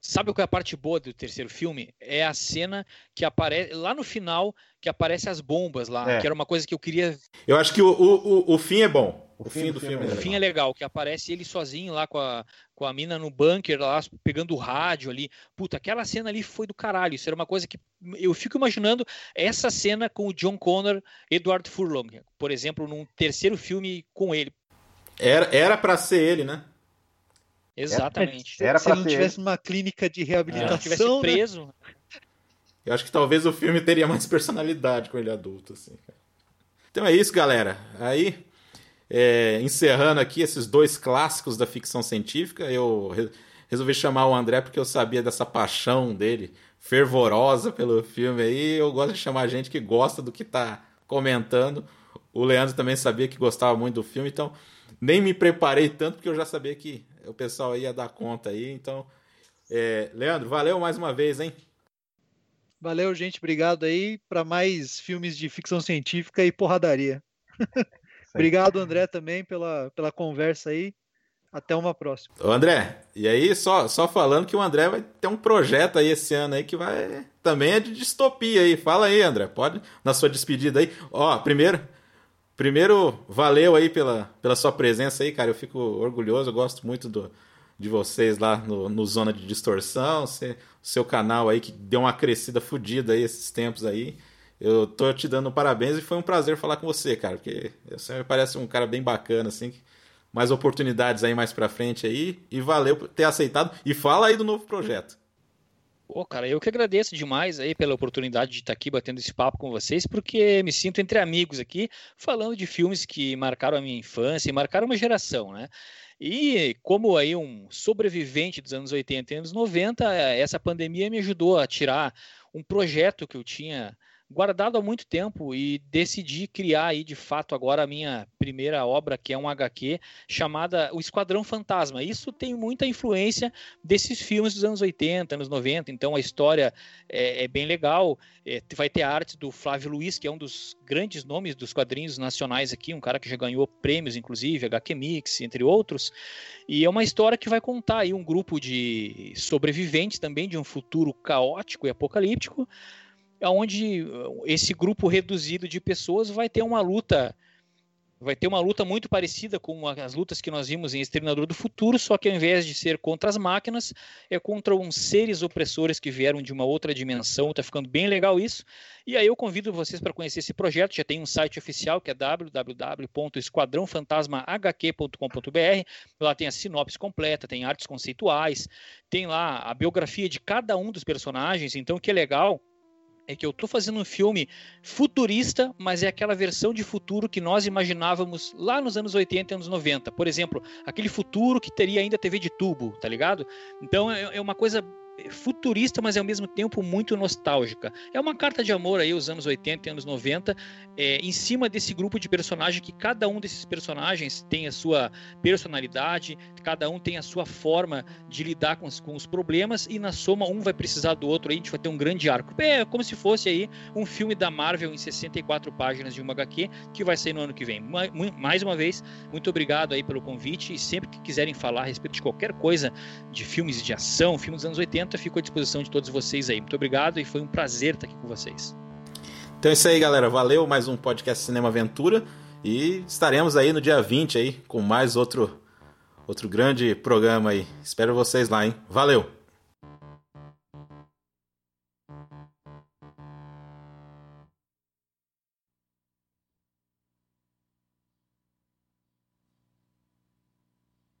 Sabe qual é a parte boa do terceiro filme? É a cena que aparece lá no final, que aparece as bombas lá, é. que era uma coisa que eu queria. Eu acho que o, o, o fim é bom. O, o fim, fim, do filme, filme é, O fim é legal, que aparece ele sozinho lá com a, com a mina no bunker, lá pegando o rádio ali. Puta, aquela cena ali foi do caralho. Isso era uma coisa que eu fico imaginando essa cena com o John Connor, Edward Furlong, por exemplo, num terceiro filme com ele. Era era para ser ele, né? Exatamente. Era, se ele não tivesse ele. uma clínica de reabilitação, se tivesse né? preso. Né? Eu acho que talvez o filme teria mais personalidade com ele adulto, assim. Então é isso, galera. Aí, é, encerrando aqui esses dois clássicos da ficção científica, eu re resolvi chamar o André porque eu sabia dessa paixão dele, fervorosa pelo filme aí. Eu gosto de chamar gente que gosta do que tá comentando. O Leandro também sabia que gostava muito do filme, então nem me preparei tanto porque eu já sabia que o pessoal ia dar conta aí. Então, é, Leandro, valeu mais uma vez, hein? Valeu, gente. Obrigado aí para mais filmes de ficção científica e porradaria. Obrigado, André, também pela, pela conversa aí. Até uma próxima. Ô André, e aí só, só falando que o André vai ter um projeto aí esse ano aí que vai também é de distopia aí. Fala aí, André, pode na sua despedida aí. Ó, primeiro, Primeiro, valeu aí pela, pela sua presença aí, cara. Eu fico orgulhoso, eu gosto muito do, de vocês lá no, no Zona de Distorção, o seu canal aí que deu uma crescida fodida aí esses tempos aí. Eu tô te dando parabéns e foi um prazer falar com você, cara, porque você me parece um cara bem bacana, assim. Mais oportunidades aí mais pra frente aí. E valeu por ter aceitado. E fala aí do novo projeto. Pô, cara, eu que agradeço demais aí pela oportunidade de estar aqui batendo esse papo com vocês, porque me sinto entre amigos aqui, falando de filmes que marcaram a minha infância e marcaram uma geração, né? E como aí um sobrevivente dos anos 80 e anos 90, essa pandemia me ajudou a tirar um projeto que eu tinha guardado há muito tempo e decidi criar aí de fato agora a minha primeira obra, que é um HQ chamada O Esquadrão Fantasma. Isso tem muita influência desses filmes dos anos 80, anos 90, então a história é, é bem legal. É, vai ter arte do Flávio Luiz, que é um dos grandes nomes dos quadrinhos nacionais aqui, um cara que já ganhou prêmios, inclusive, HQ Mix, entre outros. E é uma história que vai contar aí um grupo de sobreviventes também de um futuro caótico e apocalíptico onde esse grupo reduzido de pessoas vai ter uma luta vai ter uma luta muito parecida com as lutas que nós vimos em Exterminador do Futuro, só que ao invés de ser contra as máquinas, é contra uns seres opressores que vieram de uma outra dimensão. Tá ficando bem legal isso. E aí eu convido vocês para conhecer esse projeto. Já tem um site oficial que é www.esquadrãofantasmahq.com.br. Lá tem a sinopse completa, tem artes conceituais, tem lá a biografia de cada um dos personagens. Então, que é legal é que eu estou fazendo um filme futurista, mas é aquela versão de futuro que nós imaginávamos lá nos anos 80 e anos 90. Por exemplo, aquele futuro que teria ainda TV de tubo, tá ligado? Então é, é uma coisa futurista, mas ao mesmo tempo muito nostálgica. É uma carta de amor aí, os anos 80 e anos 90, é, em cima desse grupo de personagens que cada um desses personagens tem a sua personalidade, cada um tem a sua forma de lidar com os, com os problemas e na soma um vai precisar do outro, aí a gente vai ter um grande arco. É como se fosse aí um filme da Marvel em 64 páginas de uma HQ que vai sair no ano que vem. Mais uma vez, muito obrigado aí pelo convite e sempre que quiserem falar a respeito de qualquer coisa de filmes de ação, filmes dos anos 80, fico à disposição de todos vocês aí. Muito obrigado e foi um prazer estar aqui com vocês. Então é isso aí, galera. Valeu, mais um podcast Cinema Aventura. E estaremos aí no dia 20 aí com mais outro outro grande programa aí. Espero vocês lá, hein? Valeu!